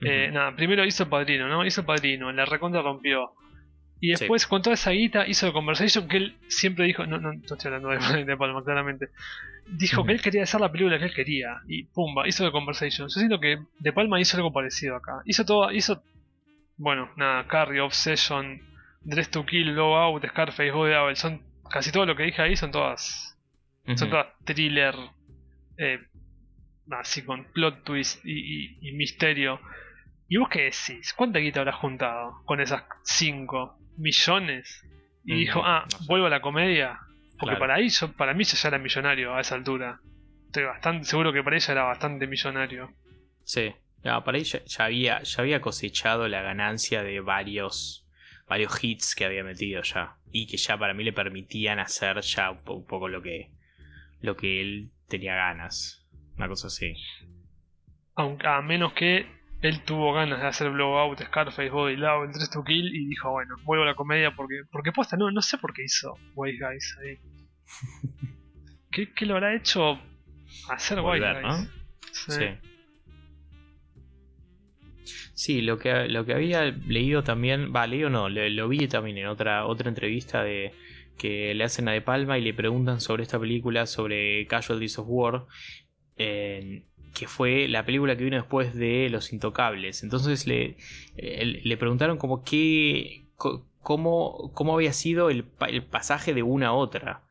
Eh, nada, primero hizo el padrino, ¿no? Hizo el padrino, la recontra rompió. Y después, con toda esa guita, hizo The Conversation que él siempre dijo. No, no, no estoy hablando de, de Palma, claramente. Dijo que él quería hacer la película que él quería. Y pumba, hizo The Conversation. Yo siento que De Palma hizo algo parecido acá. Hizo todo. Hizo. Bueno, nada, Carrie, Obsession, Dress to Kill, Blowout, Scarface, Body Double. Son. Casi todo lo que dije ahí son todas. Son todas thriller. Eh, así con plot twist y, y- y misterio. ¿Y vos qué decís? ¿Cuánta guita habrás juntado con esas 5 millones? Y Mm, dijo, ah, no sé. vuelvo a la comedia. Porque Claro. para ahí yo, para mí yo ya era millonario a esa altura. Estoy bastante seguro que para ella era bastante millonario. Sí. No, para ya, ya había, ya había cosechado la ganancia de varios, varios hits que había metido ya. Y que ya para mí le permitían hacer ya un, po- un poco lo que, lo que él tenía ganas. Una cosa así. Aunque, a menos que él tuvo ganas de hacer Blowout, Scarface, Body Double, Dress to Kill y dijo, bueno, vuelvo a la comedia porque, porque posta, no, no sé por qué hizo White Guys ahí. ¿Qué, qué lo habrá hecho hacer White Volver, Guys? ¿no? Sí. Sí. Sí, lo que, lo que había leído también, va, leído no, lo, vi también en otra, otra entrevista de que le hacen a De Palma y le preguntan sobre esta película, sobre Casualties of War, que fue la película que vino después de Los Intocables. Entonces le, le preguntaron como qué, cómo, cómo había sido el, el pasaje de una a otra.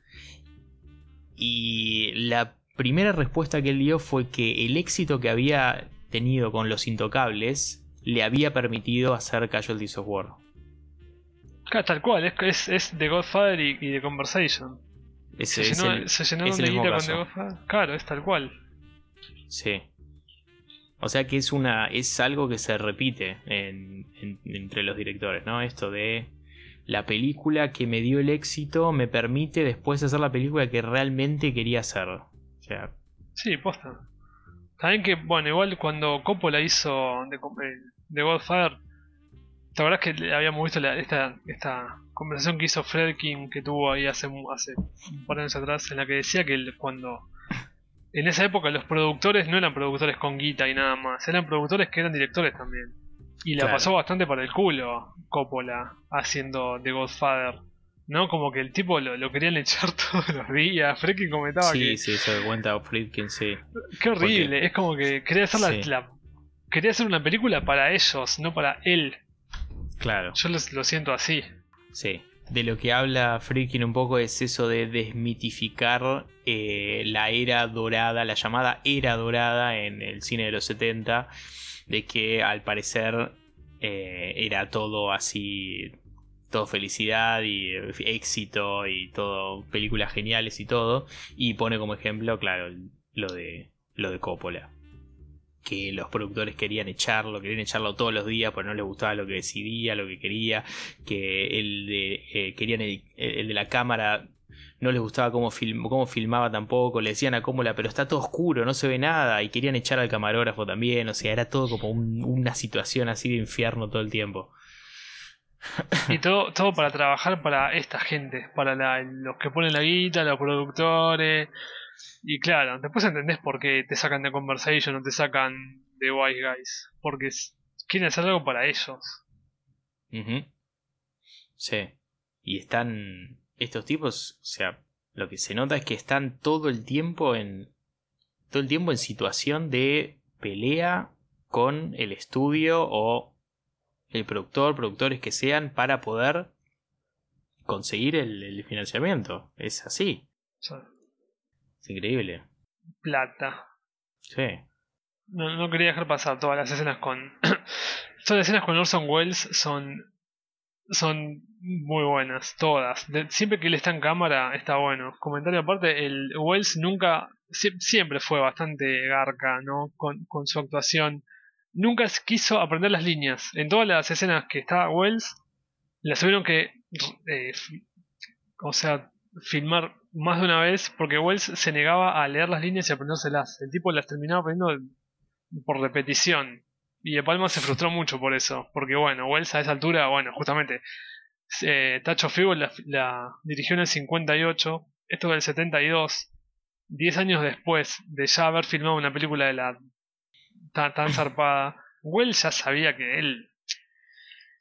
Y la primera respuesta que él dio fue que el éxito que había tenido con Los Intocables le había permitido hacer Casualties of War. Claro, tal cual, es, es, es The Godfather y, y The Conversation. Ese se, es llenó, el- se es el con caso. The Godfather. Claro, es tal cual. Sí. O sea que es una. es algo que se repite en- en- entre los directores, ¿no? Esto de la película que me dio el éxito me permite después hacer la película que realmente quería hacer. O sea, Sí, posta. También que, bueno, igual cuando Coppola hizo The Godfather, ¿te acordás que habíamos visto la- esta, esta conversación que hizo Fredkin que tuvo ahí hace, hace un par de años atrás, en la que decía que el- cuando. En esa época los productores no eran productores con guita y nada más, eran productores que eran directores también. Y la Claro. pasó bastante para el culo Coppola haciendo The Godfather. ¿No? Como que el tipo lo, lo querían echar todos los días. Fredkin comentaba sí, que. sí, se da cuenta Friedkin, sí. Qué horrible, es como que quería hacer, la- Sí. la, quería hacer una película para ellos, no para él. Claro. Yo lo, lo siento así. Sí. De lo que habla Friedkin un poco es eso de desmitificar eh, la era dorada, la llamada era dorada en el cine de los 70, de que al parecer eh, era todo así, todo felicidad y eh, éxito y todo, películas geniales y todo, y pone como ejemplo, claro, lo de, lo de Coppola. Que los productores querían echarlo, querían echarlo todos los días, pero no les gustaba lo que decidía, lo que quería que el de eh, querían el, el de la cámara no les gustaba cómo, film, cómo filmaba tampoco, le decían a Cómola, pero está todo oscuro, no se ve nada, y querían echar al camarógrafo también, o sea, era todo como un- una situación así de infierno todo el tiempo. Y todo, todo para trabajar para esta gente, para la- los que ponen la guita, los productores. Y claro, después entendés por qué te sacan de Conversation o te sacan de Wise Guys. Porque quieren hacer algo para ellos. Sí. Y están estos tipos, o sea, lo que se nota es que están todo el tiempo en todo el tiempo en situación de pelea con el estudio o el productor, productores que sean para poder conseguir el, el financiamiento. Es así. Sea, Es increíble. plata. Sí. No, no quería dejar pasar todas las escenas con. todas las escenas con Orson Welles son son muy buenas, todas. De- siempre que él está en cámara, está bueno. Comentario aparte, el Wells nunca, sie- siempre fue bastante garca, ¿no? Con, con su actuación. Nunca quiso aprender las líneas. En todas las escenas que está Wells, las tuvieron que, eh, o sea, filmar más de una vez porque Wells se negaba a leer las líneas y aprendérselas. El tipo las terminaba aprendiendo por repetición. Y De Palma se frustró mucho por eso. Porque bueno, Wells a esa altura, bueno, justamente, eh, Tacho Figo la, la dirigió en el 58, esto del 72, 10 años después de ya haber filmado una película de la tan, tan zarpada. Wells ya sabía que él.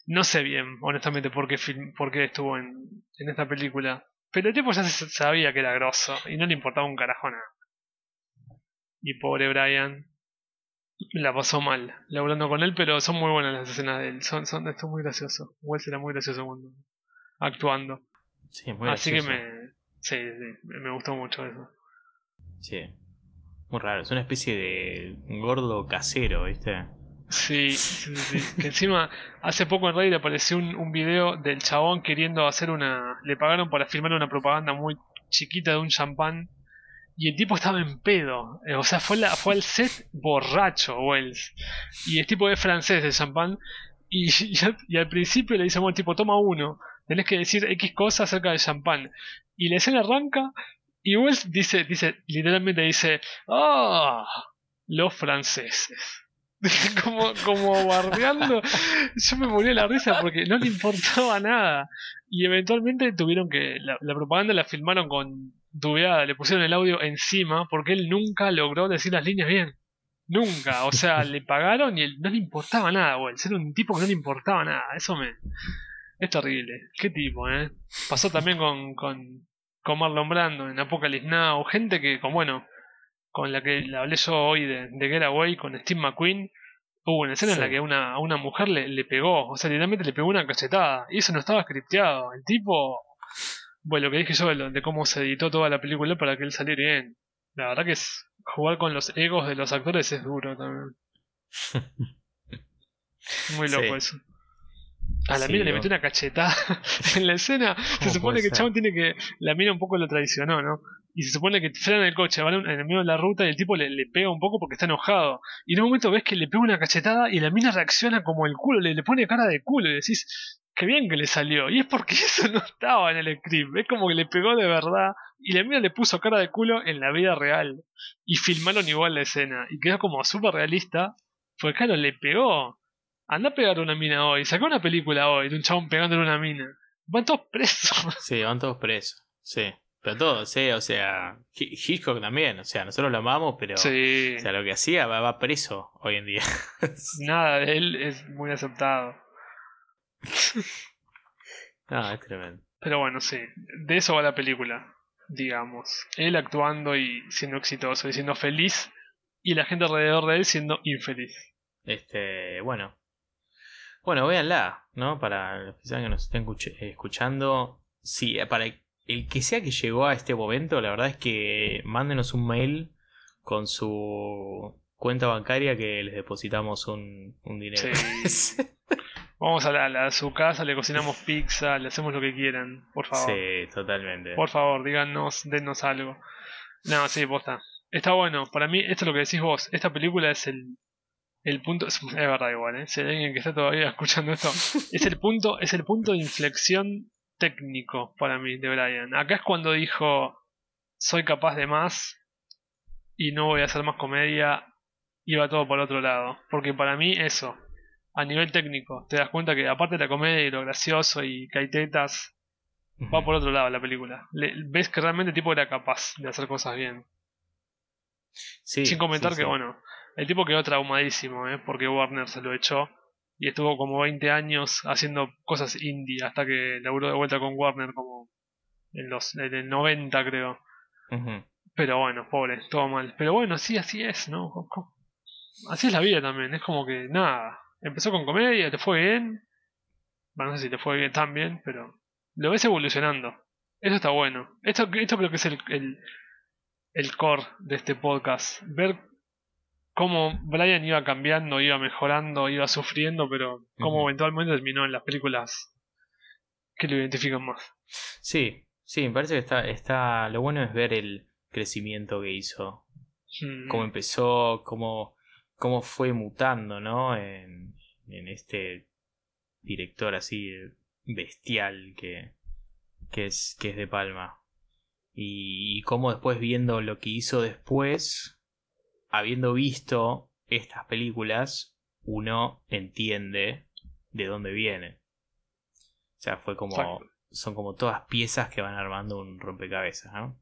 No sé bien, honestamente, por qué, film- por qué estuvo en, en esta película. Pero el tipo ya se sabía que era grosso y no le importaba un carajo nada. Y pobre Brian la pasó mal laburando con él, pero son muy buenas las escenas de él. Son, son, esto es muy gracioso. Wells era muy gracioso cuando actuando. Sí, muy Así que gracioso. me. Sí, sí, me me gustó mucho eso. Sí. Muy raro, es una especie de gordo casero, ¿viste? Sí, sí, sí. Que encima, hace poco en Reddit apareció un, un video del chabón queriendo hacer una. Le pagaron para filmar una propaganda muy chiquita de un champán. Y el tipo estaba en pedo. Eh, O sea, fue, la, fue al set borracho, Wells. Y el tipo es francés, el champán. Y, y, al, principio le dice, bueno, tipo, toma uno. Tenés que decir X cosa acerca del champán. Y la escena arranca. Y Wells dice, dice, literalmente dice, ¡Ah! los franceses. como, como bardeando. Yo me moría la risa porque no le importaba nada. Y eventualmente tuvieron que. La, la propaganda la filmaron con dubeada, le pusieron el audio encima porque él nunca logró decir las líneas bien. Nunca. O sea, le pagaron y él, no le importaba nada, güey. Era un tipo que no le importaba nada. Eso me. Es terrible. Qué tipo, eh. Pasó también con, con, con Marlon Brando en Apocalypse Now. Gente que, con bueno, con la que hablé yo hoy de, de Getaway con Steve McQueen. Hubo una escena en la que una, a una mujer le, le pegó, o sea, literalmente le pegó una cachetada. Y eso no estaba scripteado. El tipo. Bueno, lo que dije yo de, cómo se editó toda la película para que él saliera bien. La verdad que es. Jugar con los egos de los actores es duro también. Muy loco Sí. eso. A la Sí, mina le metió una cachetada en la escena. Se ¿Cómo supone que chabón tiene que. La mina un poco lo traicionó, ¿no? Y se supone que frenan el coche, van en el medio de la ruta y el tipo le, le pega un poco porque está enojado. Y en un momento ves que le pega una cachetada y la mina reacciona como el culo, le, le pone cara de culo y decís, qué bien que le salió. Y es porque eso no estaba en el script. Es como que le pegó de verdad y la mina le puso cara de culo en la vida real. Y filmaron igual la escena. Y quedó como súper realista. Porque claro, le pegó. Anda a pegar una mina hoy. Sacó una película hoy de un chabón pegándole una mina. Van todos presos. Sí, van todos presos. Sí. Pero todos, sí, o sea, Hi- Hitchcock también, o sea, nosotros lo amamos, pero Sí. o sea, lo que hacía va, va preso hoy en día. Nada él es muy aceptado. no, es tremendo. Pero bueno, sí. De eso va la película. Digamos. Él actuando y siendo exitoso y siendo feliz. Y la gente alrededor de él siendo infeliz. Este, bueno. Bueno, véanla, ¿no? Para los que sean que nos estén escuch- escuchando. Sí, para el que sea que llegó a este momento, la verdad es que mándenos un mail con su cuenta bancaria que les depositamos un, un dinero. Sí. Vamos a, la, a su casa, le cocinamos pizza, le hacemos lo que quieran. Por favor. Sí, totalmente. Por favor, díganos, dennos algo. No, sí, posta. Está bueno. Para mí, esto es lo que decís vos. Esta película es el, el punto. Es, verdad, igual, ¿eh? Si hay alguien que está todavía escuchando esto, es el punto, es el punto de inflexión técnico para mí de Brian. Acá es cuando dijo: Soy capaz de más y no voy a hacer más comedia. Iba todo por otro lado. Porque para mí, eso. A nivel técnico, te das cuenta que aparte de la comedia y lo gracioso y que hay tetas, va por otro lado la película. Le- ves que realmente el tipo era capaz de hacer cosas bien. Sí, Sin comentar sí, que, sí. bueno, el tipo quedó traumadísimo, ¿eh? porque Warner se lo echó y estuvo como 20 años haciendo cosas indie hasta que laburó de vuelta con Warner como en los en el 90 creo. Pero bueno, pobre, todo mal. Pero bueno, sí, así es, ¿no? Así es la vida también, es como que nada. Empezó con comedia, te fue bien. Bueno, no sé si te fue bien tan bien, pero lo ves evolucionando. Eso está bueno. Esto, esto creo que es el, el, el core de este podcast. Ver cómo Brian iba cambiando, iba mejorando, iba sufriendo, pero cómo eventualmente terminó en las películas que lo identifican más. Sí, sí, me parece que está, está. Lo bueno es ver el crecimiento que hizo. Mm, Cómo empezó, cómo, cómo fue mutando, ¿no? En, en este director así bestial que, que, es, que es De Palma. Y, y cómo después viendo lo que hizo después, habiendo visto estas películas, uno entiende de dónde viene. O sea, fue como. Exacto. Son como todas piezas que van armando un rompecabezas, ¿no?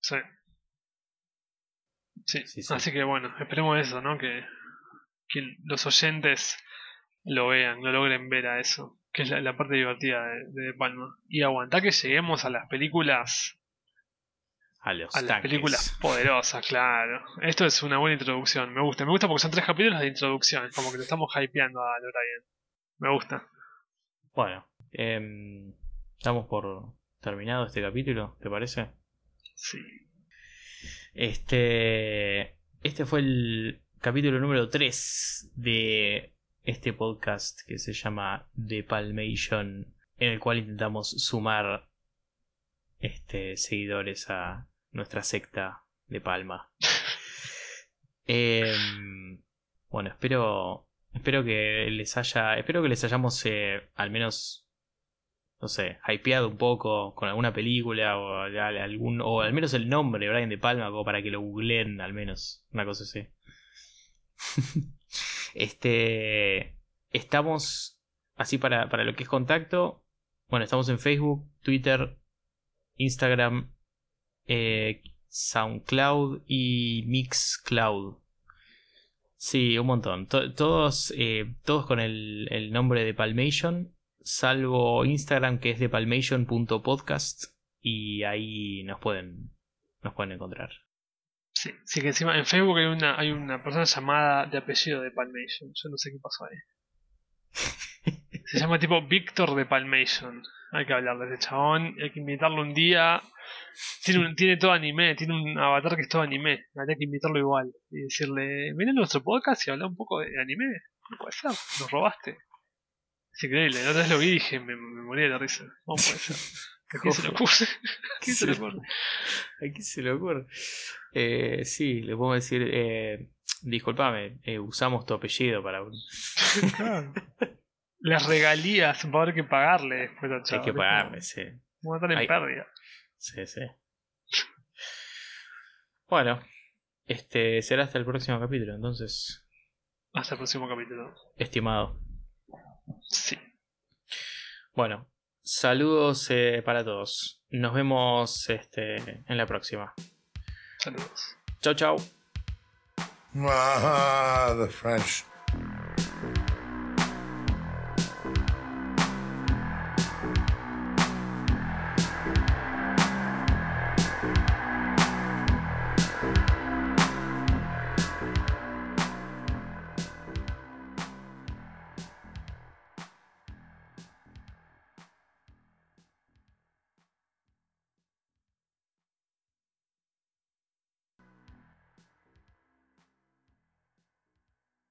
Sí. Sí, Sí, sí. así que bueno, esperemos eso, ¿no? Que, que los oyentes lo vean, lo logren ver a eso, que es la, la parte divertida de, de De Palma. Y aguantar que lleguemos a las películas, A los a las películas poderosas, claro. Esto es una buena introducción, me gusta, me gusta porque son tres capítulos de introducción, como que lo estamos hypeando a O'Brien. Me gusta. Bueno, em, estamos por terminado este capítulo, ¿te parece? Sí. Este, este fue el capítulo número 3 de este podcast que se llama The Palmation, en el cual intentamos sumar este, seguidores a nuestra secta de Palma. Em, bueno, espero, espero que les haya, espero que les hayamos eh, al menos no sé, hypeado un poco con alguna película o, al- algún, o al menos el nombre, Brian De Palma, como para que lo googleen al menos, una cosa así. este, estamos así para, para lo que es contacto. Bueno, estamos en Facebook, Twitter, Instagram, eh, SoundCloud y Mixcloud. Sí, un montón. To- todos, eh, todos con el, el nombre de Palmation, salvo Instagram que es de palmation.podcast y ahí nos pueden, nos pueden encontrar. Sí, sí que encima en Facebook hay una, hay una persona llamada de apellido de Palmation. Yo no sé qué pasó ahí. Se llama tipo Víctor de Palmation. Hay que hablar de ese chabón, hay que invitarlo un día. Tiene, un- tiene todo anime, tiene un avatar que es todo anime. Habría que invitarlo igual. Y decirle, ven a nuestro podcast y habla un poco de anime. No puede ser, nos robaste. Es increíble, la otra vez lo vi y dije, me, me morí de la risa. No puede ser. ¿A quién se le ocurre? ¿A quién se le ocurre? ¿A quién se le ocurre? Eh, sí, le podemos decir, eh, disculpame, eh, usamos tu apellido para... Las regalías va a haber que pagarle después al Hay que pagarle, sí. Vamos a estar en Hay- pérdida. Sí, sí. Bueno, este será hasta el próximo capítulo, entonces, Hasta el próximo capítulo. estimado. Sí. Bueno, saludos eh, para todos. Nos vemos este, en la próxima. Saludos. Chau, chau. Ah, the French.